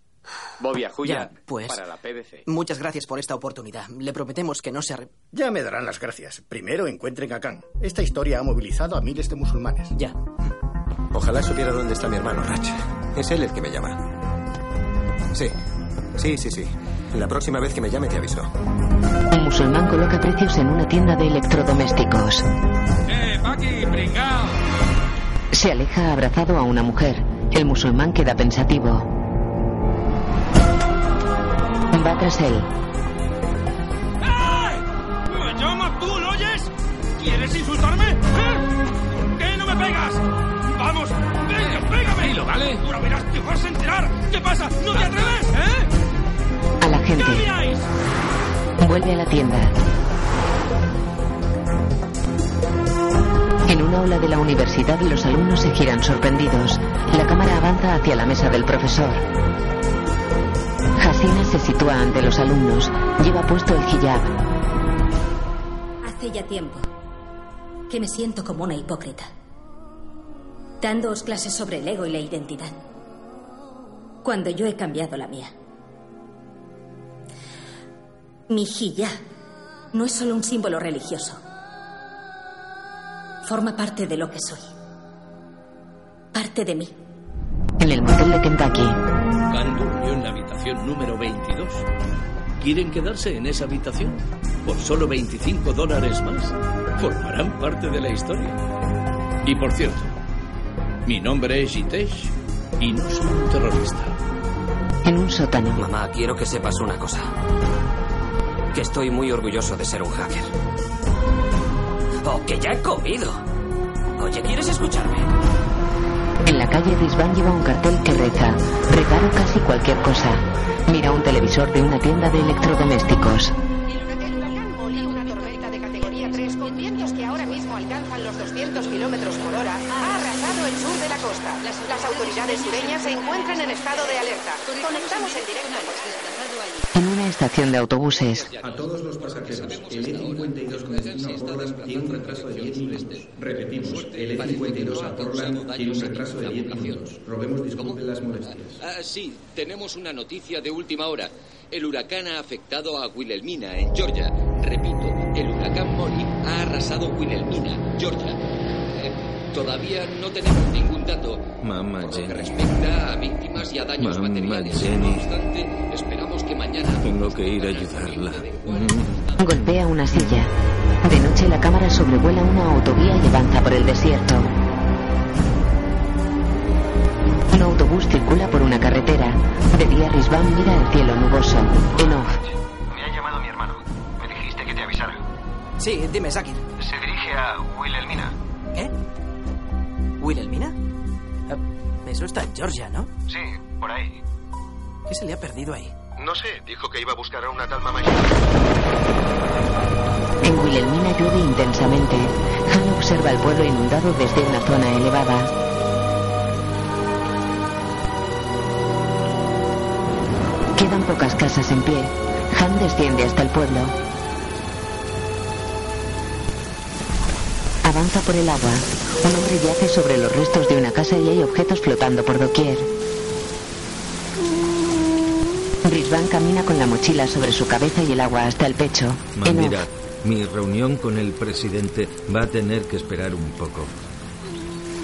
Bobby Ajuya Ya, pues. para la PBC. Muchas gracias por esta oportunidad. Le prometemos que no se arre... Ya me darán las gracias. Primero encuentren a Khan. Esta historia ha movilizado a miles de musulmanes. Ya. Ojalá supiera dónde está mi hermano Rach. Es él el que me llama. Sí, sí, sí, sí. La próxima vez que me llame te aviso. Un musulmán coloca precios en una tienda de electrodomésticos. ¡Eh, Paqui, pringao! Se aleja abrazado a una mujer. El musulmán queda pensativo. Va tras él. ¡Me llama Abdul, oyes! ¿Quieres insultarme? ¿Eh? ¿Por qué no me pegas? ¡Vamos! ¡Venga, pégame! Dilo, ¿vale? Ahora verás, te vas a enterar. ¿Qué pasa? ¿No te atreves? ¿Eh? A la gente. ¿Qué miráis? Vuelve a la tienda. En una aula de la universidad los alumnos se giran sorprendidos. La cámara avanza hacia la mesa del profesor. Hasina se sitúa ante los alumnos. Lleva puesto el hijab. Hace ya tiempo que me siento como una hipócrita. Dándoos clases sobre el ego y la identidad. Cuando yo he cambiado la mía. Mi hijab no es solo un símbolo religioso. Forma parte de lo que soy. Parte de mí. En el motel de Kentucky. Khan durmió en la habitación número 22. ¿Quieren quedarse en esa habitación? ¿Por solo 25 dólares más? Formarán parte de la historia. Y por cierto, mi nombre es Jitesh y no soy un terrorista. En un sótano. Mamá, quiero que sepas una cosa. Que estoy muy orgulloso de ser un hacker. ¡Oh, que ya he comido! Oye, ¿quieres escucharme? En la calle Rizvan lleva un cartel que reza. Reparo casi cualquier cosa. Mira un televisor de una tienda de electrodomésticos. Una tormenta de categoría 3 con vientos que ahora mismo alcanzan los 200 kilómetros por hora ha arrasado el sur de la costa. Las autoridades sureñas se encuentran en estado de alerta. Conectamos en directo. Una estación de autobuses. A todos los pasajeros, el E52 con destino a Portland tiene un retraso de 10 minutos. Repetimos, el E52 a Portland tiene un retraso de 10 minutos. Robemos disculpen las molestias. Ah, sí, tenemos una noticia de última hora. El huracán ha afectado a Wilhelmina, en Georgia. Repito, el huracán Mori ha arrasado Wilhelmina, Georgia. Eh, todavía no tenemos ningún dato Mamá por lo que Jenny. respecta a víctimas y a daños Mamá materiales. Jenny. No obstante, esperamos que mañana... Tengo que ir a ayudarla. Golpea una silla. De noche la cámara sobrevuela una autovía y avanza por el desierto. Un autobús circula por una carretera. De día Rizvan mira el cielo nuboso. En off. Me ha llamado mi hermano. Me dijiste que te avisara. Sí, dime, Zakir. Se dirige a Wilhelmina. ¿Qué? ¿Wilhelmina? Ah, Eso está en Georgia, ¿no? Sí, por ahí. ¿Qué se le ha perdido ahí? No sé, dijo que iba a buscar a una tal mamá. En Wilhelmina llueve intensamente. Han observa el pueblo inundado desde una zona elevada. Quedan pocas casas en pie. Han desciende hasta el pueblo. Avanza por el agua. Un hombre yace sobre los restos de una casa y hay objetos flotando por doquier. Rizvan camina con la mochila sobre su cabeza y el agua hasta el pecho. Mandira, off, mi reunión con el presidente va a tener que esperar un poco.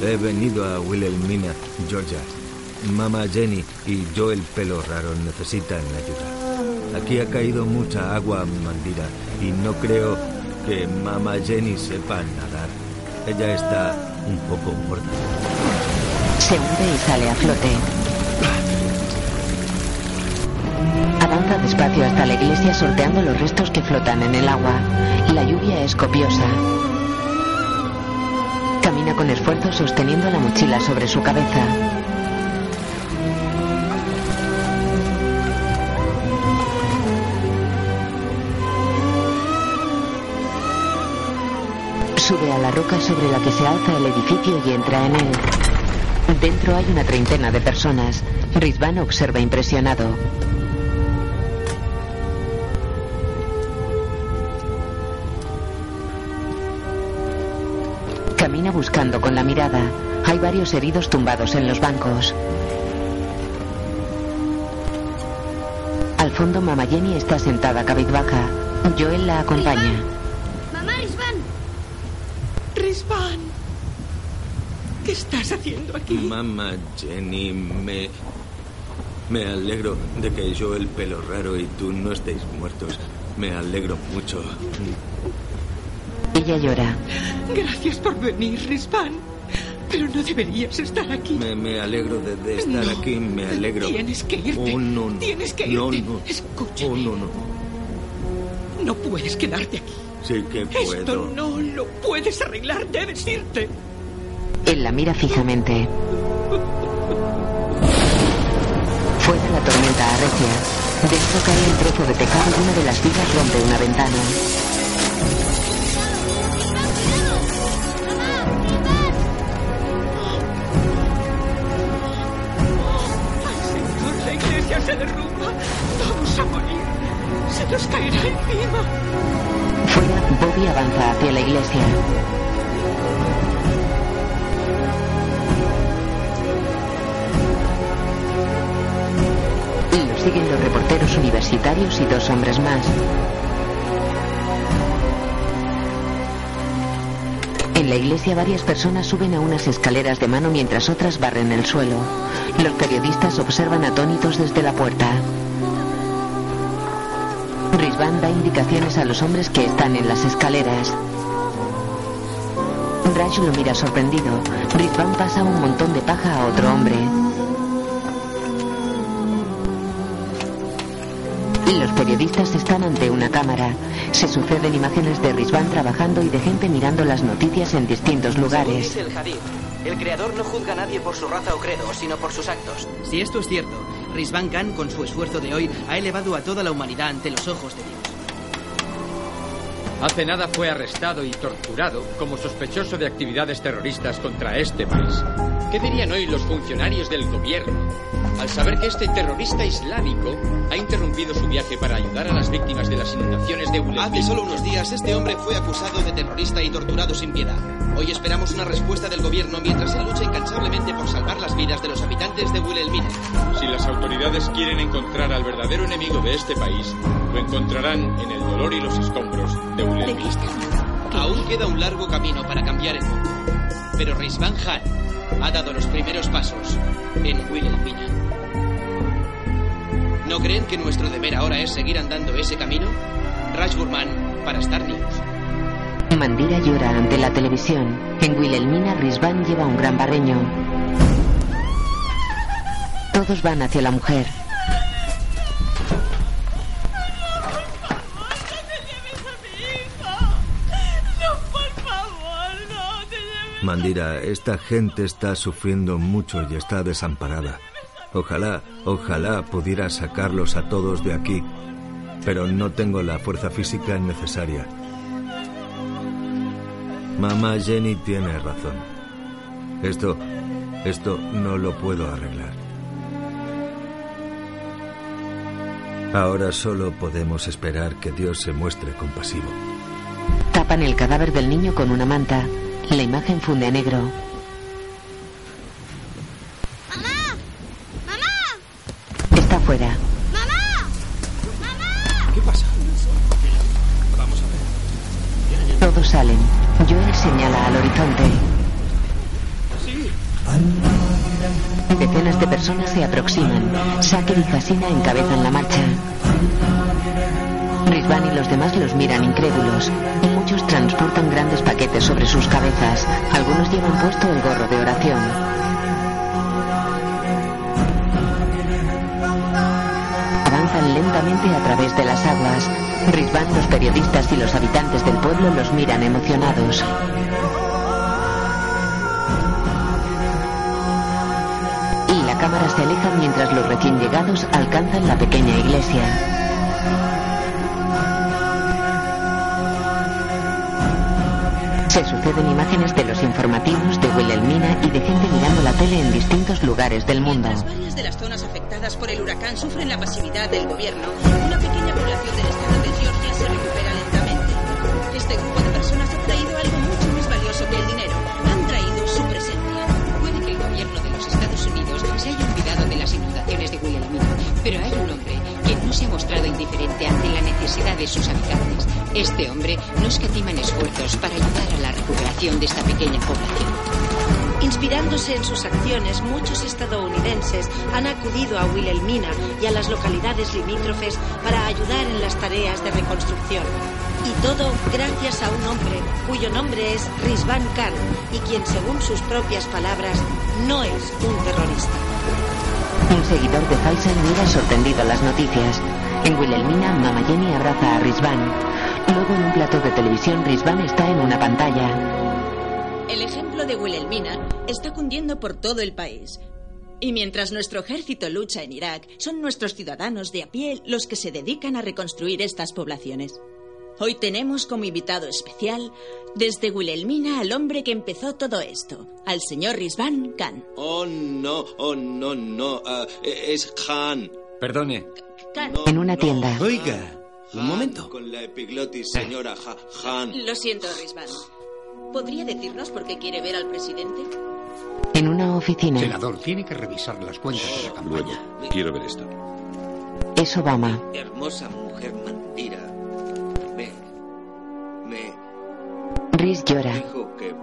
He venido a Wilhelmina, Georgia. Mamá Jenny y yo el pelo raro necesitan ayuda. Aquí ha caído mucha agua, Mandira, y no creo que Mamá Jenny sepa nadar. Ella está un poco muerta. se hunde y sale a flote. Avanza despacio hasta la iglesia sorteando los restos que flotan en el agua. La lluvia es copiosa. Camina con esfuerzo sosteniendo la mochila sobre su cabeza. Roca sobre la que se alza el edificio y entra en él. Dentro hay una treintena de personas. Rizvan observa impresionado. Camina buscando con la mirada. Hay varios heridos tumbados en los bancos. Al fondo, Mama Jenny está sentada cabizbaja. Joel la acompaña. ¡Mamá, Rizvan! Risvan, ¿qué aquí? Mamá Jenny, me. Me alegro de que yo, el pelo raro y tú no estéis muertos. Me alegro mucho. Ella llora. Gracias por venir, Risvan. Pero no deberías estar aquí. Me, me alegro de, de estar No. aquí, me alegro. Tienes que irte. Oh, no, no. Tienes que irte. no. Escucha. Oh, no, no. No puedes quedarte aquí. Sí que Esto puedo. no lo puedes arreglar. Debes irte. Él la mira fijamente. Fuera la tormenta arrecia. Dentro cae un trozo de tecado y una de las vigas rompe una ventana. Señor, la iglesia se derrumba. Vamos a morir. Se nos caerá encima. Fuera, Bobby avanza hacia la iglesia. Siguen los reporteros universitarios y dos hombres más. En la iglesia varias personas suben a unas escaleras de mano mientras otras barren el suelo. Los periodistas observan atónitos desde la puerta. Rizvan da indicaciones a los hombres que están en las escaleras. Raj lo mira sorprendido. Rizvan pasa un montón de paja a otro hombre. Los periodistas están ante una cámara. Se suceden imágenes de Rizvan trabajando y de gente mirando las noticias en distintos Según lugares. dice el hadith, el creador no juzga a nadie por su raza o credo, sino por sus actos. Si esto es cierto, Rizvan Khan, con su esfuerzo de hoy, ha elevado a toda la humanidad ante los ojos de Dios. Hace nada fue arrestado y torturado como sospechoso de actividades terroristas contra este país. ¿Qué dirían hoy los funcionarios del gobierno al saber que este terrorista islámico ha interrumpido su viaje para ayudar a las víctimas de las inundaciones de Wilhelmina? Hace solo unos días este hombre fue acusado de terrorista y torturado sin piedad. Hoy esperamos una respuesta del gobierno mientras él lucha incansablemente por salvar las vidas de los habitantes de Wilhelmina. Si las autoridades quieren encontrar al verdadero enemigo de este país, lo encontrarán en el dolor y los escombros de Wilhelmina. Aún queda un largo camino para cambiar el mundo. Pero Rizvan Khan ha dado los primeros pasos en Wilhelmina. ¿No creen que nuestro deber ahora es seguir andando ese camino? Raj Burman para Star News. Mandira llora ante la televisión. En Wilhelmina, Rizvan lleva un gran barreño. Todos van hacia la mujer. Mandira, esta gente está sufriendo mucho y está desamparada. Ojalá, ojalá pudiera sacarlos a todos de aquí, pero no tengo la fuerza física necesaria. Mamá Jenny tiene razón. Esto, esto no lo puedo arreglar. Ahora solo podemos esperar que Dios se muestre compasivo. Tapan el cadáver del niño con una manta. La imagen funde a negro. Está fuera. ¿Qué pasa? Vamos a ver. Todos salen. Joel señala al horizonte. Sí. Decenas de personas se aproximan. Saker y Hasina encabezan la marcha. Rizvan y los demás los miran incrédulos. Muchos transportan grandes paquetes sobre sus cabezas. Algunos llevan puesto el gorro de oración. Avanzan lentamente a través de las aguas. Rizvan, los periodistas y los habitantes del pueblo los miran emocionados. Y la cámara se aleja mientras los recién llegados alcanzan la pequeña iglesia. Se suceden imágenes de los informativos de Wilhelmina y de gente mirando la tele en distintos lugares del mundo. Varias de las zonas afectadas por el huracán sufren la pasividad del gobierno. Una pequeña población del estado de Georgia se recupera lentamente. Este grupo de personas ha traído algo mucho más valioso que el dinero. Han traído su presencia. Puede que el gobierno de los Estados Unidos se haya olvidado de las inundaciones de Wilhelmina, pero hay un hombre que no se ha mostrado indiferente ante la necesidad de sus habitantes. Este hombre no escatima en esfuerzos para ayudar a la recuperación de esta pequeña población. Inspirándose en sus acciones, muchos estadounidenses han acudido a Wilhelmina y a las localidades limítrofes para ayudar en las tareas de reconstrucción. Y todo gracias a un hombre cuyo nombre es Rizvan Khan y quien, según sus propias palabras, no es un terrorista. Un seguidor de Faisal mira sorprendido las noticias. En Wilhelmina, Mama Jenny abraza a Rizvan. Luego en un plato de televisión, Rizvan está en una pantalla. El ejemplo de Wilhelmina está cundiendo por todo el país. Y mientras nuestro ejército lucha en Irak, son nuestros ciudadanos de a pie los que se dedican a reconstruir estas poblaciones. Hoy tenemos como invitado especial desde Wilhelmina al hombre que empezó todo esto, al señor Rizvan Khan. Oh, no, oh, no, no. ah, es Han. Perdone. Khan. En una tienda. Oiga, un momento. Con la epiglotis, señora Ha- Han. Lo siento, Rizvan. ¿Podría decirnos por qué quiere ver al presidente? En una oficina. Senador, tiene que revisar las cuentas de la campaña. Quiero ver esto. Es Obama. Hermosa mujer Mandira. Me. Me Riz llora. dijo que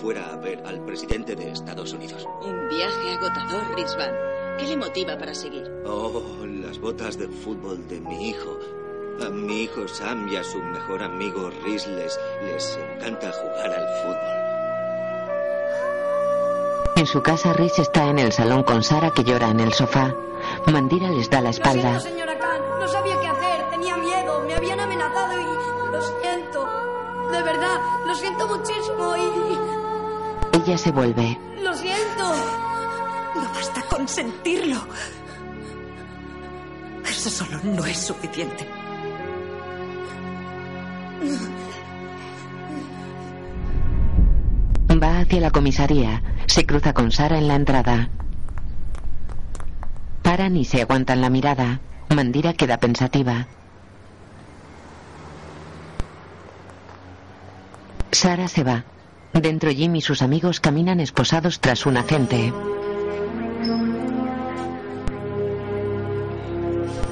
fuera a ver al presidente de Estados Unidos. Un viaje agotador, Rizvan. ¿Qué le motiva para seguir? Oh, las botas de fútbol de mi hijo. A mi hijo Sam y a su mejor amigo Riz les, les encanta jugar al fútbol. En su casa, Riz está en el salón con Sara que llora en el sofá. Mandira les da la espalda. Lo siento, señora Khan. No sabía qué hacer. Tenía miedo. Me habían amenazado y... Lo siento. De verdad. Lo siento muchísimo y... Ella se vuelve. Lo siento. No basta con sentirlo. Eso solo no es suficiente. Va hacia la comisaría. Se cruza con Sara en la entrada. Paran y se aguantan la mirada. Mandira queda pensativa. Sara se va. Dentro Jim y sus amigos caminan esposados tras un agente.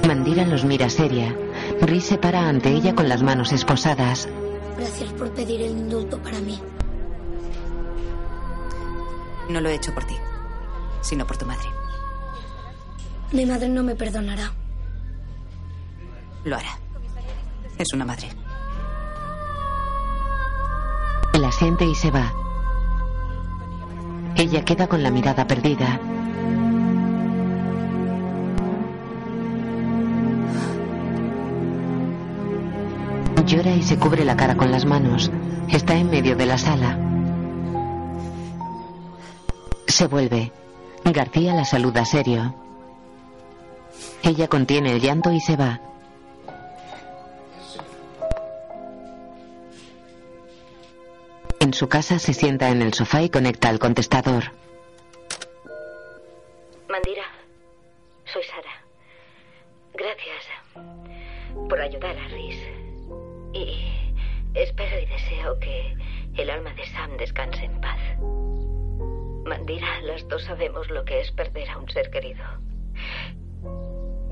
Mandira los mira seria. Riz se para ante ella con las manos esposadas. Gracias por pedir el indulto para mí. No lo he hecho por ti, sino por tu madre. Mi madre no me perdonará. Lo hará. Es una madre. La siente y se va. Ella queda con la mirada perdida. Llora y se cubre la cara con las manos. Está en medio de la sala. Se vuelve. García la saluda serio. Ella contiene el llanto y se va. En su casa se sienta en el sofá y conecta al contestador. Mandira, soy Sara. Gracias por ayudar a Rhys. Y espero y deseo que el alma de Sam descanse en paz. Mandira, las dos sabemos lo que es perder a un ser querido.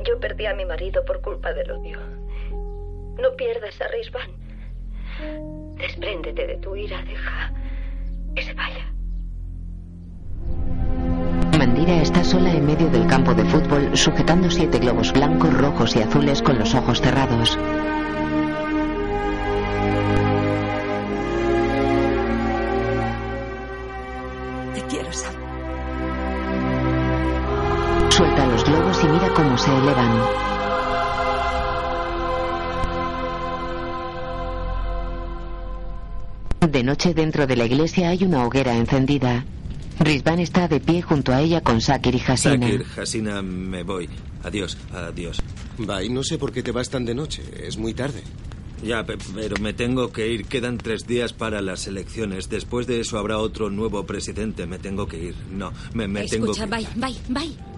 Yo perdí a mi marido por culpa del odio. No pierdas a Rizvan. Despréndete de tu ira, deja que se vaya. Mandira está sola en medio del campo de fútbol sujetando siete globos blancos, rojos y azules con los ojos cerrados. Se elevan. De noche dentro de la iglesia hay una hoguera encendida. Rizvan está de pie junto a ella con Sakir y Hasina. Sakir, Hasina, me voy. Adiós, adiós. Va, y no sé por qué te vas tan de noche. Es muy tarde. Ya, pe- pero me tengo que ir. Quedan tres días para las elecciones. Después de eso habrá otro nuevo presidente. Me tengo que ir. No, me, me tengo Escucha, que bye, bye, bye.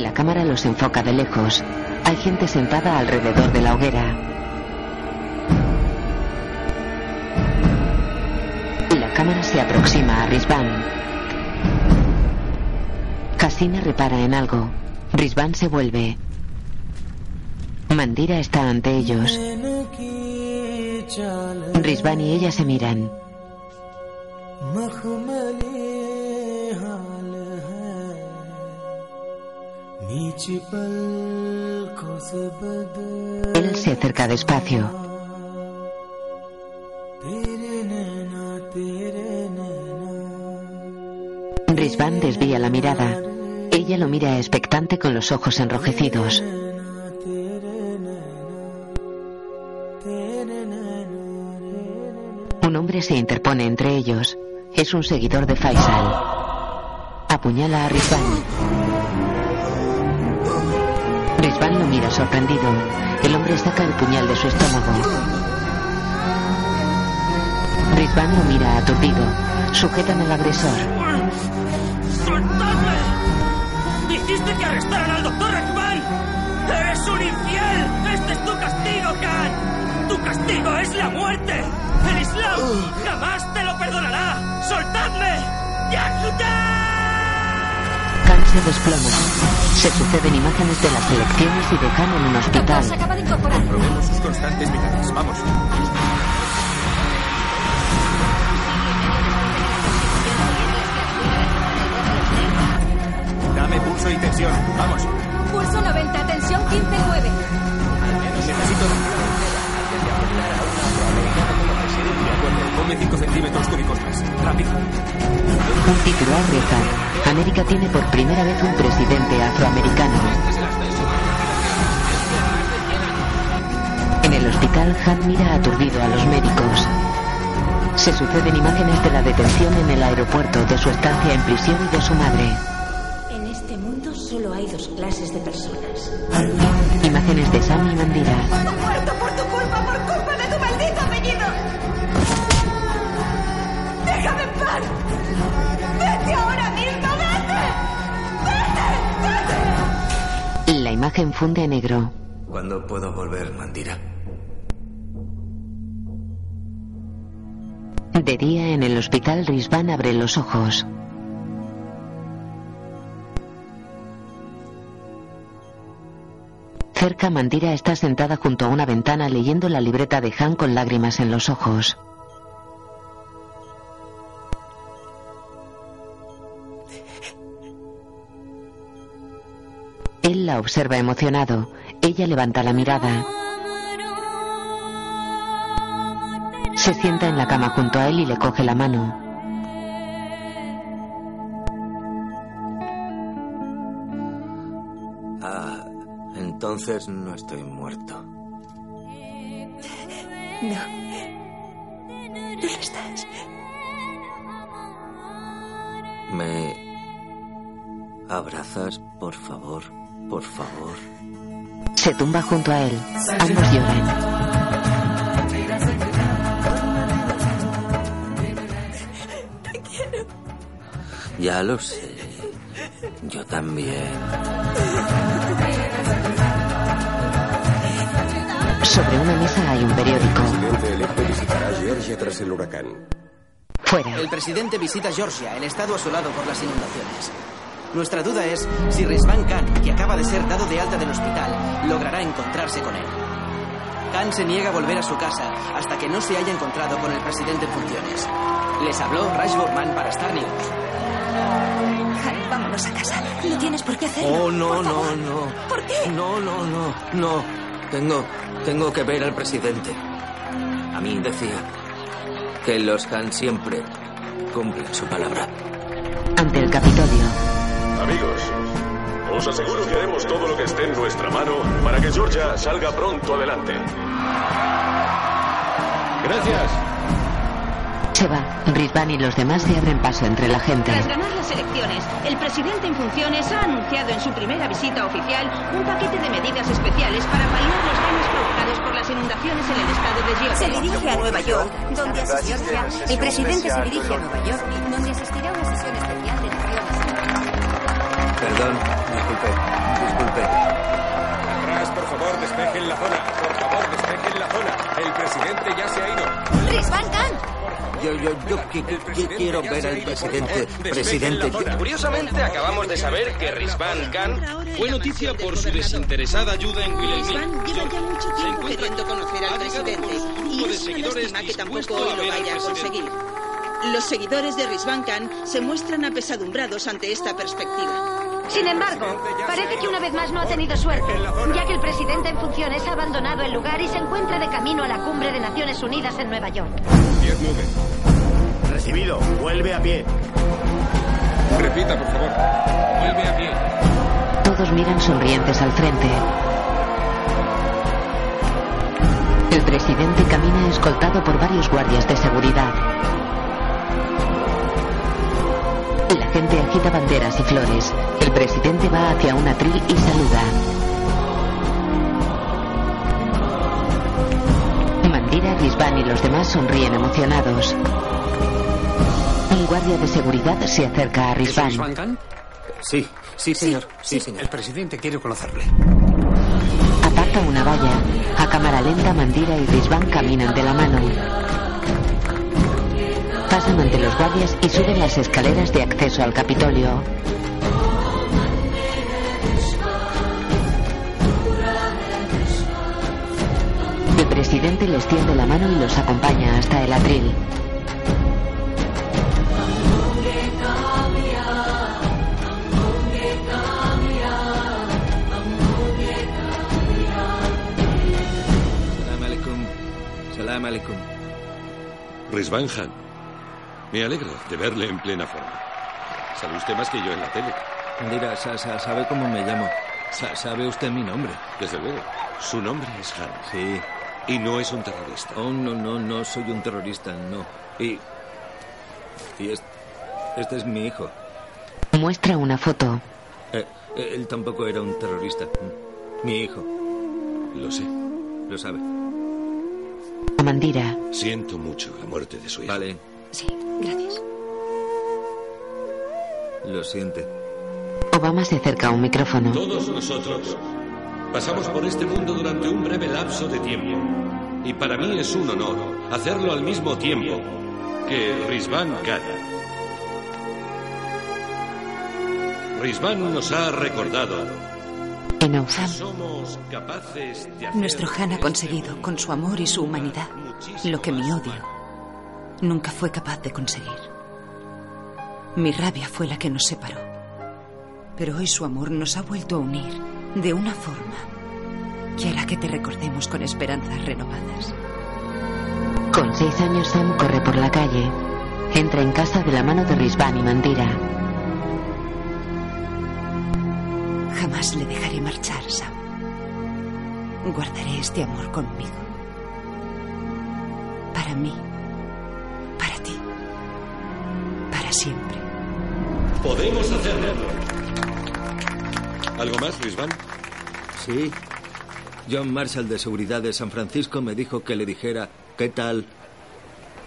La cámara los enfoca de lejos. Hay gente sentada alrededor de la hoguera. La cámara se aproxima a Rizvan. Hasina repara en algo. Rizvan se vuelve. Mandira está ante ellos. Rizvan y ella se miran. Él se acerca despacio. Rizvan desvía la mirada. Ella lo mira expectante con los ojos enrojecidos. Un hombre se interpone entre ellos. Es un seguidor de Faisal. Apuñala a Rizvan. Rizvan lo mira sorprendido. El hombre saca el puñal de su estómago. Rizvan lo mira aturdido. Sujetan al agresor. ¡Soltadme! ¡Dijiste que arrestaran al doctor Ekman! ¡Eres un infiel! ¡Este es tu castigo, Khan! ¡Tu castigo es la muerte! ¡El Islam jamás te lo perdonará! ¡Soltadme! ¡Yakuta! Se desploma. Se suceden imágenes de las elecciones y de Khan en un hospital. Se acaba de incorporar. Probemos sus constantes vitales. Vamos. Dame pulso y tensión. Vamos. Pulso 90, tensión 15-9. Necesito... Ponme 5 centímetros cúbicos más. Rápido. Un titular reza. América tiene por primera vez un presidente afroamericano. En el hospital, Han mira aturdido a los médicos. Se suceden imágenes de la detención en el aeropuerto, de su estancia en prisión y de su madre. En este mundo solo hay dos clases de personas. Imágenes de Sam y Mandira. La imagen funde a negro. ¿Cuándo puedo volver, Mandira? De día en el hospital, Rizvan abre los ojos. Cerca, Mandira está sentada junto a una ventana leyendo la libreta de Han con lágrimas en los ojos. Él la observa emocionado. Ella levanta la mirada. Se sienta en la cama junto a él y le coge la mano. Ah, entonces no estoy muerto. No. No lo estás. Me abrazas, por favor, por favor. Se tumba junto a él. Ambos lloran. Te quiero. Ya lo sé. Yo también. Sobre una mesa hay un periódico. El presidente electo visitará Georgia tras el huracán. Fuera. El presidente visita Georgia, el estado asolado por las inundaciones. Nuestra duda es si Rizvan Khan, que acaba de ser dado de alta del hospital, logrará encontrarse con él. Khan se niega a volver a su casa hasta que no se haya encontrado con el presidente en funciones. Les habló Raj Borman para Star News. Harry, vámonos a casa. No tienes por qué hacerlo. Oh, no, Por no, no. ¿Por qué? No, no, no, no. Tengo, tengo que ver al presidente. A mí decía que los Han siempre cumplen su palabra. Ante el Capitolio. Amigos, os aseguro que haremos todo lo que esté en nuestra mano para que Georgia salga pronto adelante. Gracias. Se va. Rizvan y los demás se abren paso entre la gente. Tras ganar las elecciones, el presidente en funciones ha anunciado en su primera visita oficial un paquete de medidas especiales para paliar los daños provocados por las inundaciones en el estado de Georgia. Se dirige a Nueva York, donde asistirá. El presidente se dirige a Nueva York, donde asistirá a una sesión especial Perdón, disculpe, disculpe. Atrás, por favor, despejen la zona. Por favor, despejen la zona. El presidente ya se ha ido. ¡Rizvan Khan! Yo, yo, yo qui- qui- quiero ver al presidente. Presidente, Curiosamente, acabamos de saber que Rizvan Khan fue noticia por su desinteresada ayuda en Wilhelmina. Rizvan lleva ya mucho tiempo queriendo conocer al presidente y es una lástima que tampoco hoy lo vaya a conseguir. Los seguidores de Rizvan Khan se muestran apesadumbrados ante esta perspectiva. Sin embargo, parece que una vez más no ha tenido suerte, ya que el presidente en funciones ha abandonado el lugar y se encuentra de camino a la cumbre de Naciones Unidas en Nueva York. 10-9. Recibido. Vuelve a pie. Repita, por favor. Vuelve a pie. Todos miran sonrientes al frente. El presidente camina escoltado por varios guardias de seguridad. La gente agita banderas y flores. El presidente va hacia un atril y saluda. Mandira, Rizvan y los demás sonríen emocionados. Un guardia de seguridad se acerca a Rizvan. ¿Rizvan Khan? Sí, sí, señor. Sí, señor. El presidente quiere conocerle. Aparta una valla. A cámara lenta, Mandira y Rizvan caminan de la mano. Pasan ante los guardias y suben las escaleras de acceso al Capitolio. El presidente les tiende la mano y los acompaña hasta el atril. Salam alaikum. Rizvan Khan. Me alegra de verle en plena forma. Sabe usted más que yo en la tele. Mira, sa- sa- ¿sabe cómo me llamo? Sa- ¿Sabe usted mi nombre? Desde luego. Su nombre es Han. Sí. Y no es un terrorista. Oh, no, no, no soy un terrorista, no. Y. Y es- este es mi hijo. Muestra una foto. Eh, él tampoco era un terrorista. Mi hijo. Lo sé. Lo sabe. Mandira. Siento mucho la muerte de su hijo. Vale, Sí, gracias. lo siente. Obama se acerca a un micrófono. Todos nosotros pasamos por este mundo durante un breve lapso de tiempo. Y para mí es un honor hacerlo al mismo tiempo que Rizvan Khan. Rizvan nos ha recordado En hacer Nuestro Han ha conseguido, con su amor y su humanidad, lo que mi odio nunca fue capaz de conseguir. Mi rabia fue la que nos separó. Pero hoy su amor nos ha vuelto a unir de una forma que hará que te recordemos con esperanzas renovadas. con seis años, Sam corre por la calle. Entra en casa de la mano de Rizvan y Mandira. Jamás le dejaré marchar, Sam. Guardaré este amor conmigo. Para mí. Para ti. Para siempre. Podemos hacerlo. ¿Algo más, Risvan? Sí. John Marshall de Seguridad de San Francisco me dijo que le dijera, ¿qué tal?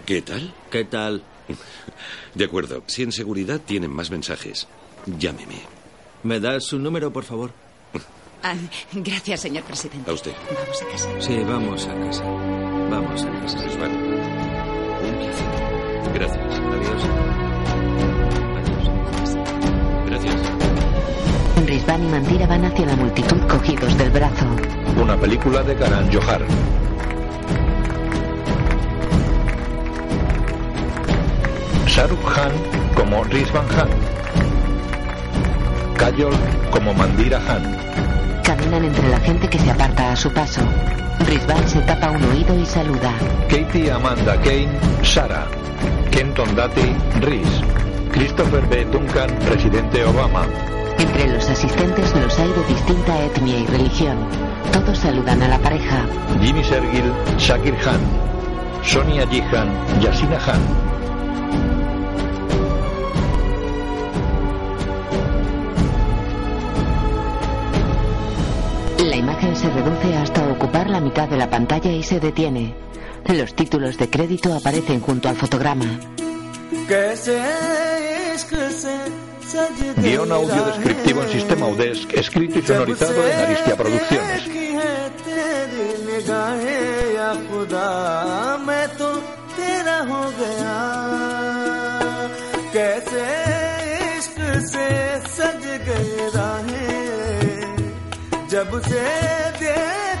¿Qué tal? ¿Qué tal? De acuerdo. Si en seguridad tienen más mensajes, llámeme. ¿Me das su número, por favor? Ah, gracias, señor presidente. A usted. Vamos a casa. Sí, vamos a casa. Vamos a casa. Placer. Gracias. Adiós. Rizvan y Mandira van hacia la multitud cogidos del brazo. Una película de Karan Johar. Shahrukh Khan como Rizvan Khan. Kajol como Mandira Khan. Caminan entre la gente que se aparta a su paso. Rizvan se tapa un oído y saluda. Katie Amanda Kane, Sara. Kenton Dati, Riz. Christopher B. Duncan, presidente Obama. Entre los asistentes los hay de distinta etnia y religión. Todos saludan a la pareja. Jimmy Sergil, Shakir Khan. Sonia Jihan, Yasina Khan. La imagen se reduce hasta ocupar la mitad de la pantalla y se detiene. Los títulos de crédito aparecen junto al fotograma. Guión audio descriptivo en sistema UDESC, escrito y sonorizado en Aristia Producciones. सज गए राहें जब से देखिए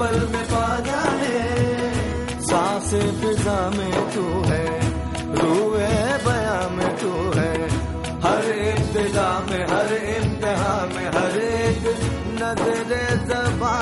पल में पाना है। सांसे फिजा में तू है, रूए बया में तू है। हर इब्तदा में, हर इम्तिहा में, हर एक नज़र जबा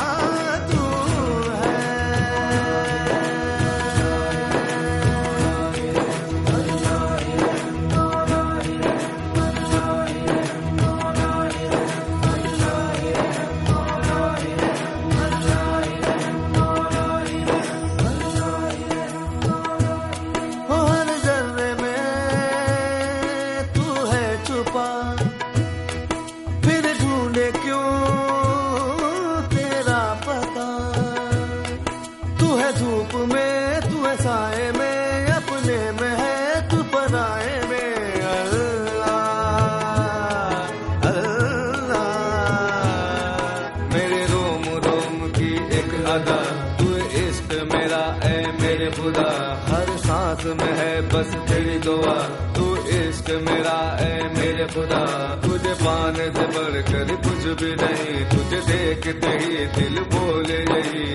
दुआ, तू इश्क मेरा है मेरे खुदा। तुझे पाने से बढ़कर कुछ भी नहीं, तुझे देखते ही दिल बोले यही।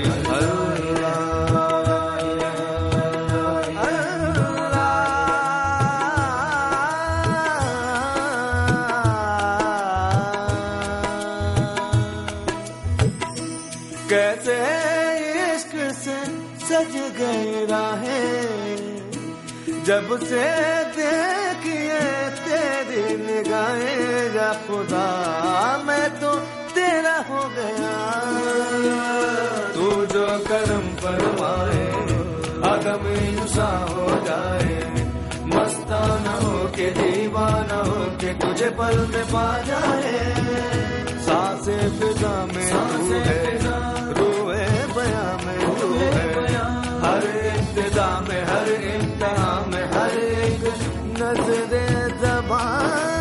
कैसे जब से देखिए तेरी निगाहें या खुदा मैं तो तेरा हो गया। तू जो करम फरमाए आदम इंसा हो जाए। मस्ताना हो के दीवाना हो के तुझे पल में पा जाए। सांसे फिजा में तू है रूए बया फिजा में हर इम्तहा में हर एक नज़र जबान